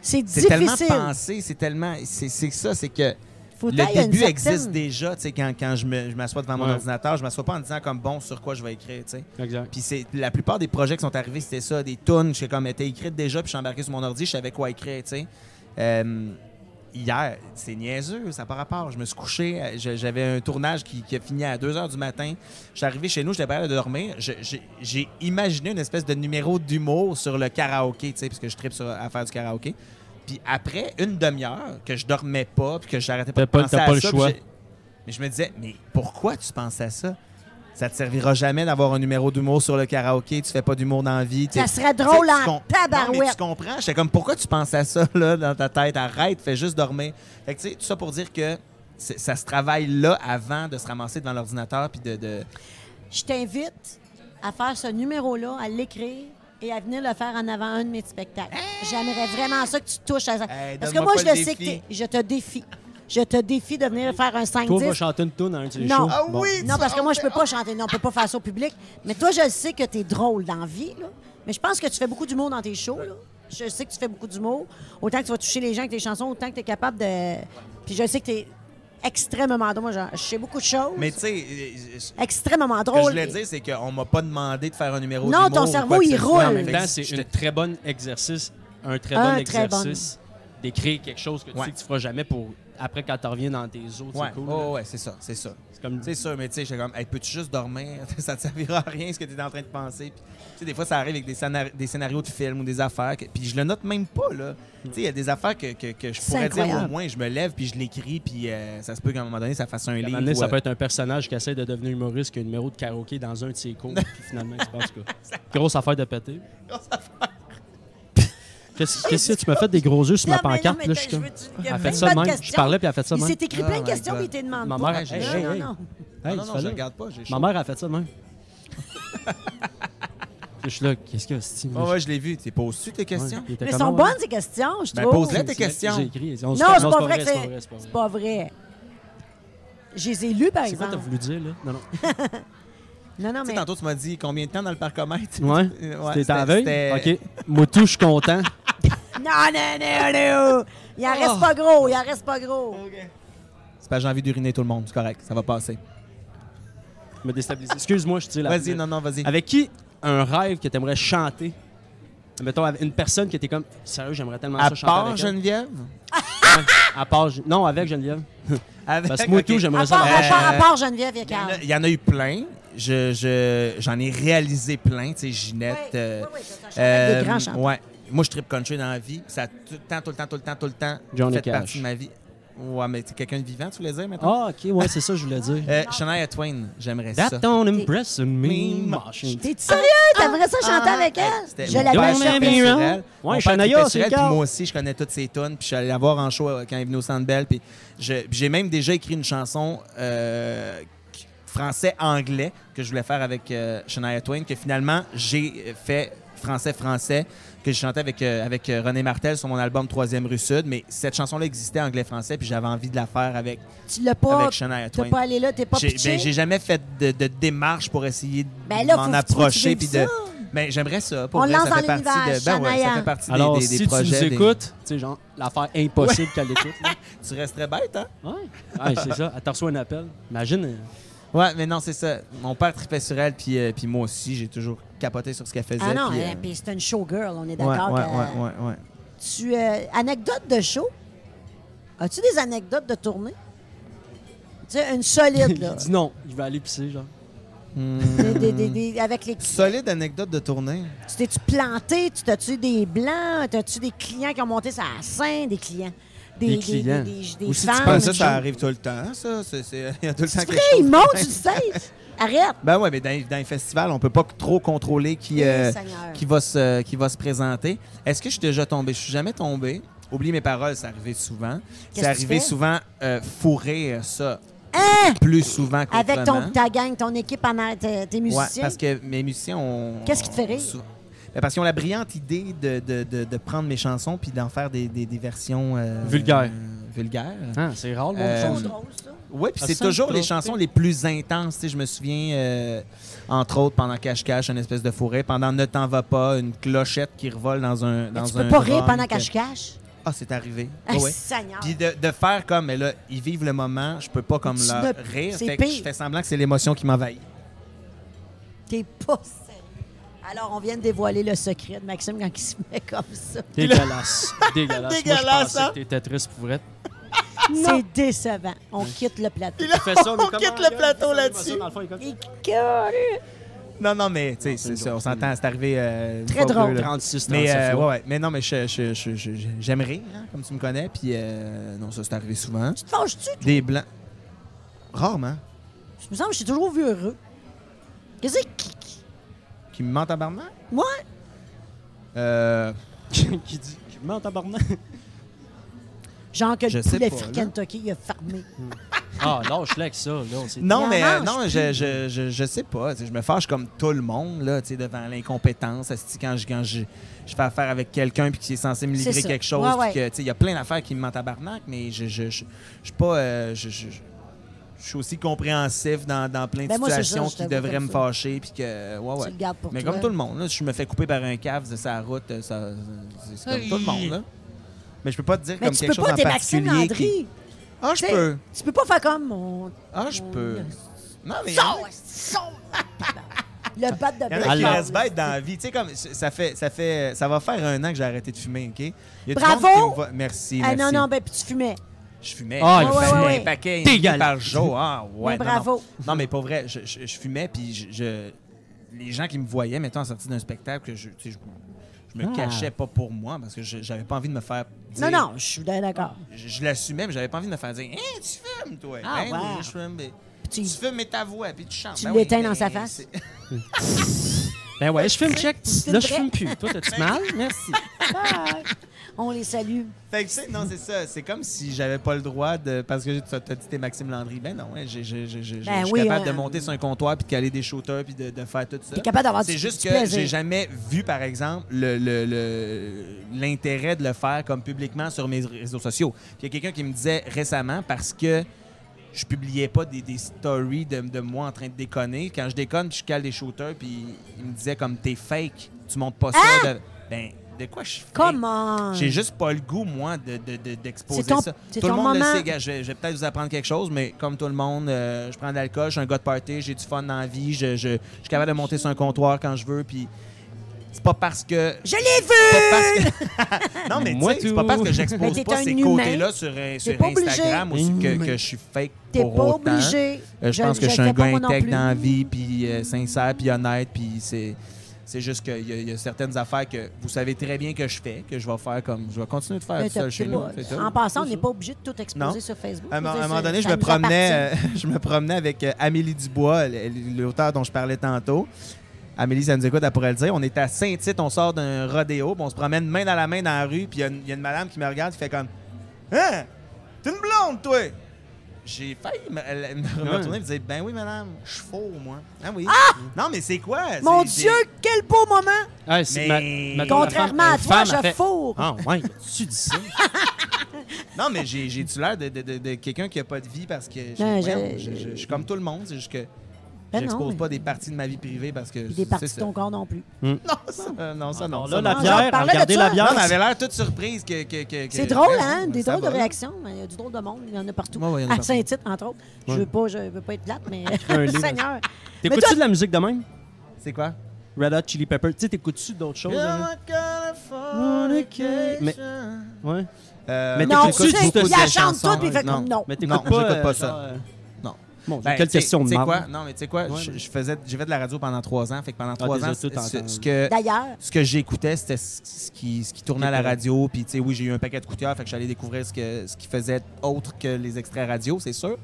C'est c'est tellement difficile. pensé, c'est tellement. C'est c'est ça, c'est que Faut le début existe déjà. Tu sais, quand, quand je me- je m'assois devant mon Ouais. ordinateur, je m'assois pas en disant comme bon sur quoi je vais écrire, tu sais. Exact. Puis c'est la plupart des projets qui sont arrivés, c'était ça, des tunes, je comme étaient écrites déjà, puis je suis embarqué sur mon ordi, je savais quoi écrire, tu sais. Euh, hier, c'est niaiseux, ça pas rapport. Je me suis couché, j'avais un tournage qui, qui a fini à 2 h du matin. Je suis arrivé chez nous, j'étais pas capable de dormir. J'ai imaginé une espèce de numéro d'humour sur le karaoké, tu sais, parce que je tripe sur, à faire du karaoké. Puis après une demi-heure que je dormais pas, puis que j'arrêtais pas de pas- penser à pas le ça, choix. mais je me disais, mais pourquoi tu penses à ça? Ça te servira jamais d'avoir un numéro d'humour sur le karaoké, tu fais pas d'humour dans la vie. Ça serait drôle en com- Non, mais tabarouette. tu comprends? J'étais comme, pourquoi tu penses à ça là, dans ta tête? Arrête, fais juste dormir. Fait que, tu sais, tout ça pour dire que ça se travaille là avant de se ramasser devant l'ordinateur puis de... de- Je t'invite à faire ce numéro-là, à l'écrire et à venir le faire en avant un de mes spectacles. J'aimerais vraiment ça que tu touches à ça. Hey, Parce que moi, je le sais que je te défie. Je te défie de venir faire un 5 Toi, va 10 chanter une tune dans un de Non. shows. Ah Bon. Non, parce que moi, je peux pas chanter. Non, on peut pas faire ça au public. Mais toi, je sais que tu es drôle dans la vie, là. Mais je pense que tu fais beaucoup d'humour dans tes shows, là. Je sais que tu fais beaucoup d'humour. Autant que tu vas toucher les gens avec tes chansons, autant que tu es capable de. Puis je sais que tu es extrêmement drôle. Moi, je- sais beaucoup de choses. Mais tu sais, euh, ce extrêmement que je drôle. voulais dire, c'est qu'on m'a pas demandé de faire un numéro Non, ton cerveau, il ce roule. En même temps, c'est un très bon exercice. Un très Un bon très bon. exercice d'écrire quelque chose que tu Ouais. sais que tu feras jamais pour après quand tu reviens dans tes eaux, Ouais, c'est cool. oh, ouais, c'est ça, c'est ça. C'est comme C'est sûr, mais tu sais, j'étais comme, hey, peux-tu juste dormir? [LAUGHS] ça te servira à rien ce que tu es en train de penser. Puis, tu sais, des fois, ça arrive avec des, scénar- des scénarios de films ou des affaires. que- puis je le note même pas, là. Tu sais, il y a des affaires que, que, que je pourrais dire au moins, je me lève puis je l'écris, puis euh, ça se peut qu'à un moment donné, ça fasse un À un livre. moment donné, ou, ça euh, peut être un personnage qui essaie de devenir humoriste qui a un numéro de karaoké dans un de ses cours, puis finalement, il se passe quoi? [LAUGHS] Grosse affaire de péter. Qu'est-ce qu'est-ce que tu m'as fait des gros yeux sur ma pancarte? là, je suis comme- Elle fait ça même. Je parlais, puis elle a fait ça de Il même. s'est écrit plein de my questions, mais il te demande Ma mère, j'ai non, chaud. non, non. Je regarde pas. Ma mère a fait ça de même. [LAUGHS] je suis là, qu'est-ce qu'il y a, Steve? Oh, ouais, je l'ai vu. Tu poses-tu tes questions? était Mais sont ah, ouais. bonnes, ces questions, je Ben, trouve. pose-les tes questions. J'ai écrit. Non, c'est pas vrai que c'est c'est- pas vrai, c'est pas C'est vrai. pas vrai. Je les ai lus, par C'est quoi t'as exemple. voulu dire, là? Non, non. [LAUGHS] Non, non, Tu sais, mais... tantôt, tu m'as dit combien de temps dans le parcomètre? Ouais? [LAUGHS] Ouais, C'était à veille? OK. Moi, tout, je suis content. Non, non, non, non! Il en reste pas gros, il en reste pas gros. C'est pas j'ai envie d'uriner tout le monde, c'est correct, ça va passer. Je me déstabilise. Excuse-moi, je dis la Vas-y, non, non, vas-y. Avec qui un rêve que tu aimerais chanter? Mettons, avec une personne qui était comme, sérieux, j'aimerais tellement À ça chanter part avec elle. Geneviève? Ouais, à part, Gen- non, avec Geneviève. [LAUGHS] Avec, Parce que moi, ok. tout, j'aimerais À ça. part, à Euh, part, à part Geneviève, il y a Il y, en a, Carl. il y en a eu plein. Je, je- j'en ai réalisé plein, tu sais, Ginette. Oui, oui, oui, euh, des grands chanteurs. ouais. Moi, je trip country dans la vie. Ça a tout le temps, tout le temps, tout le temps, tout le temps Johnny fait Cash. partie de ma vie. Ouais, mais c'est quelqu'un de vivant, tu voulais dire maintenant? Ah, OK, ouais, c'est ça, je voulais dire. [LAUGHS] Euh, Shania Twain, j'aimerais ça. That don't impress me Me much. T'es sérieux? T'aimerais ça chanter avec elle? C'était Je wrong. elle. Ouais, Shania, c'est. Moi aussi, je connais toutes ses tunes. Puis je suis allé la voir en show euh, quand elle est venue au Centre Bell. Puis j'ai même déjà écrit une chanson euh, français-anglais que je voulais faire avec euh, Shania Twain, que finalement, j'ai fait français-français, que j'ai chanté avec, euh, avec euh, René Martel sur mon album Troisième rue Sud. Mais cette chanson-là existait anglais-français, puis j'avais envie de la faire avec, Tu l'as pas... avec Shania T'es Twain. pas allé là, t'es pas J'ai ben, j'ai jamais fait de, de démarche pour essayer de Ben là, faut m'en approcher. puis de... Ben, j'aimerais ça. Pour On vrai, lance ça dans fait partie de. Ben ouais, ça fait partie Alors, des, des, des si projets. tu nous des- écoutes, tu sais, genre, l'affaire impossible qu'elle écoute. là. [LAUGHS] Tu resterais bête, hein? Ouais, Ouais, c'est ça. Elle te reçoit un appel. Imagine. euh, Ouais, mais non, c'est ça. Mon père tripait sur elle, puis, euh, puis moi aussi, j'ai toujours capoté sur ce qu'elle faisait. Ah non, puis, euh, puis c'est une showgirl, on est d'accord. ouais, ouais, ouais, ouais. Tu, euh, anecdote de show? As-tu des anecdotes de tournée? Tu sais, une solide, [LAUGHS] Il là. dit non, il va aller pisser, genre. Hmm. Des- des- des- des- avec les Solide anecdote de tournée. Tu t'es-tu planté? Tu t'as-tu des blancs? T'as-tu des clients qui ont monté sur la scène? Des clients? Des clients. Des, des, des Ou si tu penses ça, ça arrive tout le temps, ça. C'est, Il y a tout le temps quelque vrai, chose. ils montent le stage. Arrête. Ben ouais, mais dans, dans les festivals, on peut pas trop contrôler qui, euh, qui, va se, qui va se présenter. Est-ce que je suis déjà tombé? Je suis jamais tombé. Oublie mes paroles, ça arrivait souvent. C'est tu arrivé souvent euh, fourrer ça Hein? plus souvent Avec qu'autrement. ton, ta gang, ton équipe, en tes, Ouais, musiciens? parce que mes musiciens ont... Qu'est-ce qui te fait rire? Ben, parce qu'ils ont la brillante idée de, de, de, de prendre mes chansons puis d'en faire des, des, des versions... euh, Vulgaires. euh, vulgaires. Ah, c'est rare, le Euh, monde drôle, ça. Oui, puis Ah, c'est toujours les chansons les plus intenses. Tu sais, je me souviens, euh, entre autres, pendant Cache-Cache, une espèce de forêt. Pendant Ne t'en va pas, une clochette qui revole dans un Mais dans tu un peux pas rire pendant que- qu'elle je cache. Ah, c'est arrivé. [LAUGHS] Ah, Ouais. Puis de, de faire comme, mais là, ils vivent le moment, je peux pas comme leur ne- rire. c'est Fait que pire. je fais semblant que c'est l'émotion qui m'envahit. T'es pas. Alors, on vient de dévoiler le secret de Maxime quand il se met comme ça. [LAUGHS] Dégueulasse. [LAUGHS] Dégueulasse. Moi, je Dégueulasse, pensais hein? que t'étais triste pour vrai. [LAUGHS] C'est décevant. On quitte le plateau. Ça, On comment, quitte le regarde, plateau là-dessus. le il. Non, non, mais tu sais, on s'entend, c'est arrivé. euh, Très drôle. deux, là. 36, 37 Mais, euh, ouais, ouais. mais non, mais je- je- je- je- je- j'aime rire, hein, comme tu me connais. Puis, euh, non, ça, c'est arrivé souvent. Tu te fâches-tu? Des blancs. Rarement. Je me semble que je t'ai toujours vu heureux. Qu'est-ce qui... qui- Qui me barman? Moi? Euh. [LAUGHS] qui dit Je mets en tabarnak? Genre que Je le sais poulet free. Kentucky, il a fermé. Ah, lâche-le avec ça. Là, Non, Il mais euh, non, je, je, je, je sais pas. Je me fâche comme tout le monde là, tu sais, devant l'incompétence. Quand, je, quand je, je fais affaire avec quelqu'un puis qui est censé me livrer quelque chose. Ouais, puis ouais. que, tu sais, Il y a plein d'affaires qui me mentent à barnac, mais je je, je, je suis pas. euh, je, je, suis aussi compréhensif dans, dans plein de Ben, moi, c'est ça, situations qui devraient me ça. fâcher. Puis que, ouais, ouais. Tu le gardes pour Mais toi. comme tout le monde, là, si je me fais couper par un cave de sa route, ça, c'est comme tout le monde. Là. Mais je peux pas te dire Mais comme tu quelque peux chose pas, en particulier. Landry. qui- Ah, je peux. Tu peux pas faire comme mon... Ah, je peux. Non, mais. Le bat de Il y en a baseball. qui restent bêtes dans la vie. Tu sais, comme ça fait, ça fait, ça va faire un an que j'ai arrêté de fumer, OK? Il y a du Bravo! qui me Merci, Ah, merci. non, non, ben, puis tu fumais. Je fumais. Ah, je il fumais fumait. un Ouais, ouais, paquet par jour. Ah, ouais. Non, bravo. Non, Non, mais pas vrai. Je, je- je fumais, puis je, je- les gens qui me voyaient, mettons, en sortie d'un spectacle, que je, tu sais, je, je me Ah. cachais pas pour moi parce que je- j'avais pas envie de me faire dire. Non, non, je suis bien d'accord. Je, je l'assumais, mais j'avais pas envie de me faire dire Hein, tu fumes, toi? Ah, Ben ouais. oui, je fume. Tu tu- fumes, mais ta voix, puis tu chantes. Tu Ben oui, l'éteins dans ben, sa face? Ben ouais, je fume check. Là, je fume plus. Toi, t'as-tu mal? Merci. On les salue. Fait que, tu sais, non, c'est ça. C'est comme si j'avais pas le droit de. Parce que tu as dit t'es Maxime Landry. Ben non, hein, j'ai- j'ai- j'ai- j'ai- Ben je suis oui, capable euh, de monter sur un comptoir puis de caler des shooters puis de, de faire tout ça. T'es capable d'avoir du C'est juste du que plaisir. j'ai jamais vu, par exemple, le- le- le- l'intérêt de le faire comme publiquement sur mes réseaux sociaux. Puis il y a quelqu'un qui me disait récemment parce que je publiais pas des, des stories de, de moi en train de déconner. Quand je déconne, je cale des shooters, puis il me disait comme t'es fake, tu montes pas ça. De... Ben, de quoi je suis fake? Comment? J'ai juste pas le goût, moi, de, de- de- d'exposer ton- ça. Tout le monde moment. le sait, gars. Je, vais- je vais peut-être vous apprendre quelque chose, mais comme tout le monde, euh, je prends de l'alcool, je suis un gars de party, j'ai du fun dans la vie, je, je- je suis capable de monter sur un comptoir quand je veux, puis c'est pas parce que... Je l'ai c'est vu! pas parce que- [LAUGHS] non, mais tu Moi c'est pas parce que j'expose pas ces humain. côtés-là sur, euh, sur pas obligé. Instagram aussi que, je suis fake T'es pour pas autant. obligé. Euh, je, pense que je suis un fais gars intègre dans la vie, puis euh, sincère, puis honnête, puis c'est... C'est juste qu'il y, a- il y a certaines affaires que vous savez très bien que je fais, que je vais faire comme... Je vais continuer de faire tout seul chez nous. En passant, on n'est pas obligé de tout exposer Non. sur Facebook. À un, moment donné, je me, promenais, [LAUGHS] je me promenais avec euh, Amélie Dubois, l'auteur dont je parlais tantôt. Amélie, ça nous écoute, elle pourrait le dire. On est à Saint-Tite, on sort d'un rodéo, puis on se promène main dans la main dans la rue, puis il y a une- il y, a une madame qui me regarde, qui fait comme Hein? T'es une blonde, toi J'ai failli me, elle- me Ouais. retourner et me dire Ben oui, madame, je suis faux, moi. Ah oui. Non, mais c'est quoi? Mon Dieu, quel beau moment! Ah, Mais- ma- Contrairement femme- à toi, je fait- fourre. Ah, ouais, tu dis ça? [LAUGHS] Non, mais j'ai j'ai-tu l'air de, de- de- de quelqu'un qui a pas de vie parce que je suis comme tout le monde, c'est juste que Ben j'expose mais- pas des parties de ma vie privée parce que des parties de ton corps non plus. Non, ça, euh, non, ça non. Là, la bière, regardez de la bière. Elle avait l'air toute surprise que. que, que- que- C'est drôle, hein? Des drôles de réactions. Il y a du drôle de monde. Il y en a partout. Ouais, ouais, il y en a à. Saint-Tite, entre autres. Je Ouais. veux pas, je veux pas être plate, mais. [LAUGHS] Seigneur. T'écoutes-tu de la musique de même? C'est quoi? Red Hot Chili Pepper. Tu sais, t'écoutes-tu d'autres choses? hein? Mais- Ouais. Euh, Mais Non, t'écoutes tu la chante chansons, toute, puis il fait non. comme non. Mais Non, t'écoutes pas, euh, ça. Dieu, Ben, quelle tu sais- question de tu sais marde. quoi? Non, mais tu sais quoi? Ouais, je, faisais, j'ai fait de la radio pendant trois ans. Fait que pendant Ah, trois ans, tout ce, ce que, D'ailleurs, ce que j'écoutais, c'était ce ce qui, ce qui tournait à la radio. Puis, tu sais, oui, j'ai eu un paquet de coups de cœur, fait que j'allais découvrir ce, que, ce qui faisait autre que les extraits radio, c'est sûr.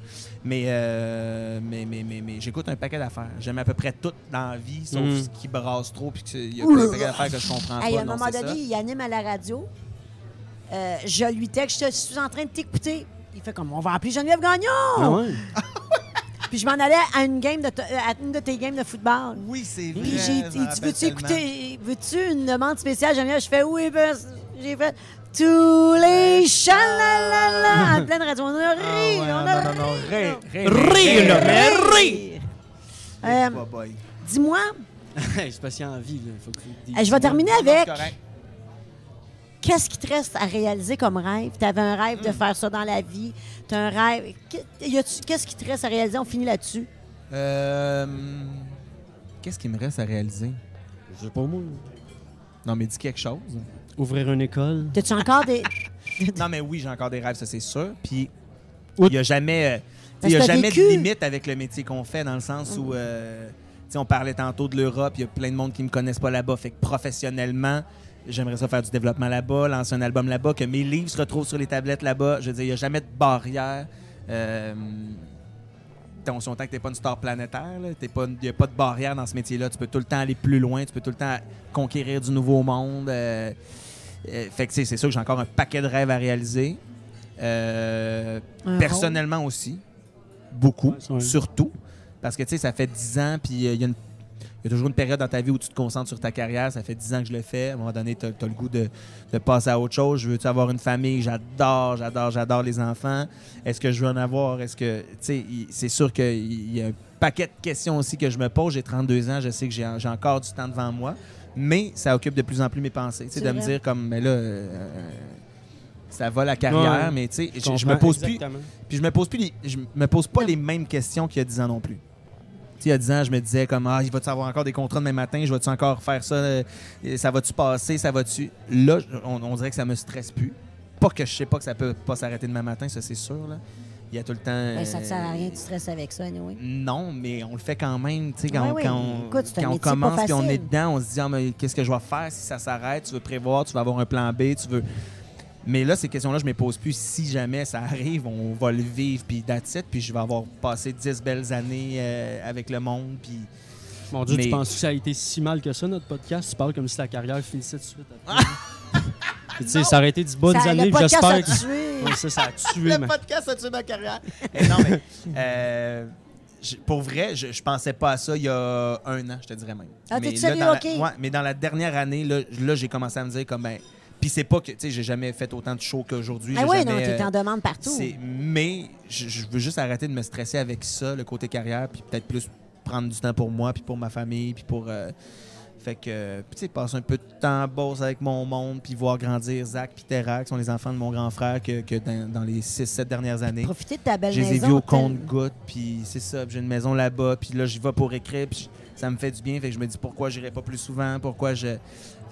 Mais, euh, mais, mais, mais, mais j'écoute un paquet d'affaires. J'aime à peu près tout dans la vie, sauf Mm. ce qui brasse trop. Puis qu'il y a un paquet d'affaires que je comprends hey, pas. à un moment donné, il anime à la radio. Euh, je lui texte, je suis en train de t'écouter. Il fait comme, on va appeler Geneviève Gagnon. Ah ouais? [LAUGHS] Puis je m'en allais à une game de, à une de tes games de football. Oui, c'est vrai. Puis j'ai je dit, veux-tu écouter, veux-tu une demande spéciale, Geneviève? Je fais oui, parce j'ai fait tous les chalalala en pleine radio. On a Ah ri, ouais, on non, a non, ri. non, rire, rire, Rire, là, mais! Euh, boy. Dis-moi, [LAUGHS] parce qu'il y a envie, là. Faut que tu le dises. euh, je vais terminer Non, non, avec. Qu'est-ce qui te reste à réaliser comme rêve? Tu avais un rêve de faire ça dans la vie. Tu as un rêve. Qu'est- y a-tu- Qu'est-ce qui te reste à réaliser? On finit là-dessus. Euh, Qu'est-ce qu'il me reste à réaliser? Je sais pas, moi. Non, mais dis quelque chose. Ouvrir une école. As-tu encore des. [LAUGHS] Non, mais oui, j'ai encore des rêves, ça c'est sûr. Puis, il n'y a jamais, euh, y a jamais vécu. de limite avec le métier qu'on fait, dans le sens où, euh, on parlait tantôt de l'Europe, il y a plein de monde qui me connaissent pas là-bas. Fait que professionnellement, j'aimerais ça faire du développement là-bas, lancer un album là-bas, que mes livres se retrouvent sur les tablettes là-bas. Je veux dire, il n'y a jamais de barrière. Euh, on s'entend que tu n'es pas une star planétaire. Il n'y a pas de barrière dans ce métier-là. Tu peux tout le temps aller plus loin. Tu peux tout le temps conquérir du nouveau monde. Euh, euh, fait que c'est sûr que j'ai encore un paquet de rêves à réaliser. Euh, personnellement aussi. Beaucoup. Ouais. Surtout. Parce que tu sais, ça fait 10 ans, puis il y a une y a toujours une période dans ta vie où tu te concentres sur ta carrière. Ça fait 10 ans que je le fais. À un moment donné, tu as, le goût de, de passer à autre chose. Je veux-tu avoir une famille? J'adore, j'adore, j'adore les enfants. Est-ce que je veux en avoir? Est-ce que. Tu sais, c'est sûr qu'il y a un paquet de questions aussi que je me pose. J'ai 32 ans, je sais que j'ai encore du temps devant moi. Mais ça occupe de plus en plus mes pensées. Tu de me dire, comme, mais là. euh, ça va la carrière, Ouais. mais tu sais, je, je me pose plus. Puis je me pose plus, les- je me pose pas les mêmes questions qu'il y a 10 ans non plus. Il y a 10 ans, je me disais comme ah, il va-tu avoir encore des contrats demain matin, je vais-tu encore faire ça, euh, ça va-tu passer, ça va-tu? Là, on, on dirait que ça me stresse plus. Pas que je sais pas que ça peut pas s'arrêter demain matin, ça c'est sûr. Là. Il y a tout le temps. Ben, ça ne sert à euh, rien de stresser avec ça, anyway. Non, mais on le fait quand même. tu sais, Quand, quand on, Écoute, quand on commence puis on est dedans, on se dit ah, mais qu'est-ce que je vais faire si ça s'arrête? Tu veux prévoir, tu veux avoir un plan B, tu veux. Mais là, ces questions-là, je ne me pose plus. Si jamais ça arrive, on va le vivre, puis that's it, puis je vais avoir passé 10 belles années euh, avec le monde, puis... Mon Dieu, Mais- tu penses que ça a été si mal que ça, notre podcast? Tu parles comme si la carrière finissait tout de suite après. Puis, tu sais, ça aurait été du bonnes Ça- années, j'espère que... tué. Ouais, ça, ça a tué, Le man. podcast a tué ma carrière. Eh non, mais euh, pour vrai, je, je pensais pas à ça il y a un an, je te dirais même. Ah, mais là, dans la- OK. ouais, mais dans la dernière année, là, là, j'ai commencé à me dire comme ben. Puis c'est pas que, tu sais, j'ai jamais fait autant de shows qu'aujourd'hui. Ah oui, jamais, non, tu es euh, en demande partout. Mais je, veux juste arrêter de me stresser avec ça, le côté carrière, puis peut-être plus prendre du temps pour moi, puis pour ma famille, puis pour. euh, fait que, tu sais, passer un peu de temps bosse avec mon monde, puis voir grandir Zach puis Terra, qui sont les enfants de mon grand frère, que, que dans, dans les 6-7 dernières années. Profiter de ta belle Je les ai maison. vus au compte-goutte, puis c'est ça. J'ai une maison là-bas, puis là, j'y vais pour écrire, puis ça me fait du bien. Fait que je me dis pourquoi j'irai pas plus souvent, pourquoi je.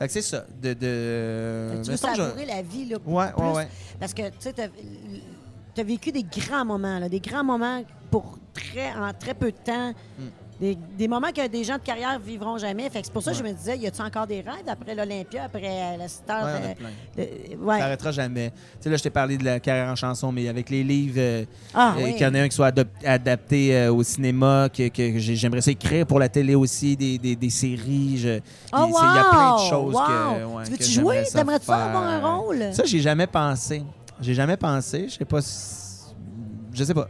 Fait que c'est ça. De. Tu veux savourer la vie, là, Ouais, plus. ouais, ouais. Parce que, tu sais, tu as vécu des grands moments, là, des grands moments pour très, en très peu de temps. Hmm. Des, des moments que des gens de carrière vivront jamais. Fait que c'est pour ça que je me disais, y a-tu encore des rêves après l'Olympia, après euh, la star? Ouais, de- ouais. Ça arrêtera jamais. Tu sais, là, je t'ai parlé de la carrière en chanson, mais avec les livres, euh, Ah, euh, oui. y en a un qui soit adapté euh, au cinéma, que, que j'ai- j'aimerais ça écrire pour la télé aussi, des, des, des séries. je- Oh, il c'est- il y a plein de wow! choses Wow! que. Tu veux-tu jouer? T'aimerais-tu avoir un rôle? Ça, j'ai jamais pensé. J'ai jamais pensé. Je sais pas si... Je sais pas.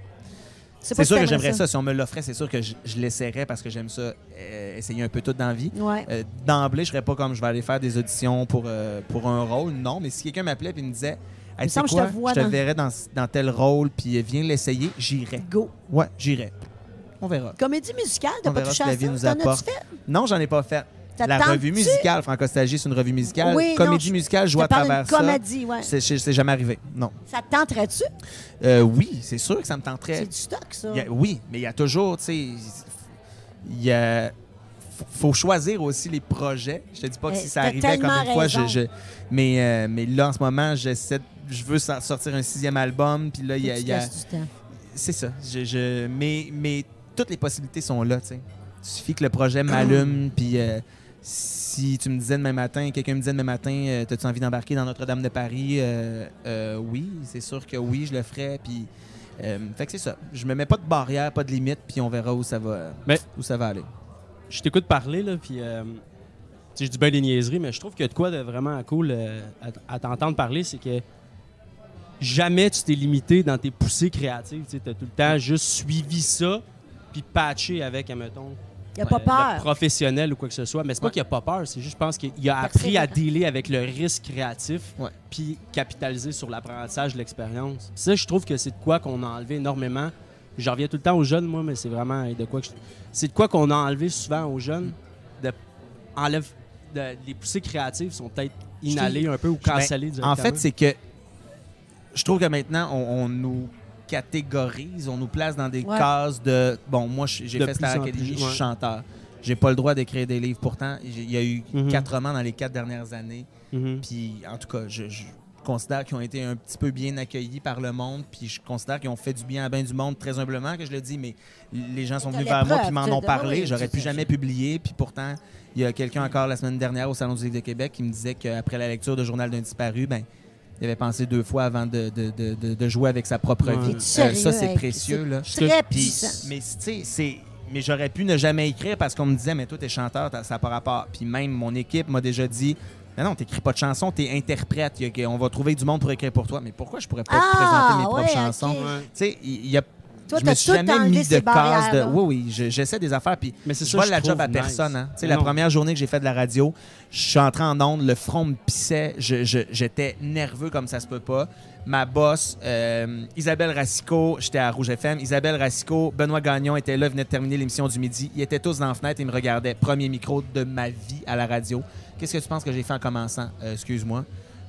C'est sûr que j'aimerais ça. Si on me l'offrait, c'est sûr que je, je l'essaierais parce que j'aime ça, euh, essayer un peu tout dans la vie. Ouais. Euh, D'emblée, je serais pas comme je vais aller faire des auditions pour, euh, pour un rôle. Non, mais si quelqu'un m'appelait et me disait Hey, que je quoi, te vois je te dans- verrais dans, dans tel rôle, puis viens l'essayer, j'irais. Go. Ouais, j'irais. On verra. Comédie musicale, t'as pas touché à ça? nous apporte. fait? Non, j'en ai pas fait. Ça La revue musicale, Francostalgie, c'est une revue musicale. Oui, Comédie musicale, je te à travers ça. comédie, ouais. C'est jamais arrivé. Non. Ça te tenterait-tu? Euh, oui, c'est sûr que ça me tenterait. C'est du stock, ça. A- oui, mais il y a toujours, tu sais, il y a. faut- faut choisir aussi les projets. Je te dis pas que Eh, si ça t'as arrivait comme une fois, je, mais, euh, mais là, en ce moment, j'essaie je veux so- sortir un sixième album, puis là, il y a... C'est ça. Je, je- mais, mais toutes les possibilités sont là, tu sais. Il suffit que le projet m'allume, puis euh, si tu me disais demain matin, quelqu'un me disait demain matin, euh, t'as-tu envie d'embarquer dans Notre-Dame de Paris? Euh, euh, oui, c'est sûr que oui, je le ferais, puis... euh, fait que c'est ça. Je me mets pas de barrière, pas de limite, puis on verra où ça va, Mais- où ça va aller. Je t'écoute parler, là, puis... je dis bien des niaiseries, mais je trouve qu'il y a de quoi de vraiment cool à, à t'entendre parler, c'est que jamais tu t'es limité dans tes poussées créatives. Tu as tout le temps juste suivi ça, puis patché avec, admettons, Il a pas peur. professionnel ou quoi que ce soit. Mais c'est pas Ouais. qu'il a pas peur, c'est juste, je pense qu'il a appris à dealer avec le risque créatif, Ouais. puis capitaliser sur l'apprentissage de l'expérience. Ça, je trouve que c'est de quoi qu'on a enlevé énormément. Je reviens tout le temps aux jeunes, moi, mais c'est vraiment de quoi que je- C'est de quoi qu'on a enlevé souvent aux jeunes. De... Enlève... de- Les poussées créatives sont peut-être inhalées un peu ou Ben, cancellées En fait, c'est que je trouve que maintenant, on, on nous catégorise, on nous place dans des Ouais. cases de... Bon, moi, j'ai fait Star Academy, plus, je suis ouais. chanteur. J'ai pas le droit d'écrire des livres. Pourtant, il y a eu Mhm. quatre romans dans les quatre dernières années. Mhm. Puis, en tout cas, je, je considère qu'ils ont été un petit peu bien accueillis par le monde. Puis, je considère qu'ils ont fait du bien à bien du monde, très humblement, que je le dis. Mais les gens sont venus vers moi puis m'en ont parlé. J'aurais sais. jamais publié. Puis, pourtant, il y a quelqu'un encore la semaine dernière au Salon du Livre de Québec qui me disait qu'après la lecture de Journal d'un disparu, ben il avait pensé deux fois avant de, de- de- de- jouer avec sa propre Ouais. vie. Euh, ça, c'est précieux. Là. Très Puis, puissant. mais tu sais, c'est. Mais j'aurais pu ne jamais écrire parce qu'on me disait, mais toi, t'es chanteur, ça n'a pas rapport. Puis même mon équipe m'a déjà dit, non, non, t'écris pas de chansons, t'es interprète. On va trouver du monde pour écrire pour toi. Mais pourquoi je pourrais pas Ah, présenter mes propres chansons? Ouais. Tu sais, il y a. Toi, je me suis jamais mis de case de. Oui, oui, je- j'essaie des affaires. Puis Mais c'est je ça, vole je la job à nice. personne. Hein. Tu sais, Mais la première journée que j'ai fait de la radio, je suis entré en onde, le front me pissait, je- je- j'étais nerveux comme ça se peut pas. Ma boss, euh, Isabelle Racicot, j'étais à Rouge FM. Isabelle Racicot, Benoît Gagnon était là, venait de terminer l'émission du midi. Ils étaient tous dans la fenêtre et ils me regardaient. Premier micro de ma vie à la radio. Qu'est-ce que tu penses que j'ai fait en commençant? Euh, Excuse-moi.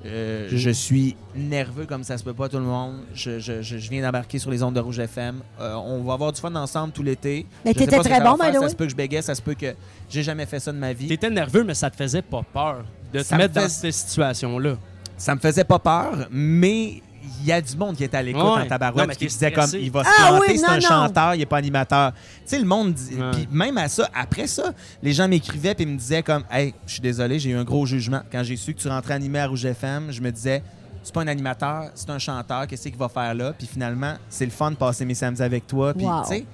Euh, je suis nerveux comme ça se peut pas tout le monde. Je, je- je- je viens d'embarquer sur les ondes de Rouge FM. Euh, on va avoir du fun ensemble tout l'été. Mais Je sais t'étais pas très bon, the Ça se peut que je bégaye, ça se peut que j'ai jamais fait ça de ma vie. T'étais nerveux, mais ça te faisait pas peur de te Ça me mettre dans cette situation-là. Ça me faisait pas peur, mais il y a du monde qui était à l'écoute Ouais. en Non, tabarouette mais qui disait comme il va se Ah planter, oui, c'est non, un non. chanteur, il est pas animateur. Tu sais le monde dit- Ouais. puis même à ça après ça, les gens m'écrivaient puis me disaient comme "Hey, je suis désolé, j'ai eu un gros jugement quand j'ai su que tu rentrais animer à Rouge FM, je me disais c'est pas un animateur, c'est un chanteur, qu'est-ce qu'il va faire là? Puis finalement, c'est le fun de passer mes samedis avec toi puis Wow. tu sais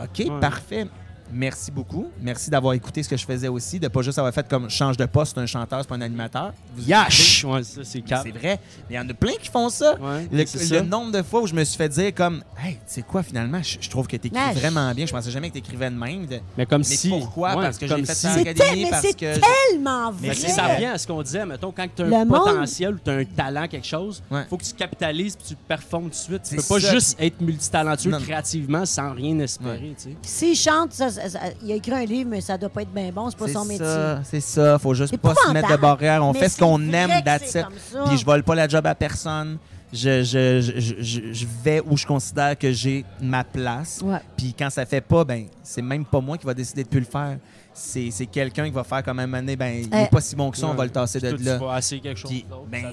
OK, Ouais. parfait. Merci beaucoup. Merci d'avoir écouté ce que je faisais aussi, de pas juste avoir fait comme change de poste, c'est un chanteur, c'est pas un animateur. Vous Yash! Ouais, ça, c'est c'est vrai. Mais il y en a plein qui font ça. Ouais, Le, c'est le ça. nombre de fois où je me suis fait dire comme Hey, tu sais quoi, finalement, je, je trouve que tu écris Ouais, je- vraiment bien. Je pensais jamais que tu écrivais de même. De- Mais comme Mais si. pourquoi? Ouais, Parce que j'ai fait si- ça en C'est académie, parce c'est que. tellement Mais vrai. Mais ça revient à ce qu'on disait, mettons, quand tu as Le un monde- potentiel ou tu as un talent, quelque chose, il Ouais. faut que tu capitalises puis tu performes tout de suite. Tu peux pas ça. juste être multitalentueux Non. créativement sans rien espérer. tu sais. S'il chante, ça- ça- ça- il a écrit un livre, mais ça doit pas être bien bon, c'est pas son métier. ça, c'est ça. Faut juste pas se mettre de barrière. On fait ce qu'on aime, ça. Puis je vole pas la job à personne. Je, je, je, je- je- je vais où je considère que j'ai ma place. Ouais. Puis quand ça fait pas, ben c'est même pas moi qui va décider de plus le faire. C'est c'est quelqu'un qui va faire comme un moment donné, ben il Eh. est pas si bon que ça, on va le tasser Puis de toi, là. Tu vas essayer quelque chose ben.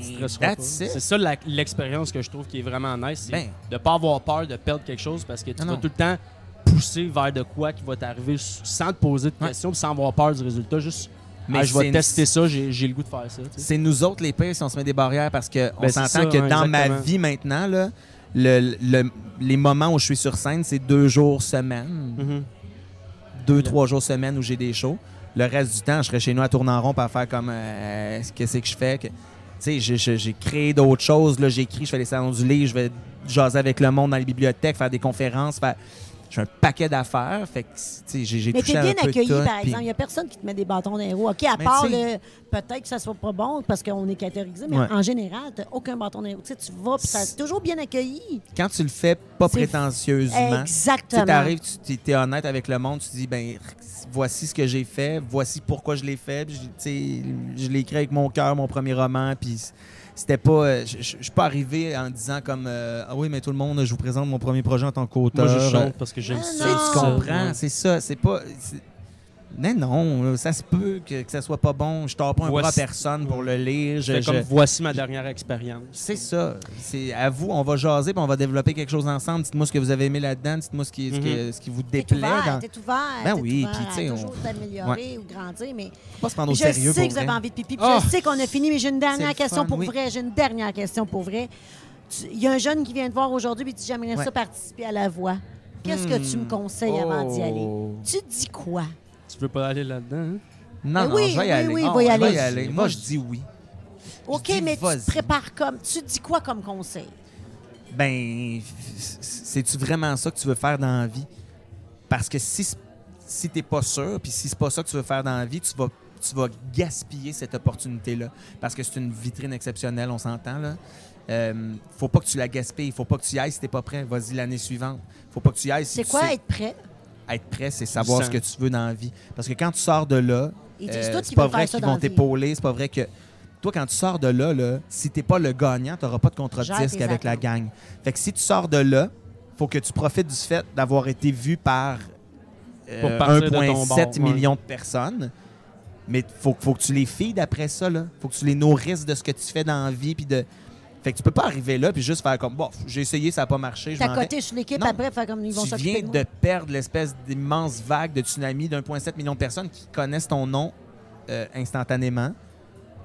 C'est ça la- l'expérience que je trouve qui est vraiment nice, c'est Ben. de pas avoir peur de perdre quelque chose parce que tu Non, vas non. tout le temps pousser vers de quoi qui va t'arriver sans te poser de Ouais. questions, sans avoir peur du résultat. Juste, Mais ah, je vais tester ça, j'ai le goût de faire ça. tu sais. C'est nous autres les pires si on se met des barrières parce que on Ben, s'entend que ouais, dans ma vie maintenant, là, le- le- les moments où je suis sur scène, c'est deux jours semaine, Mhm. deux, Ouais. trois jours semaine où j'ai des shows. Le reste du temps, je serais chez nous à tourner en rond pour faire comme euh, qu'est-ce que je fais. que- Tu sais, j'ai- créé d'autres choses. J'écris, je fais les salons du livre, je vais jaser avec le monde dans les bibliothèques, faire des conférences, faire. J'ai un paquet d'affaires. Fait que, tu j'ai Mais t'es bien accueilli, par exemple. Il n'y a personne qui te met des bâtons dans les roues. OK, à Mais part tu le... Peut-être que ça soit pas bon parce qu'on est catégorisé, mais Ouais. en général, t'as aucun bâton dans les roues. Tu tu vas, puis ça toujours bien accueilli. Quand tu le fais pas prétentieusement, Tu Exactement. arrives, tu es honnête avec le monde, tu dis, ben voici ce que j'ai fait, voici pourquoi je l'ai fait. puis tu Je l'ai écrit avec mon cœur, mon premier roman, puis c'était pas... euh, Je je- je suis pas arrivé en disant comme, euh, ah oui, mais tout le monde, je vous présente mon premier projet en tant qu'auteur. Moi, je chante parce que j'aime Ah, ça. Tu comprends, c'est ça, c'est pas... Mais non, ça se peut que, que ça soit pas bon. Je tords pas un bras à personne pour le lire. Je- Fait je- comme voici ma dernière expérience. c'est ça. C'est à vous, on va jaser puis on va développer quelque chose ensemble. Dites-moi ce que vous avez aimé là-dedans, dites-moi ce qui, ce qui- ce qui vous T'es déplaît. ouvert, dans- t'es ouvert. Ben t'es oui, ouvert puis tu sais, on- toujours t'améliorer ou grandir, mais Faut pas se prendre au je sérieux sais pour que vous avez envie de pipi, puis Oh! je sais qu'on a fini, mais j'ai une dernière question fun, pour oui. vrai. J'ai une dernière question pour vrai. Tu- Il y a un jeune qui vient te voir aujourd'hui et dit J'aimerais Ouais. ça participer à la voix. Qu'est-ce que tu me conseilles avant d'y aller? Oh. Tu dis quoi? Tu veux pas aller là-dedans? hein? Non, Mais non, oui, je vais y oui, aller. oui, Non, va y je aller. vais y aller. Moi, je dis oui. OK, dis, mais tu te prépares comme. Tu dis quoi comme conseil? Ben, c'est-tu vraiment ça que tu veux faire dans la vie? Parce que si, si t'es pas sûr, puis si c'est pas ça que tu veux faire dans la vie, tu vas, tu vas gaspiller cette opportunité-là. Parce que c'est une vitrine exceptionnelle, on s'entend, là. Euh, faut pas que tu la gaspilles. Faut pas que tu y ailles si t'es pas prêt. Vas-y l'année suivante. Faut pas que tu y ailles si C'est quoi sais- être prêt? Être prêt, c'est savoir ce que tu veux dans la vie. Parce que quand tu sors de là, euh, c'est pas vrai qu'ils vont t'épauler, c'est pas vrai que toi quand tu sors de là, là si t'es pas le gagnant, tu n'auras pas de contrat de disque avec la gang. Fait que si tu sors de là, faut que tu profites du fait d'avoir été vu par euh, Pour partir de ton 1,7 bord, ouais. million de personnes. Mais faut, faut que tu les feeds après ça. Là. Faut que tu les nourrisses de ce que tu fais dans la vie. Puis de... Fait que tu peux pas arriver là puis juste faire comme, bon, j'ai essayé, ça n'a pas marché. T'as coté sur l'équipe après, faire comme ils vont Tu viens de perdre l'espèce d'immense vague de tsunami d'1,7 million de personnes qui connaissent ton nom euh, instantanément.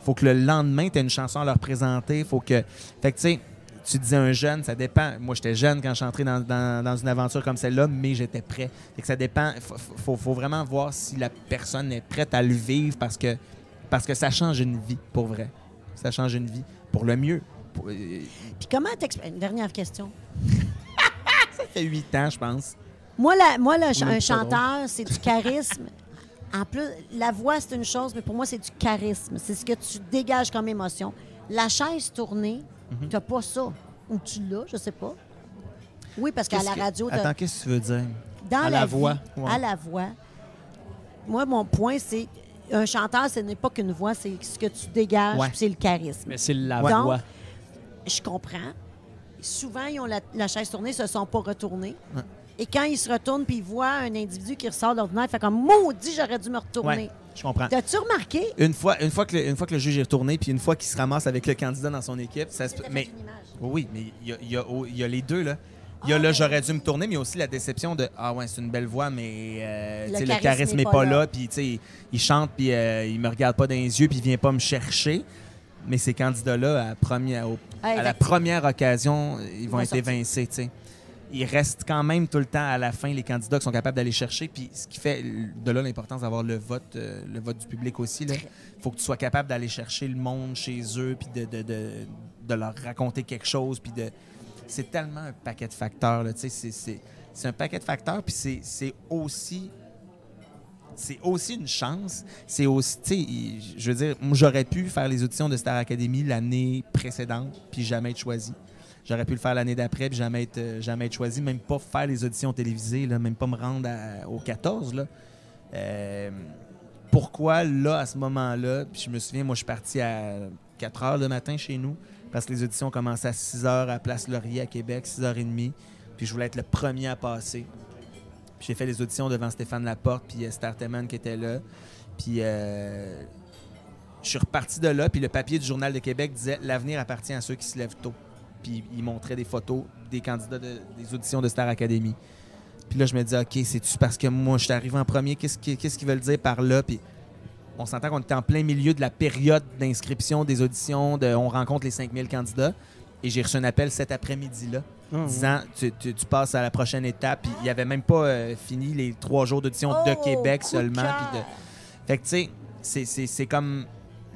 faut que le lendemain, tu aies une chanson à leur présenter. Faut que. Fait que, tu sais, tu disais un jeune, ça dépend. Moi, j'étais jeune quand je suis entré dans, dans- dans une aventure comme celle-là, mais j'étais prêt. Fait que ça dépend. Faut, faut, faut vraiment voir si la personne est prête à le vivre parce que, parce que ça change une vie, pour vrai. Ça change une vie. Pour le mieux. Euh, Puis comment t'expliques... Une dernière question. [LAUGHS] ça fait huit ans, je pense. Moi, la- moi Même un chanteur, c'est du charisme. En plus, la voix, c'est une chose, mais pour moi, c'est du charisme. C'est ce que tu dégages comme émotion. La chaise tournée, Mhm. t'as pas ça. Ou tu l'as, je sais pas. Oui, parce qu'à la que- radio, t'as- Attends, qu'est-ce que tu veux dire? dans À la, la vie, voix. Ouais. à la voix, moi, mon point, c'est un chanteur, ce n'est pas qu'une voix, c'est ce que tu dégages, Ouais. c'est le charisme. Mais c'est la voix. Je comprends. Souvent, ils ont la, la chaise tournée, ils se sont pas retournés. Ouais. Et quand ils se retournent puis ils voient un individu qui ressort de l'ordinaire, il fait comme maudit, j'aurais dû me retourner. Ouais, je comprends. T'as-tu remarqué? Une fois, une, fois que le, une fois que le juge est retourné, puis une fois qu'il se ramasse avec le candidat dans son équipe, ça se Mais oui, mais il y a, y a- il y a les deux, là. Il y a le j'aurais dû me tourner, mais il y a aussi la déception de Ah ouais, c'est une belle voix, mais euh, Le charisme charisme est n'est pas pas là. puis tu sais, il chante, puis euh, il me regarde pas dans les yeux, puis il vient pas me chercher. Mais ces candidats-là, à, la première- au- Ah, à la première occasion, ils vont vont être sortir. évincés, tu sais. Il reste quand même tout le temps à la fin les candidats qui sont capables d'aller chercher. Puis ce qui fait de là l'importance d'avoir le vote, euh, le vote du public aussi. Il faut que tu sois capable d'aller chercher le monde chez eux, puis de, de, de, de leur raconter quelque chose. Puis de... C'est tellement un paquet de facteurs. C'est un paquet de facteurs, puis c'est aussi c'est aussi une chance. C'est aussi, tu sais, je veux dire, j'aurais pu faire les auditions de Star Academy l'année précédente, puis jamais être choisi. J'aurais pu le faire l'année d'après, puis jamais être, euh, jamais être choisi, même pas faire les auditions télévisées, là, même pas me rendre au 14. Là. Euh, pourquoi, là, à ce moment-là, puis je me souviens, moi, je suis parti à 4 h le matin chez nous, parce que les auditions commençaient à 6 h à Place Laurier à Québec, 6 h 30, puis je voulais être le premier à passer. J'ai fait les auditions devant Stéphane Laporte, puis Esther Teman qui était là. Puis euh, je suis reparti de là, puis le papier du Journal de Québec disait L'avenir appartient à ceux qui se lèvent tôt. Puis il montrait des photos des candidats de- des auditions de Star Academy. Puis là, je me dis OK, c'est-tu parce que moi, je suis arrivé en premier? Qu'est-ce qu'ils veulent dire par là Puis on s'entend qu'on était en plein milieu de la période d'inscription des auditions, de, on rencontre les 5000 candidats. Et j'ai reçu un appel cet après-midi-là Ah, disant tu, tu- tu passes à la prochaine étape. Puis il n'y avait même pas euh, fini les trois jours d'audition de Oh, Québec seulement. cœur. puis de- Fait que tu sais, c'est- c'est c'est comme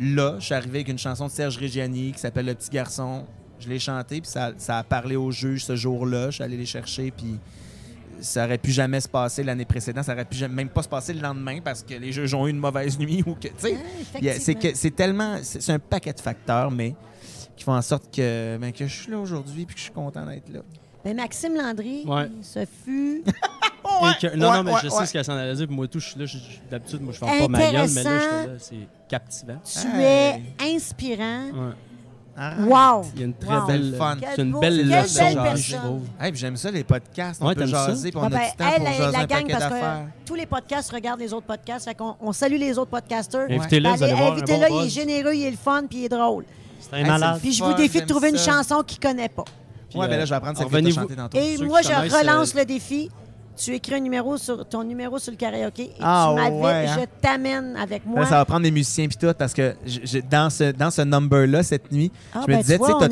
là, je suis arrivé avec une chanson de Serge Reggiani qui s'appelle Le Petit Garçon. Je l'ai chanté, puis ça, ça a parlé au juge ce jour-là. Je suis allé les chercher, puis ça aurait pu jamais se passer l'année précédente. Ça aurait pu jamais- même pas se passer le lendemain parce que les juges ont eu une mauvaise nuit ou que, tu sais. Ah, C'est effectivement. que c'est tellement. C'est c'est un paquet de facteurs, mais qui font en sorte que, ben, que je suis là aujourd'hui puis que je suis content d'être là. Ben, Maxime Landry, Ouais. ce fut [LAUGHS] Et que- non, ouais, non, mais ouais, je sais ouais. ce qu'elle s'en allait dire. puis Moi, tout, je suis là. je- je- D'habitude, moi, je ferme pas ma gueule, mais là, Intéressant. j'étais là. C'est captivant. tu Hey. es inspirant. Ouais. Arrête. Wow! Il y a une très Wow. belle. fun. C'est une beau- belle quelle leçon, belle je personne. trouve. Hey, puis j'aime ça, les podcasts. On Ouais, peut t'aimes ça? jaser, puis on Ah a ben, du temps elle, pour elle, jaser la un gang, paquet parce que d'affaires. tous les podcasts regardent les autres podcasts. Fait qu'on on salue les autres podcasters. Invitez-le, vous allez voir un bon Invitez-le, il est buzz. généreux, il est le fun, puis il est drôle. C'est un malade. Puis je vous défie de trouver une chanson qu'il connaît pas. Puis, Ouais, ben euh, là, je vais apprendre cette que chanté tantôt. Et Ceux moi, je relance euh, le défi. Tu écris un numéro sur ton numéro sur le karaoké et Ah, tu m'invites, ouais, hein? je t'amène avec moi. Là, ça va prendre des musiciens puis tout parce que je- je- dans ce, dans ce number-là, cette nuit, Ah, je me ben, disais, tu sais, tout, à-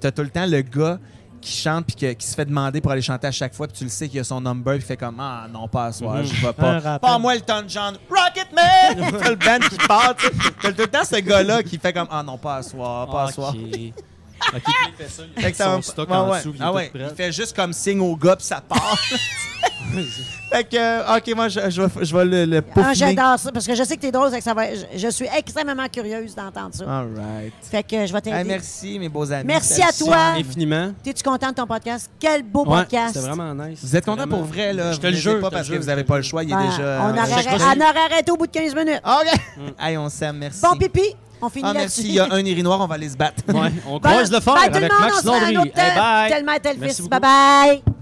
t'as tout le temps le gars qui chante puis que- qui se fait demander pour aller chanter à chaque fois puis tu le sais qu'il a son number puis il fait comme ah non pas à soir Mhm. je vais pas. pas moi le Elton John Rocketman t'as le band qui part t'as tout le temps ce gars là qui fait comme ah non pas à soir pas à soir Ok. Puis il fait ça. Il Fait son stock ouais, en ouais. dessous, puis il est Ah tout ouais, prêt. il fait juste comme signe au gars puis ça part [LAUGHS] fait que euh, ok moi je, je vais, je vais le, le Ah, peaufiner J'adore ça parce que je sais que t'es drôle, c'est que ça va. Je, je suis extrêmement curieuse d'entendre ça. all right Fait que je vais t'aider. Hey, merci mes beaux amis Merci à Merci. toi. Infiniment. T'es-tu content de ton podcast? Quel beau Ouais, podcast. c'était vraiment nice. Vous êtes content Vraiment. pour vrai, là? Je te le jure. pas je te parce le que jure, vous n'avez je te pas le le choix, il est Ben, déjà... on, aurait, on aurait arrêté au bout de 15 minutes. OK! Hey, on s'aime, merci. Bon pipi, on finit Ah, là-dessus. merci. Il y a un urinoir, on va aller se battre. Ouais, on [LAUGHS] croise le le avec Max Landry. Hey, bye. Tellement tel Merci